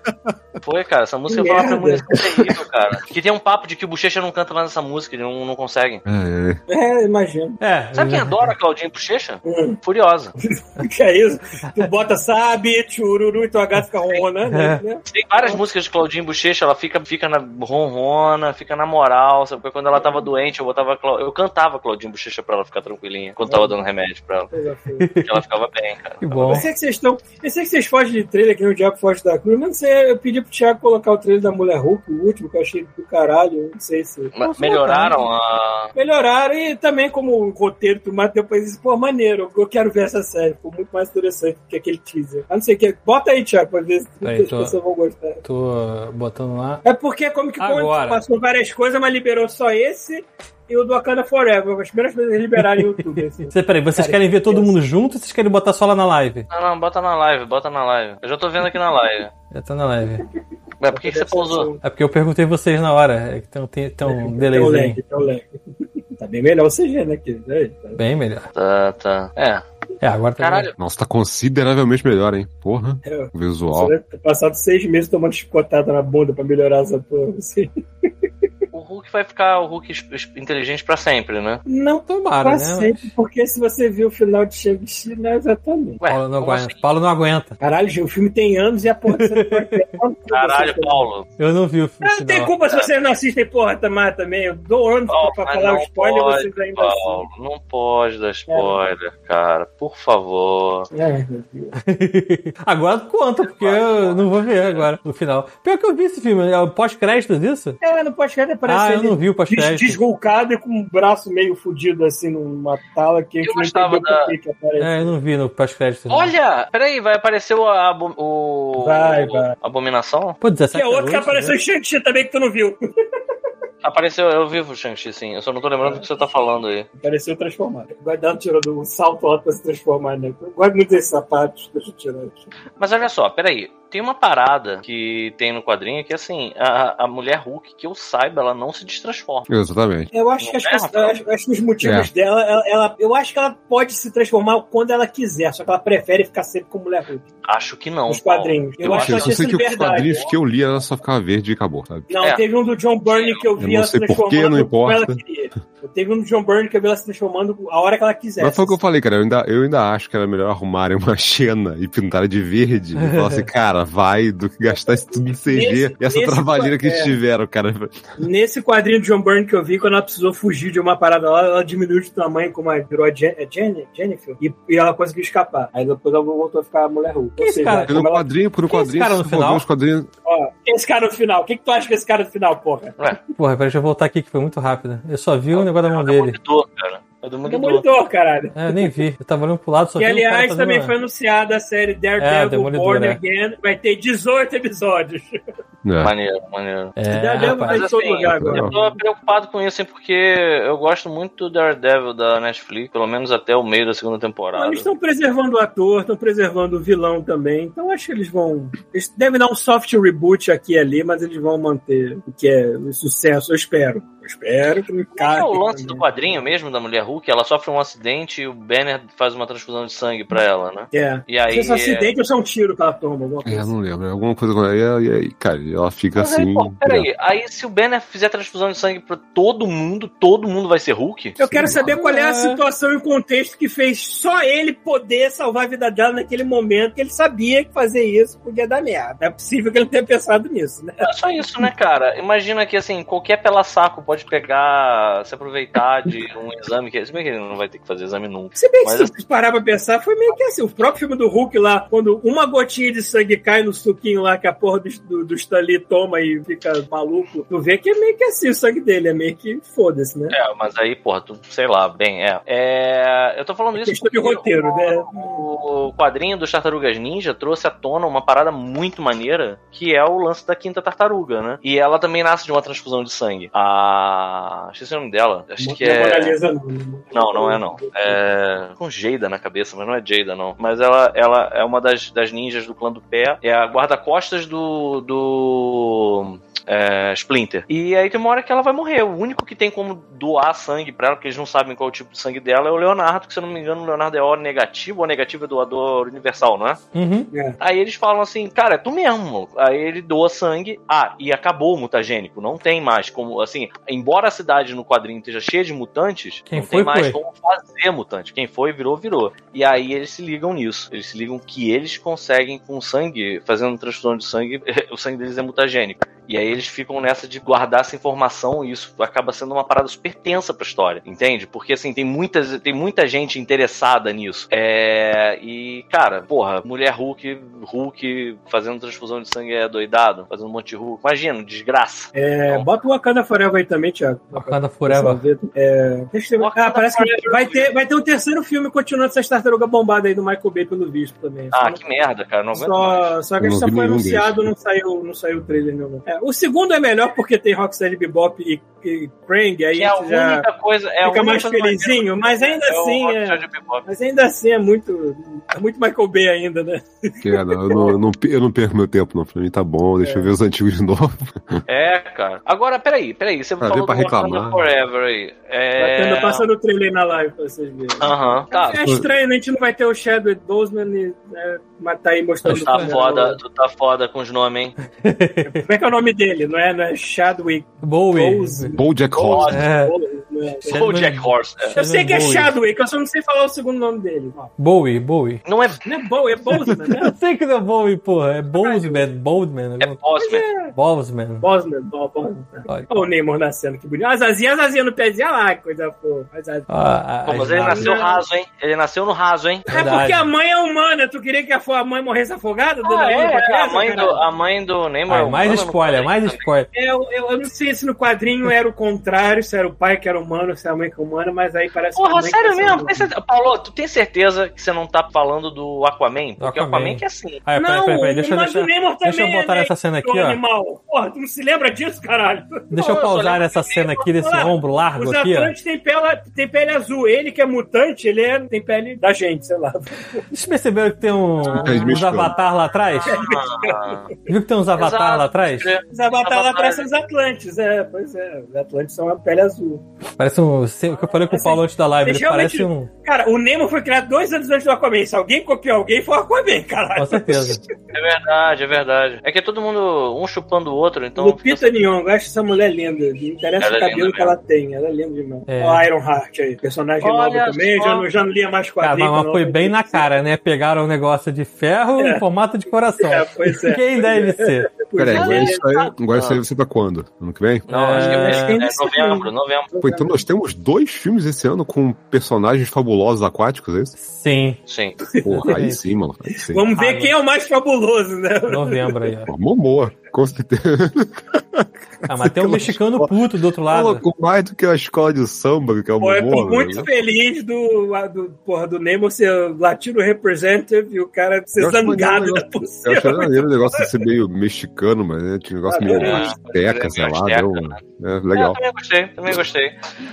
Foi, cara. Essa música Que foi uma merda. premonição terrível, cara. Que tem um papo de que o Bochecha não canta mais essa música, ele não, não consegue. É, é. É, imagino. É. Sabe quem adora Claudinho Bochecha? Hum. Furiosa. [LAUGHS] Que é isso? Tu bota sabe, chururu, e tua gata fica ronronando, É. né? Tem várias músicas de Claudinho Bochecha, ela fica, fica na ronrona, fica na moral, sabe? Porque quando ela tava doente, eu botava eu cantava Claudinho Bochecha pra ela ficar tranquilinha, quando tava dando remédio pra ela. Coisa feia. Que ela ficava bem, cara. Que bom. Eu sei que vocês estão. Eu sei que vocês fogem de trailer, que nem o Diabo foge da cruz, mas não sei, eu pedi pro Thiago colocar o trailer da Mulher Hulk, o último, que eu achei do caralho. Não sei se. Mas melhoraram a. Melhoraram e também como roteiro, tu mata depois disse, pô, maneiro, eu quero ver essa série, ficou muito mais interessante que aquele teaser. A não ser que. Bota aí, Thiago, pra ver se Aí, as pessoas vão gostar. Tô uh, botando lá. É porque como que passou várias coisas, mas liberou só esse e o do Wakanda Forever. As primeiras coisas que liberaram no YouTube. Assim. [LAUGHS] Cê, peraí, vocês Cara, querem ver todo mundo junto ou vocês querem botar só lá na live? Não, não, bota na live, bota na live. Eu já tô vendo aqui na live. Já tá na live. Ué, por que, que você pausou? É porque eu perguntei vocês na hora. É que tem, tem, tem um Tem o delayzinho. lag, tem o lag. [LAUGHS] Tá bem melhor o CG, né, querido? Aí, tá. Bem melhor. Tá, tá. É. É, agora tá Caralho. Nossa, tá consideravelmente melhor, hein? Porra. É, O visual. Você ter passado seis meses tomando chicotada na bunda pra melhorar essa porra. Assim. [LAUGHS] O Hulk vai ficar o Hulk inteligente pra sempre, né? Não Tomara, pra né? sempre, porque se você viu o final de Shang-Chi, não é exatamente. Ué, Paulo não, aguenta. assim? Paulo não aguenta. Caralho, gente, o filme tem anos e a porra você não pode ter. Caralho, Paulo. Eu não vi o Ah, Não tem culpa se vocês não assistem porra Tamar também. Eu dou anos Paulo, pra falar o spoiler e pode, vocês ainda assim. Paulo. Não pode dar spoiler, cara. Por favor. Ai, meu Deus. [LAUGHS] agora conta, porque eu não vou ver agora no final. Pior que eu vi esse filme, é o pós-créditos isso? É, no pós-crédito aparece Ah, eu ele não vi o des pós-crédito. desgolcado e com um braço meio fudido assim numa tala que a gente Eu não gostava da- que aparece. É, eu não vi no pós-crédito. não. Olha! Peraí, vai aparecer o. abo- o Vai, o- vai. Abominação? Pô, 17 Que é outro que apareceu né? em Shang-Chi também que tu não viu. [LAUGHS] Apareceu, eu vi o Shang-Chi, sim. Eu só não tô lembrando do que você tá falando aí. Apareceu transformado. Vai dar um tiro do salto alto pra se transformar, né? Eu gosto muito desses sapatos. Deixa eu tirar aqui. Mas olha só, peraí. Tem uma parada que tem no quadrinho que, assim, a, a mulher Hulk, que eu saiba, ela não se destransforma. Exatamente. Eu acho que, as É, eu acho, eu acho que os motivos dela, ela, ela- eu acho que ela pode se transformar quando ela quiser, só que ela prefere ficar sempre com mulher Hulk. Acho que não. Paulo. quadrinhos. Eu Eu, acho acho que Eu sei que os quadrinhos que eu li, ela só ficava verde e acabou, sabe? Não, É. teve um do John Byrne que eu vi Eu não ela se sei por transformando quê, não como ela importa. queria. Eu teve um do John Byrne que eu vi ela se transformando a hora que ela quisesse. Mas foi o que eu falei, cara. Eu ainda, eu ainda acho que era melhor arrumarem uma [LAUGHS] Xena e pintarem de verde e falar assim, [LAUGHS] cara, vai do que gastar isso tudo em CG Nesse- e essa trabalheira que é. eles tiveram, cara. Nesse quadrinho do John Byrne que eu vi, quando ela precisou fugir de uma parada lá, ela diminuiu de tamanho, como a virou a Jen, é Jen, Jennifer, e, e ela conseguiu escapar. Aí depois ela voltou a ficar a mulher Hulk. Ou esse seja, cara? No ela- quadrinho, é esse quadrinho, cara no final? os quadrinhos. ó, esse cara no final, o que, que tu acha que esse cara no final, porra? Ué, Porra, peraí, deixa eu voltar aqui que foi muito rápido. Eu só vi o negócio da mão é dele. demolidor, cara. É do É Demolidor. Demolidor, caralho. É, eu nem vi. Eu tava olhando pro lado, só Que, cara aliás, também foi anunciada a série É, Daredevil Demolidor, Born né? Again. Vai ter 18 episódios. É. Maneiro, maneiro. É, Daredevil rapaz. vai em todo assim, lugar agora. Eu tô preocupado com isso, hein, porque eu gosto muito do Daredevil da Netflix, pelo menos até o meio da segunda temporada. Eles estão preservando o ator, estão preservando o vilão também. Então acho que eles vão. Eles devem dar um soft reboot aqui e ali, mas eles vão manter o que é o sucesso, eu espero. Eu espero que me Qual cague. é o lance do quadrinho mesmo da mulher Hulk? Ela sofre um acidente e o Banner faz uma transfusão de sangue pra ela, né? É. E aí. Se esse acidente ou se é um tiro que ela toma, alguma É, coisa. eu não lembro. é Alguma coisa com ela. E aí, cara, ela fica Mas aí, assim. pô, peraí, aí se o Banner fizer transfusão de sangue pra todo mundo, todo mundo vai ser Hulk? Eu quero saber qual é a É. situação e o contexto que fez só ele poder salvar a vida dela naquele momento que ele sabia que fazer isso podia dar merda. É possível que ele tenha pensado nisso, né? É só isso, né, cara? Imagina que, assim, qualquer pela saco pode pegar, se aproveitar de um exame que. Se bem que ele não vai ter que fazer exame nunca. Se bem que Mas se você parar pra pensar, foi meio que assim. O próprio filme do Hulk lá, quando uma gotinha de sangue cai no suquinho lá que a porra do, do, do Stan Lee toma e fica maluco, tu vê que é meio que assim o sangue dele. É meio que foda-se, né? É, mas aí, porra, tu, sei lá, bem, é. É, Eu tô falando isso. Questão de roteiro, o, né? O quadrinho dos Tartarugas Ninja trouxe à tona uma parada muito maneira, que é o lance da quinta tartaruga, né? E ela também nasce de uma transfusão de sangue. A. Esqueci o nome dela. Acho que é Mona. Lisa, não. Não, não é não. É. Com Jada na cabeça, mas não é Jada, não. Mas ela, ela é uma das, das ninjas do clã do pé. É a guarda-costas do. do. É, Splinter. E aí tem uma hora que ela vai morrer. O único que tem como doar sangue pra ela, porque eles não sabem qual é o tipo de sangue dela, é o Leonardo, que se eu não me engano, o Leonardo é O negativo, o negativo é doador universal, não é? Uhum. Aí eles falam assim, cara, é tu mesmo. Aí ele doa sangue. Ah, e acabou o mutagênico. Não tem mais como, assim, embora a cidade no quadrinho esteja cheia de mutantes, Quem não foi, tem mais foi. como fazer mutante. Quem foi, virou, virou. E aí eles se ligam nisso. Eles se ligam que eles conseguem com sangue, fazendo transfusão de sangue, [LAUGHS] o sangue deles é mutagênico. E aí eles ficam nessa de guardar essa informação e isso acaba sendo uma parada super tensa pra história, entende? Porque assim, tem, muitas, tem muita gente interessada nisso. É, e, cara, porra, mulher Hulk, Hulk fazendo transfusão de sangue é doidado, fazendo um monte de Hulk. Imagina, desgraça. É, bota o Wakanda Forever aí também, Thiago. Wakanda Forever. É, deixa eu ver. Wakanda Ah, parece que Forever. vai ter, vai ter um terceiro filme continuando essas tartarugas bombadas aí do Michael Bay, pelo visto também. Ah, Só- que merda, cara. Não aguento mais. Só, só que não só foi anunciado, não saiu, não saiu o trailer nenhum. É, o segundo é melhor porque tem Rocksteady Bebop e, e Krang, aí Que é a única coisa. É a fica única mais felizinho, mas ainda maneira, assim é, mas ainda assim é muito, é muito Michael Bay ainda, né? Que é, não, eu, não, eu não- eu não perco meu tempo, não. Pra mim tá bom, deixa eu ver os antigos de novo. É, cara. Agora, peraí, peraí. Você Ah, falou pra do reclamar. Forever aí. É... Wakanda passando o trailer na live pra vocês verem. Aham, tá. é estranho, né? a gente não vai ter o Chadwick Boseman e né, mas tá aí mostrando. Tu tá foda, tu tá foda com os nomes, hein? Como é que é o nome dele? Não é, não é Chadwick Bowie. Bose? Bojack Horseman. É, Boseman, é? Ou Jack Horse. é. Eu sei que é Bowie. Chadwick, eu só não sei falar o segundo nome dele. Bowie, Bowie. Não é Não é Bowie, é Boseman, né? [LAUGHS] Eu sei que não é Bowie, porra. É Bozeman, Boldman. é Bossman. Bosman. Bosman, Bo- Bosman. Olha. O Neymar nascendo, que bonito. As asinhas, as asinhas no pezinho, olha lá, que coisa fofa. As asinhas. Ah, Pô, mas ele as- nasceu raso, hein? Ele nasceu no raso, hein? É porque a mãe é humana, tu queria que a a mãe morresse afogada? Ah, é, a mãe, do, a mãe do Neymar. Ah, mais humana, não spoiler, mais spoiler. É, Eu, eu, eu não sei se no quadrinho era o contrário, se era o pai que era humano, se mãe que era humana, mas aí parece que Porra, mãe sério que é mesmo? Tem certeza- Paulo, tu tem certeza que você não tá falando do Aquaman? Porque o Aquaman. Aquaman que é assim. Ah, peraí, Não, peraí, peraí. Deixa, deixa, deixa eu botar é nessa cena aqui, ó. Animal. Porra, tu não se lembra disso, caralho? Deixa eu pausar nessa cena aqui desse ombro largo Os aqui, ó. Atlantes têm pele, tem pele azul. Ele que é mutante, ele é, tem pele da gente, sei lá. Vocês perceberam que tem um, Eles uns avatar lá atrás? Ah, Viu que tem uns avatar Exato. lá atrás? Os avatares lá atrás são os Atlantes, é, pois é. Os Atlantes são a pele azul. Parece um. O que eu falei com o Paulo antes da live, ele parece um. Cara, o Nemo foi criado dois anos antes do Aquaman. Se alguém copiou alguém, foi o Aquaman, caralho. Com certeza. é verdade, é verdade. É que é todo mundo um chupando o outro, então. Lupita Nyong'o, eu acho essa mulher linda. Não interessa Ela o é cabelo linda que ela tem, ela é linda demais. É. Ó, Iron Heart aí, personagem Olha nova também, só. já não, já não lia mais Cara, quadrinhos. mas, mas foi bem na cara, né? Pegaram um negócio de ferro em formato de coração. É, pois é. Quem deve ser? Peraí, agora Ele- isso aí, agora isso aí você tá quando? Ano que vem? Não, acho que é, Acho que é sai. novembro, novembro. Pô, então nós temos dois filmes esse ano com personagens fabulosos aquáticos, é isso? Sim, Sim. Porra, aí sim, mano. Aí sim. Vamos ver Ah, quem é o mais fabuloso, né? novembro aí, Momoa. Com certeza. Ah, mas tem um [LAUGHS] mexicano puto do outro lado. Mais do que a escola de samba, que é o Pô, eu tô muito né? feliz do, do, porra, do Nemo ser latino representative e o cara ser Eu zangado da Eu possível. achei [LAUGHS] maneiro o negócio de ser meio mexicano, mas né, tinha um negócio Ah, meio é. azteca, sei lá, deu, né? é, É, legal. também gostei, também gostei.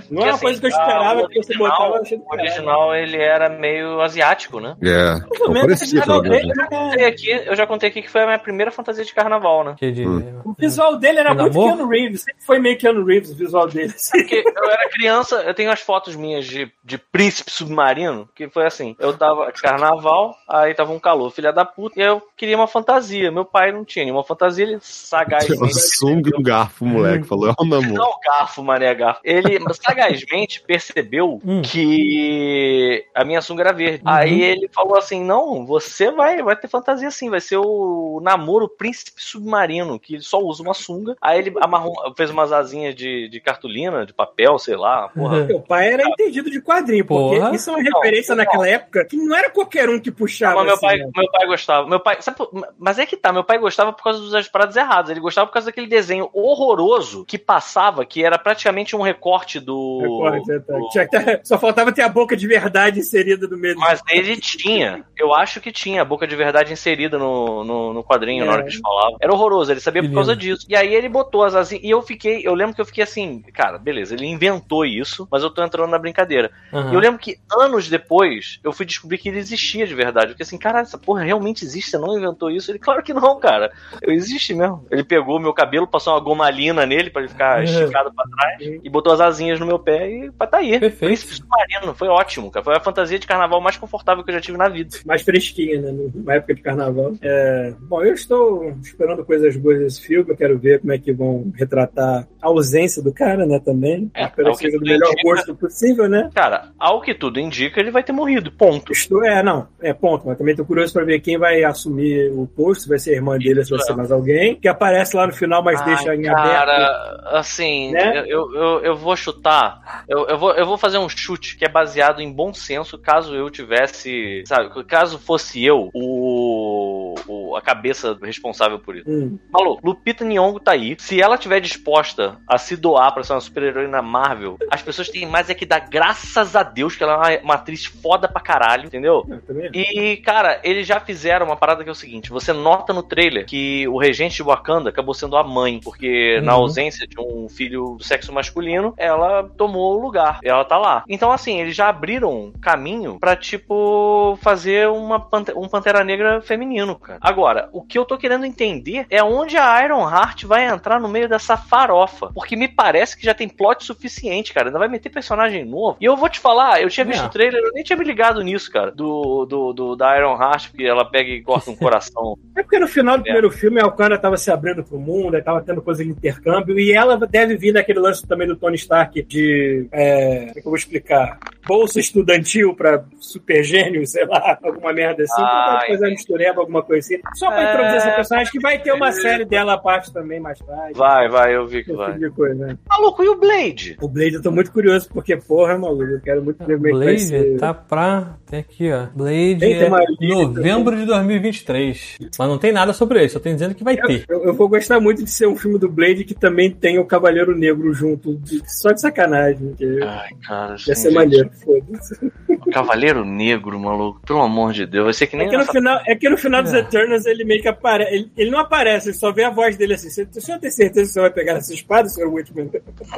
Não é uma Porque, coisa que eu assim, esperava, o porque você original- botava, eu O original, ele era meio asiático, né? É, não, menos, parecia esse pelo visual menos. dele né? era- E aqui, eu já contei aqui que foi a minha primeira fantasia de carnaval, né? Que de- O visual dele era muito namoro? Keanu Reeves, sempre foi meio Keanu Reeves o visual dele. Porque eu era criança, eu tenho as fotos minhas de, de príncipe submarino, que foi assim, eu tava carnaval, aí tava um calor, filha da puta, e aí eu queria uma fantasia. Meu pai não tinha nenhuma fantasia, ele sagazmente. Uma sunga e um garfo, moleque. Falou, é o namoro. Não, garfo, mané, garfo. Ele sagazmente percebeu Hum. que a minha sunga era verde. Uhum. Aí ele falou assim: não, você vai, vai ter fantasia assim, vai ser o namoro príncipe submarino, que ele só usa uma sunga. Aí ele amarrou, fez umas asinhas de, de cartolina, de papel, sei lá, porra. Meu pai era entendido de quadrinho, porque Porra. isso é uma referência Não, naquela época que não era qualquer um que puxava. Mas meu assim, pai, né? meu pai gostava. Meu pai, sabe mas é que tá, meu pai gostava por causa das paradas erradas. Ele gostava por causa daquele desenho horroroso que passava, que era praticamente um recorte do. Recorte, é, tá. do- que ter- Só faltava ter a boca de verdade inserida no meio. Mas ele tinha. Eu acho que tinha a boca de verdade inserida no, no, no quadrinho na hora que eles falavam. Era horroroso, ele sabia Que por causa disso. E aí ele botou as asinhas. E eu fiquei. Eu lembro que eu fiquei assim, cara, beleza, ele inventou isso, mas eu tô entrando na brincadeira. Aham. E eu lembro que anos depois eu fui descobrir que ele existia de verdade. Fiquei assim, cara, essa porra realmente existe? Você não inventou isso? Ele, claro que não, cara. Eu existe mesmo. Ele pegou meu cabelo, passou uma gomalina nele pra ele ficar É. esticado pra trás e botou as asinhas no meu pé e tá aí. Perfeito. Príncipe submarino. Foi ótimo, cara. Foi a fantasia de carnaval mais confortável que eu já tive na vida. mais fresquinha, né? Numa época de carnaval. É, bom, eu estou esperando coisas boas desse filme. Eu quero ver como é que vão retratar a ausência do cara, né? Também. É, seja do melhor indica- gosto possível, né? Cara, ao que tudo indica, ele vai ter morrido. Ponto. Estou, é, não, é ponto. Mas também tô curioso para ver quem vai assumir o posto, se vai ser a irmã dele, se vai ser mais alguém. Que aparece lá no final, mas Ai, deixa em aberto. Cara, assim, Né? eu, eu, eu vou chutar. Eu, eu, vou, eu vou fazer um chute que é baseado em bom senso, caso eu tivesse. Sabe, caso fosse eu o, o- a cabeça responsável por isso. Hum. Maluco, Lupita Nyong'o tá aí. Se ela tiver disposta a se doar pra ser uma super-heroína Marvel, as pessoas têm mais é que dar graças a Deus que ela é uma, atriz foda pra caralho, entendeu? E, cara, eles já fizeram uma parada que é o seguinte: você nota no trailer que o regente de Wakanda acabou sendo a mãe, porque na Uhum. ausência de um filho do sexo masculino, ela tomou o lugar. E ela tá lá. Então, assim, eles já abriram caminho pra, tipo, fazer uma um Pantera Negra feminino, cara. Agora, o que eu tô querendo entender é onde a Iron Heart vai entrar no meio dessa farofa. Porque me parece que já tem plot suficiente, cara. Ainda vai meter personagem novo. E eu vou te falar, eu tinha visto É. o trailer, eu nem tinha me ligado nisso, cara. Do, do, do- da Iron Heart, porque ela pega e corta um coração. [LAUGHS] É porque no final do É. primeiro filme a Wakanda tava se abrindo pro mundo, tava tendo coisa de intercâmbio, e ela deve vir daquele lance também do Tony Stark de. É, como é que eu vou explicar? Bolsa estudantil pra super gênio, sei lá, [LAUGHS] alguma merda assim. Ah, fazer uma mistureba, alguma coisa assim. Só pra É. introduzir essa personagem, que vai ter uma série dela à parte também mais tarde. Vai, vai, eu vi que vai. tipo coisa, né? Maluco, e o Blade? O Blade eu tô muito curioso, porque, porra, maluco, eu quero muito ver como é que vai Blade tá pra. Tem aqui, ó. Blade Tem, tem é novembro de 2023. Mas não tem nada sobre isso, eu tô dizendo que vai ter. Eu, eu vou gostar muito de ser um filme do Blade que também tem o Cavaleiro Negro junto, de- só de sacanagem. Que Ai, cara. ia ser maneiro, foda-se. o Cavaleiro Negro, maluco. Pelo amor de Deus. Vai ser que nem É que, no essa- final, é que no final dos É. Eternals ele meio que aparece. Ele, ele não aparece, ele só vê a voz dele assim. Você, o senhor tem certeza que você vai pegar essa espada, Sr. Whitman?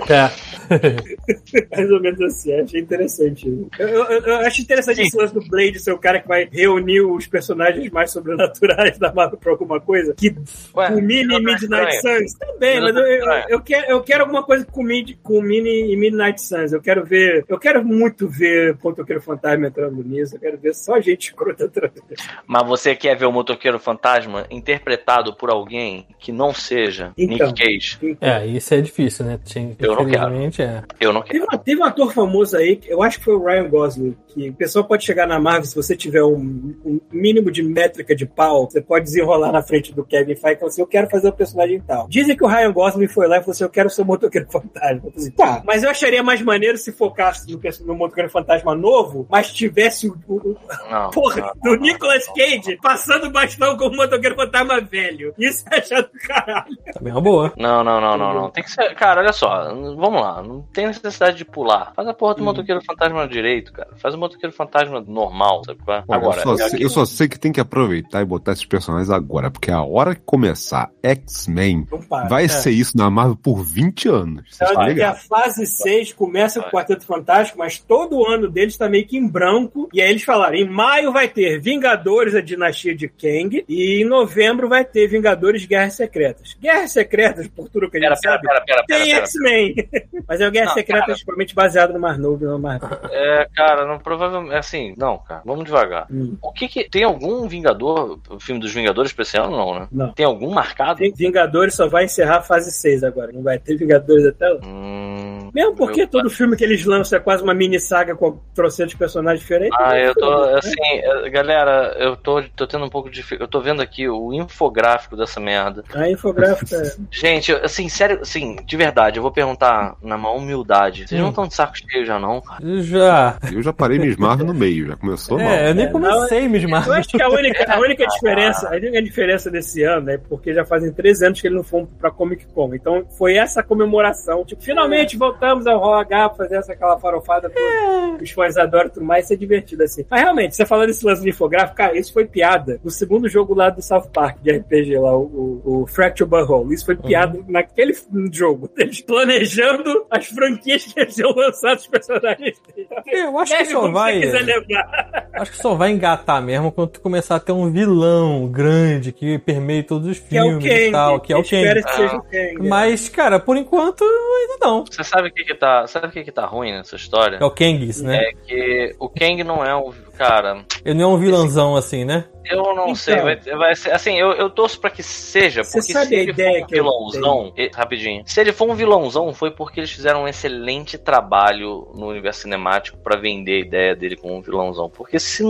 É. [LAUGHS] Mais ou menos assim, achei interessante. Eu, eu- eu- eu acho interessante esse lance do Blade ser o cara que vai reunir os personagens mais sobrenaturais da Marvel pra alguma coisa. Que Ué, culmine em Midnight. Suns. Também, mas eu, eu, quero, eu quero alguma coisa que culmine, culmine em Midnight Suns. Eu quero ver. Eu quero muito ver Pontoqueiro Fantasma entrando nisso. Eu quero ver só gente escrota entrando nisso. Mas você quer ver o motoqueiro fantasma interpretado por alguém que não seja Então. Nick Cage? É, isso é difícil, né? Tinha- Eu não quero. É. Eu não quero. Teve, teve um ator famoso aí, eu acho que foi o Ryan Gosling, que o pessoal pode chegar na Marvel, se você tiver um, um mínimo de métrica de pau, você pode desenrolar na frente do Kevin Feige e falar assim, eu quero fazer o personagem tal. Dizem que o Ryan Gosling foi lá e falou assim, eu quero ser o motoqueiro fantasma. Assim, tá, mas eu acharia mais maneiro se focasse no, no motoqueiro fantasma novo, mas tivesse o, o- o- Não, porra não, do Nicolas Cage passando o bastão como motoqueiro fantasma velho. Isso é chato do caralho. Também é uma boa. Não, não, não, não, não. Tem que ser. Cara, olha só. Vamos lá. Não tem necessidade de pular. Faz a porra do motoqueiro fantasma direito, cara. Faz o motoqueiro fantasma normal, sabe qual é? Olha, Agora, eu, só é sei, eu só sei que tem que aproveitar e botar esses personagens agora, porque a hora que começar X-Men, para. vai ser isso na Marvel por 20 anos. Vocês Então, estão que a fase 6 começa com o Quarteto Fantástico, mas todo ano deles tá meio que em branco. E aí eles falaram: em maio vai ter Vingadores, a dinastia de Kang, e em novembro vai ter Vingadores Guerras Secretas. Guerras Secretas, por tudo que a gente pera, sabe, pera, pera, pera, tem. X-Men. [LAUGHS] mas é o Guerras Não, Secretas cara. provavelmente baseado no Mar Novo, não Mar É, cara, não, provavelmente. Assim, não, cara. Vamos devagar. Hum. O que que. Tem algum Vingador, o filme dos Vingadores pra esse ano, não, né? Não. Tem algum marcado? Tem Vingadores só vai encerrar a fase 6 agora. Não vai ter Vingadores até lá. Hum, Mesmo porque meu todo filme que eles lançam é quase uma mini saga com trocentos personagens diferentes. Ah, eu tô, né? assim, é, galera, eu tô, tô tendo um pouco de. Eu tô vendo aqui o infográfico dessa merda. A infográfica. é- [LAUGHS] Gente, assim, sério, assim, de verdade, eu vou perguntar na maior humildade. Vocês não Hum. estão de saco cheio já, não, cara? Já. Eu já parei Miss Marvel no meio, já começou mal. É, eu nem É, comecei, Miss Eu Marvel. acho que a única, a única [LAUGHS] diferença, a única diferença desse ano é porque já fazem três anos que eles não foram pra Comic Con. Então foi essa comemoração. Tipo, finalmente voltamos ao ROH fazer essa aquela farofada toda. que Os fãs adoram e tudo mais, isso é divertido assim. Mas realmente, você falando desse lance de infográfico, cara, isso foi piada. No segundo jogo lá do South Park de RPG lá, o, o, o Fracture Butthole. Isso foi piada naquele jogo. [LAUGHS] Eles planejando as franquias que eles iam lançar dos personagens. Eu acho que Leve só vai. Você quiser levar. [LAUGHS] Acho que só vai engatar mesmo quando tu começar a ter um vilão grande que permeie todos os Que é o filmes Kang. e tal, que é o Kang. que seja o Kang. Mas, cara, por enquanto, ainda não. Você sabe o que que tá, sabe o que que tá ruim nessa história? É o Kang, isso, né? É que o Kang não é um, cara, Ele não é um vilãozão assim, né? eu não Então. sei, vai, vai ser, assim, eu, eu torço pra que seja, Você porque sabe se a ele ideia for um vilãozão, e- rapidinho, se ele for um vilãozão foi porque eles fizeram um excelente trabalho no universo cinemático pra vender a ideia dele como um vilãozão, porque se,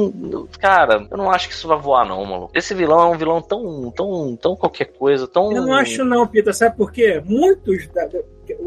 cara, eu não acho que isso vai voar não, maluco. Esse vilão é um vilão tão, tão, tão qualquer coisa, tão... Eu não acho não, Pita. Sabe por quê? Muitos... da-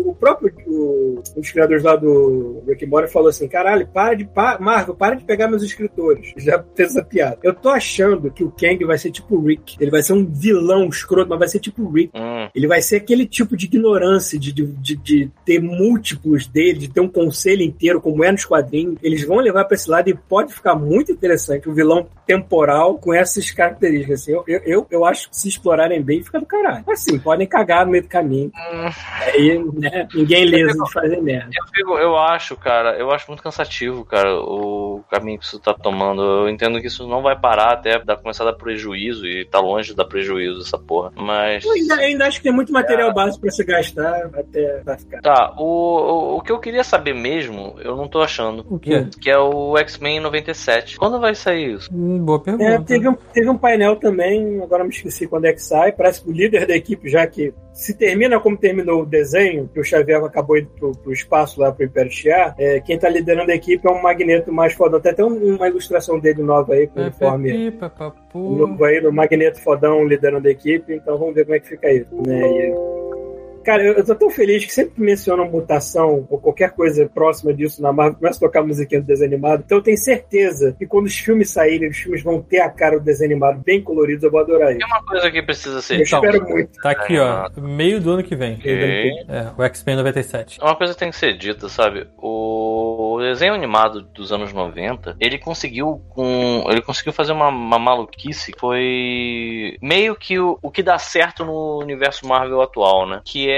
o próprio o, um dos criadores lá do Rick and Morty falou assim, caralho, para de... Pa, Marvel, para de pegar meus escritores. [LAUGHS] Já fez essa piada. Eu tô achando que o Kang vai ser tipo o Rick. Ele vai ser um vilão escroto, mas vai ser tipo o Rick. Hum, Ele vai ser aquele tipo de ignorância, de, de, de, de ter múltiplos dele, de ter um conselho inteiro, como é nos quadrinhos. Eles vão levar pra esse lado e pode ficar muito interessante. Um vilão temporal com essas características. Assim, eu, eu, eu, eu acho que se explorarem bem, fica do caralho. Assim, podem cagar no meio do caminho. hum. Aí, né, [LAUGHS] ninguém lesa de fazer merda. Eu, fico- eu acho, cara, eu acho muito cansativo, cara, o caminho que isso tá tomando. Eu entendo que isso não vai parar até dar, começar a dar prejuízo e tá longe de dar prejuízo essa porra. Mas. Eu ainda, ainda acho que tem muito material básico pra se gastar até vai ficar. Tá, o, o, o que eu queria saber mesmo, eu não tô achando. O quê? Que é o X-Men 97. Quando vai sair isso? Hum, boa pergunta. É, teve, um, teve um painel também, agora me esqueci quando é que sai. Parece que o líder da equipe, já que se termina como terminou o desenho, que o Xavier acabou indo pro, pro espaço lá pro Império Shiar, é, quem tá liderando a equipe é um magneto mais fodão. Tem até um- uma ilustração dele nova aí, com o uniforme Pepe, papapu. novo aí, do magneto fodão liderando a equipe. Então vamos ver como é que fica isso. Né? E- Cara, eu eu tô tão feliz que sempre que mencionam mutação ou qualquer coisa próxima disso na Marvel, começa a tocar a musiquinha do desenho animado. Então eu tenho certeza que quando os filmes saírem, os filmes vão ter a cara do desenho animado bem coloridos, eu vou adorar Tem isso. uma coisa que precisa ser Eu dita. espero muito. Tá aqui, ó. Meio do ano que vem. Ok. É, o X-Men 97. Uma coisa que tem que ser dita, sabe? O desenho animado dos anos 90, ele conseguiu com. Ele conseguiu fazer uma, uma maluquice que foi meio que o, o que dá certo no universo Marvel atual, né? Que é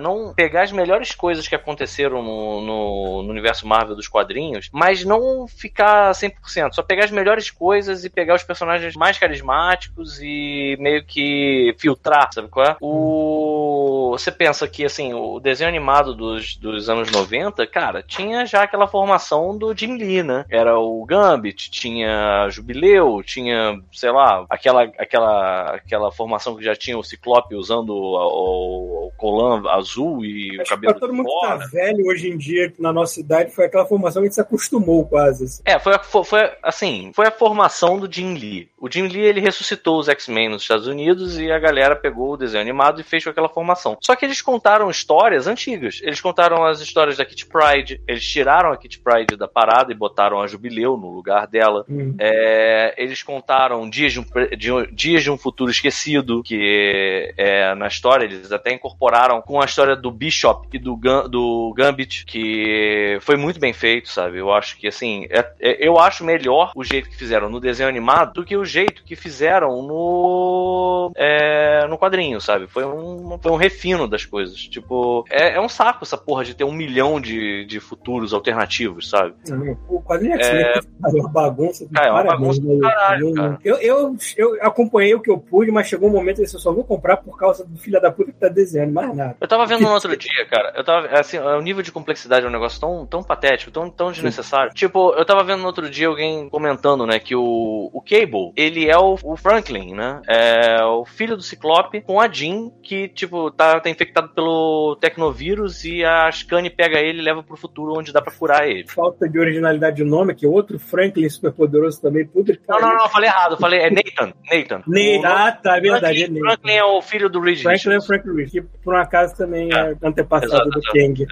não pegar as melhores coisas que aconteceram no, no, no universo Marvel dos quadrinhos, mas não ficar 100%. Só pegar as melhores coisas e pegar os personagens mais carismáticos e meio que filtrar, sabe qual é? O... Você pensa que, assim, o desenho animado dos, dos anos 90, cara, tinha já aquela formação do Jim Lee, né? Era o Gambit, tinha Jubileu, tinha, sei lá, aquela, aquela, aquela formação que já tinha o Ciclope usando o, o- colã azul e o Acho que cabelo pra todo mundo que fora. tá velho hoje em dia na nossa idade, foi aquela formação que a gente se acostumou quase. assim. É, foi, a- foi, foi, assim, foi a formação do Jim Lee. O Jim Lee, ele ressuscitou os X-Men nos Estados Unidos e a galera pegou o desenho animado e fez com aquela formação. Só que eles contaram histórias antigas. Eles contaram as histórias da Kitty Pride, eles tiraram a Kitty Pride da parada e botaram a Jubileu no lugar dela. Hum. É, eles contaram Dias de, um, de Dias de um Futuro Esquecido, que é, na história eles até incorporaram com a história do Bishop e do, do Gambit, que foi muito bem feito, sabe? Eu acho que, assim, é- é- eu acho melhor o jeito que fizeram no desenho animado do que o jeito que fizeram no, é, no quadrinho, sabe? Foi um, foi um refino das coisas. Tipo, é, é um saco essa porra de ter um milhão de, de futuros alternativos, sabe? O quadrinho X-Men é uma bagunça. É, é uma bagunça do né? caralho, Eu- cara. Eu, eu, eu acompanhei o que eu pude, mas chegou um momento que eu só vou comprar por causa do filho da puta que tá desenhando, mais nada. Eu tava vendo no [LAUGHS] outro dia, cara. Eu tava. Assim, o nível de complexidade é um negócio tão, tão patético, tão, tão desnecessário. Tipo, eu tava vendo no outro dia alguém comentando, né, que o, o Cable, ele é o, o Franklin, né? É o filho do Ciclope com a Jean, que, tipo, tá, tá infectado pelo tecnovírus e a Scane pega ele e leva pro futuro onde dá pra curar ele. Falta de originalidade de nome, que outro Franklin super poderoso também, puta Não, não, não, falei errado. Falei, é Nathan. Nathan. [LAUGHS] O- ah, tá, é verdade, é Franklin, Ney. Franklin é o filho do Reed Franklin é Richards. Franklin Reed, que por um acaso também é, É. antepassado Exato, do. Kang.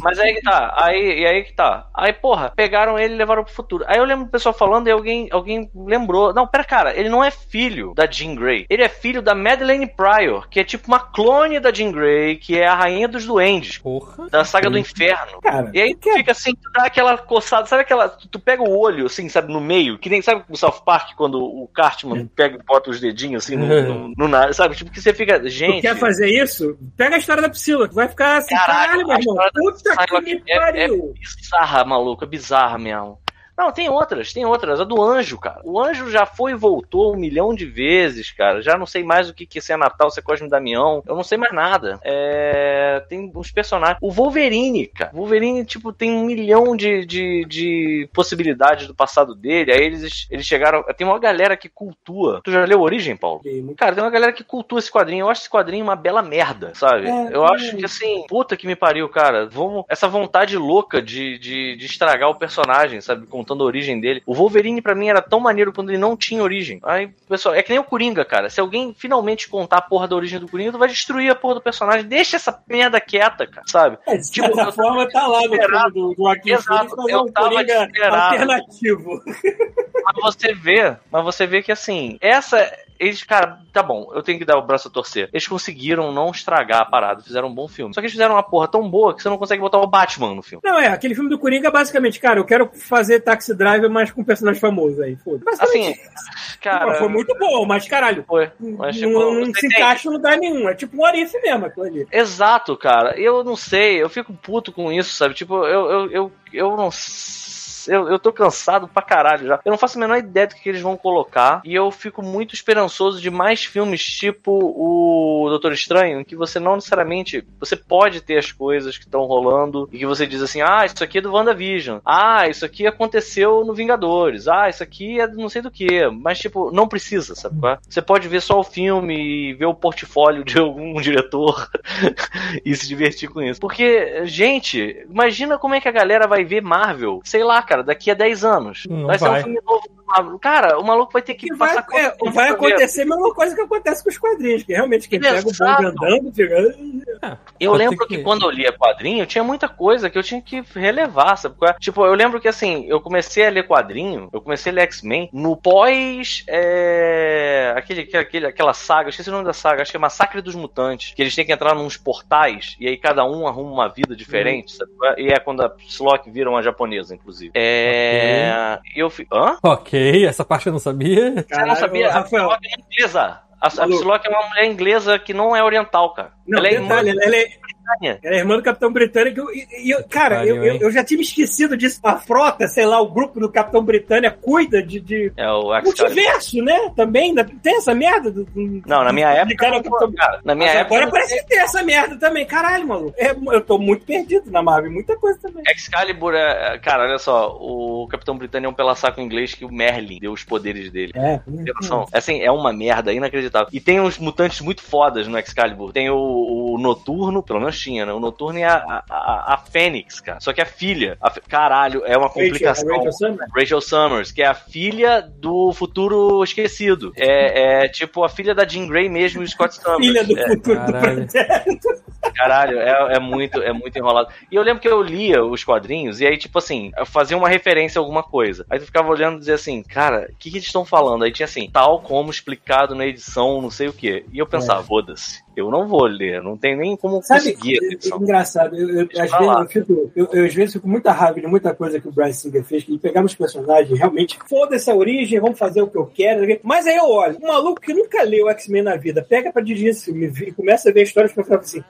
Mas aí que tá, aí, e aí que tá. Aí, porra, pegaram ele e levaram pro futuro. Aí eu lembro o pessoal falando e alguém, alguém lembrou. Não, pera, cara, ele não é filho da Jean Grey. Ele é filho da Madeleine Pryor, que é tipo uma clone da Jean Grey, que é a rainha dos duendes, Porra. da saga do inferno. Cara, E aí tu fica assim, tu dá aquela coçada, sabe aquela. Tu, tu pega o olho, assim, sabe, no meio, que nem sabe o South Park quando o Cartman pega e bota os dedinhos assim no, [LAUGHS] no, no nariz, sabe? Tipo, que você fica. tu Gente. quer fazer isso? Pega a história da Priscila, tu vai ficar assim, Caralho, caralho, meu irmão, puta que me é- é pariu. bizarra, maluco, é bizarra mesmo. Não, tem outras, tem outras. A do anjo, cara. O anjo já foi e voltou um milhão de vezes, cara. Já não sei mais o que, que é Natal, se é Cosme Damião. Eu não sei mais nada. É, Tem uns personagens. O Wolverine, cara. O Wolverine, tipo, tem um milhão de, de, de possibilidades do passado dele. Aí eles, eles chegaram. Tem uma galera que cultua. Tu já leu Origem, Paulo? Cara, tem uma galera que cultua esse quadrinho. Eu acho esse quadrinho uma bela merda, sabe? É, eu é. acho que assim, puta que me pariu, cara. Vamos. Essa vontade louca de, de, de estragar o personagem, sabe? Contando a origem dele. O Wolverine, pra mim, era tão maneiro quando ele não tinha origem. Aí, pessoal, é que nem o Coringa, cara. Se alguém finalmente contar a porra da origem do Coringa, tu vai destruir a porra do personagem. Deixa essa merda quieta, cara, sabe? É, de Tipo, certa forma, tá lá no filme do, do Joaquim Exato, Phoenix eu um tava Coringa alternativo. [LAUGHS] Mas você vê, mas você vê que assim, essa. Eles, cara, tá bom, eu tenho que dar o braço a torcer. Eles conseguiram não estragar a parada, fizeram um bom filme. Só que eles fizeram uma porra tão boa que você não consegue botar o Batman no filme. Não, é, aquele filme do Coringa, basicamente, cara, eu quero fazer Taxi Driver, mas com personagem famoso aí, foda Assim, cara. foi muito bom, mas caralho, Foi. Mas, tipo, não, não se encaixa em lugar nenhum. É tipo um Orife mesmo, aquilo ali. Exato, cara. Eu não sei, eu fico puto com isso, sabe? Tipo, eu, eu, eu, eu não sei. Eu, eu tô cansado pra caralho já. Eu não faço a menor ideia do que eles vão colocar. E eu fico muito esperançoso de mais filmes tipo o Doutor Estranho, em que você não necessariamente. Você pode ter as coisas que estão rolando e que você diz assim: ah, isso aqui é do WandaVision. Ah, isso aqui aconteceu no Vingadores. Ah, isso aqui é não sei do que. Mas, tipo, não precisa, sabe? qual é? Você pode ver só o filme e ver o portfólio de algum [LAUGHS] diretor [LAUGHS] e se divertir com isso. Porque, gente, imagina como é que a galera vai ver Marvel, sei lá, cara, daqui a 10 anos. Não vai, ser vai. um filme novo do Marvel. Cara, o maluco vai ter que Que vai, passar é, vai pra ver? acontecer a mesma coisa que acontece com os quadrinhos, que realmente quem pega o Exato. bonde andando fica. Eu Pode lembro que... que- quando eu lia quadrinho, tinha muita coisa que eu tinha que relevar, sabe? é? Tipo, eu lembro que assim, eu comecei a ler quadrinho, eu comecei a ler X-Men no pós. É... Aquele, aquele, aquela saga, eu esqueci o nome da saga, acho que é Massacre dos Mutantes, que eles têm que entrar nos portais e aí cada um arruma uma vida diferente, sabe? qual é? E é quando a Psylocke vira uma japonesa, inclusive. É. E eu fi... Hã? Ok, essa parte eu não sabia. Você não Caralho, sabia? A Rafael. Psylocke é inglesa. A, a. Psylocke é uma mulher inglesa que não é oriental, cara. Não, ela é detalhe, irmã- ela é, Britânia. Era a irmã do Capitão Britânico. E, e eu- cara, Valeu, eu, eu, eu já tinha me esquecido disso. A frota, sei lá, o grupo do Capitão Britânia cuida de, de É o multiverso, né? Também da- tem essa merda. Do, do- Não, na minha época. Capitão- cara, na minha Mas época. agora parece que tem essa merda também. Caralho, maluco. É, eu tô muito perdido na Marvel. Muita coisa também. Excalibur é. Cara, olha só. O Capitão Britânia é um pela saco inglês que o Merlin deu os poderes dele. É, Tem noção? Assim, é uma merda inacreditável. E tem uns mutantes muito fodas no Excalibur. Tem o, o Noturno, pelo menos tinha, né? O Noturno e a, a, a Fênix, cara. Só que a filha. a caralho, é uma complicação. Rachel, Rachel Summers? Rachel Summers, que é a filha do futuro esquecido. É, é tipo a filha da Jean Grey mesmo e o Scott Summers. Filha do É, futuro do caralho. projeto. Caralho, é, é muito, é muito enrolado. E eu lembro que eu lia os quadrinhos e aí, tipo assim, eu fazia uma referência a alguma coisa. Aí tu ficava olhando e dizia assim, cara, o que, que eles estão falando? Aí tinha assim, tal como explicado na edição, não sei o quê. E eu pensava, foda-se, eu não vou ler, não tem nem como Sabe, conseguir é- é engraçado, eu, eu, às pra vezes, eu, fico, eu, eu às vezes fico com muita raiva de muita coisa que o Brian Singer fez, que ele pegava os personagens, realmente, foda-se a origem, vamos fazer o que eu quero. Mas aí eu olho, um maluco que nunca leu X-Men na vida, pega pra dirigir esse filme e começa a ver histórias que eu falo assim,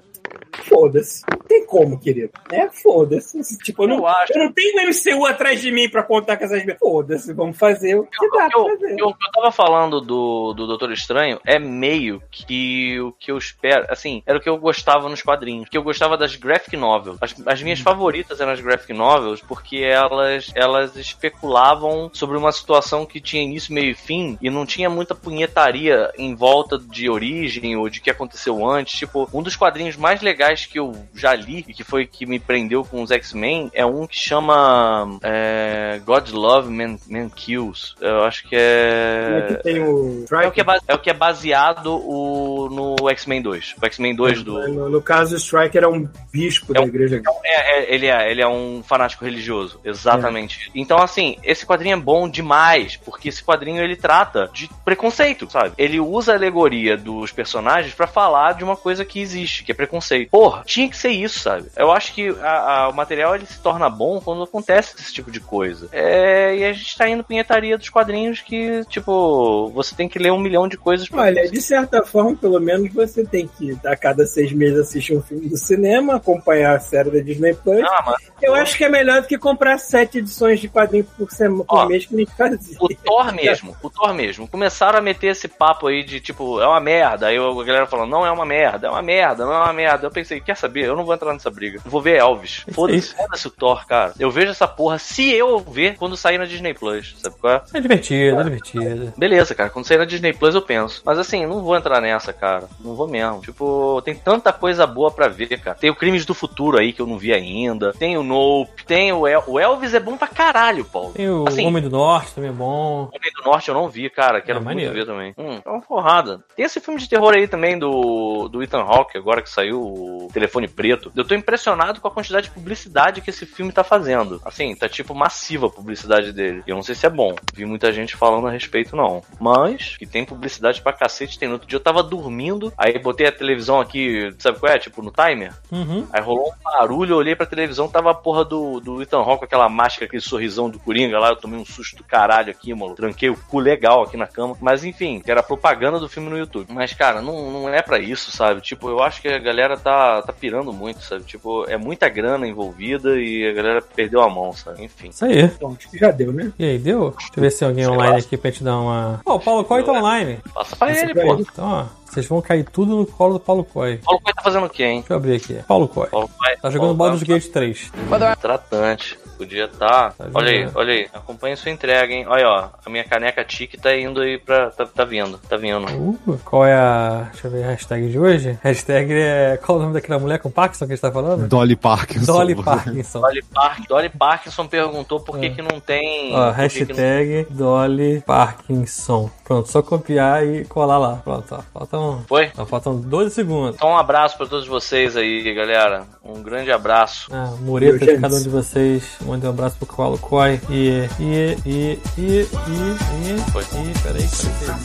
foda-se, não tem como, querido, né? Foda-se. Tipo, eu não, Eu acho. eu não tenho MCU atrás de mim pra contar com essas... Foda-se, vamos fazer o que dá pra Eu- fazer. eu- O que eu tava falando do, do Doutor Estranho é meio que o que eu espero. Assim, era o que eu gostava nos quadrinhos. Que eu gostava das graphic novels. As, as minhas favoritas eram as graphic novels porque elas, elas especulavam sobre uma situação que tinha início, meio e fim e não tinha muita punhetaria em volta de origem ou de que aconteceu antes. Tipo, um dos quadrinhos mais legais que eu já li e que foi que me prendeu com os X-Men é um que chama é, God Love Man, Man Kills. Eu acho que é. Aqui tem o... É o que é, é o que é baseado o, no X-Men 2. O X-Men 2 do. No, no caso, o Striker é um bispo É da um- igreja. É, é, ele é, ele é um fanático religioso, exatamente. Então, assim, esse quadrinho é bom demais, porque esse quadrinho ele trata de preconceito, sabe? Ele usa a alegoria dos personagens pra falar de uma coisa que existe, que é preconceito. Porra, tinha que ser isso, sabe? Eu acho que a- a- o material ele se torna bom quando acontece esse tipo de coisa. É, e a gente tá indo pinhetaria dos quadrinhos que, tipo, você tem que ler um milhão de coisas pra Olha, de certa forma, pelo menos você tem que a cada seis meses assistir um filme do cinema, acompanhar a série da Disney Plus. Ah, mas Eu acho que é melhor do que comprar sete edições de quadrinhos por, semana, por Ó, mês que nem fazia. O Thor mesmo, o Thor mesmo. Começaram a meter esse papo aí de tipo, é uma merda. Aí a galera falando, não é uma merda, é uma merda, não é uma merda. Eu pensei, quer saber? Eu não vou entrar nessa briga. Eu vou ver Elvis. Foda-se, foda-se o Thor, cara. Eu vejo essa porra se eu ver quando sair na Disney Plus, sabe qual é? É divertido, é divertido. Beleza, cara, quando sair na Disney Plus eu penso. Mas assim, não vou entrar nessa, cara. Não vou mesmo. Tipo, tem tanta coisa boa pra ver, cara. Tem o Crimes do Futuro aí que eu não vi ainda. Tem o Nope, tem o, El o Elvis é bom pra caralho, Paulo. Tem o Assim, Homem do Norte também é bom. Homem do Norte eu não vi, cara. Quero É muito ver também. Hum, é uma porrada. Tem esse filme de terror aí também do, do Ethan Hawke, agora que saiu o Telefone Preto. Eu tô impressionado com a quantidade de publicidade que esse filme tá fazendo. Assim, tá tipo massiva a publicidade dele. E eu não sei se é bom. Vi muita gente falando a respeito, não. Mas, que tem publicidade pra cacete. Tem no outro dia eu tava dormindo, aí botei a televisão aqui, sabe qual é? Tipo, no timer. Uhum. Aí rolou um barulho, eu olhei pra televisão, tava a porra do, do Ethan Hawke com aquela máscara, aquele sorrisão do Coringa lá, eu tomei um susto do caralho aqui, mano. Tranquei o cu legal aqui na cama. Mas enfim, que era propaganda do filme no YouTube. Mas, cara, não, não é pra isso, sabe? Tipo, eu acho que a galera tá, tá pirando muito, sabe? Tipo, é muita grana envolvida e a galera perdeu a mão, sabe? Enfim. Isso aí. Bom, acho que já deu, né? E aí, deu? Deixa eu ver se tem alguém Sei online lá. aqui pra te dar uma. Ó, o Paulo Coy tá online. Passa pra ele, pra pô. ele. Então, ó, vocês vão cair tudo no colo do Paulo Coy. Paulo Coelho tá fazendo o quê, hein? Deixa eu abrir aqui. Paulo Coy. Paulo Coelho- Tá jogando Baldur's Gate 3. tá Tratante. Podia tá. Tá olha aí, olha aí. Acompanha sua entrega, hein? Olha, ó. A minha caneca tique tá indo aí pra. Tá, tá vindo, tá vindo. Uh, qual é a. Deixa eu ver a hashtag de hoje. [LAUGHS] Hashtag é. Qual o nome daquela mulher com Parkinson que a gente tá falando? Dolly Parkinson. Dolly Parkinson. Dolly, Park, Dolly Parkinson perguntou por que, que não tem. Ó, que não- hashtag Dolly Parkinson. Pronto, só copiar e colar lá. Pronto, ó. Faltam. Foi? ó, faltam 12 segundos. Então um abraço pra todos vocês aí, galera. Um grande abraço. Ah, mureta Meu, de gente. cada um de vocês. Mande um abraço pro Paulo Coy. E. E. E. E. E. E. Foi. E. Peraí, peraí.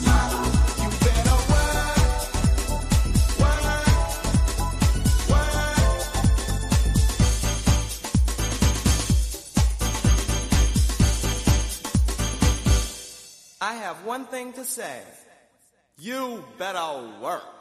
I have one thing to say. You better work.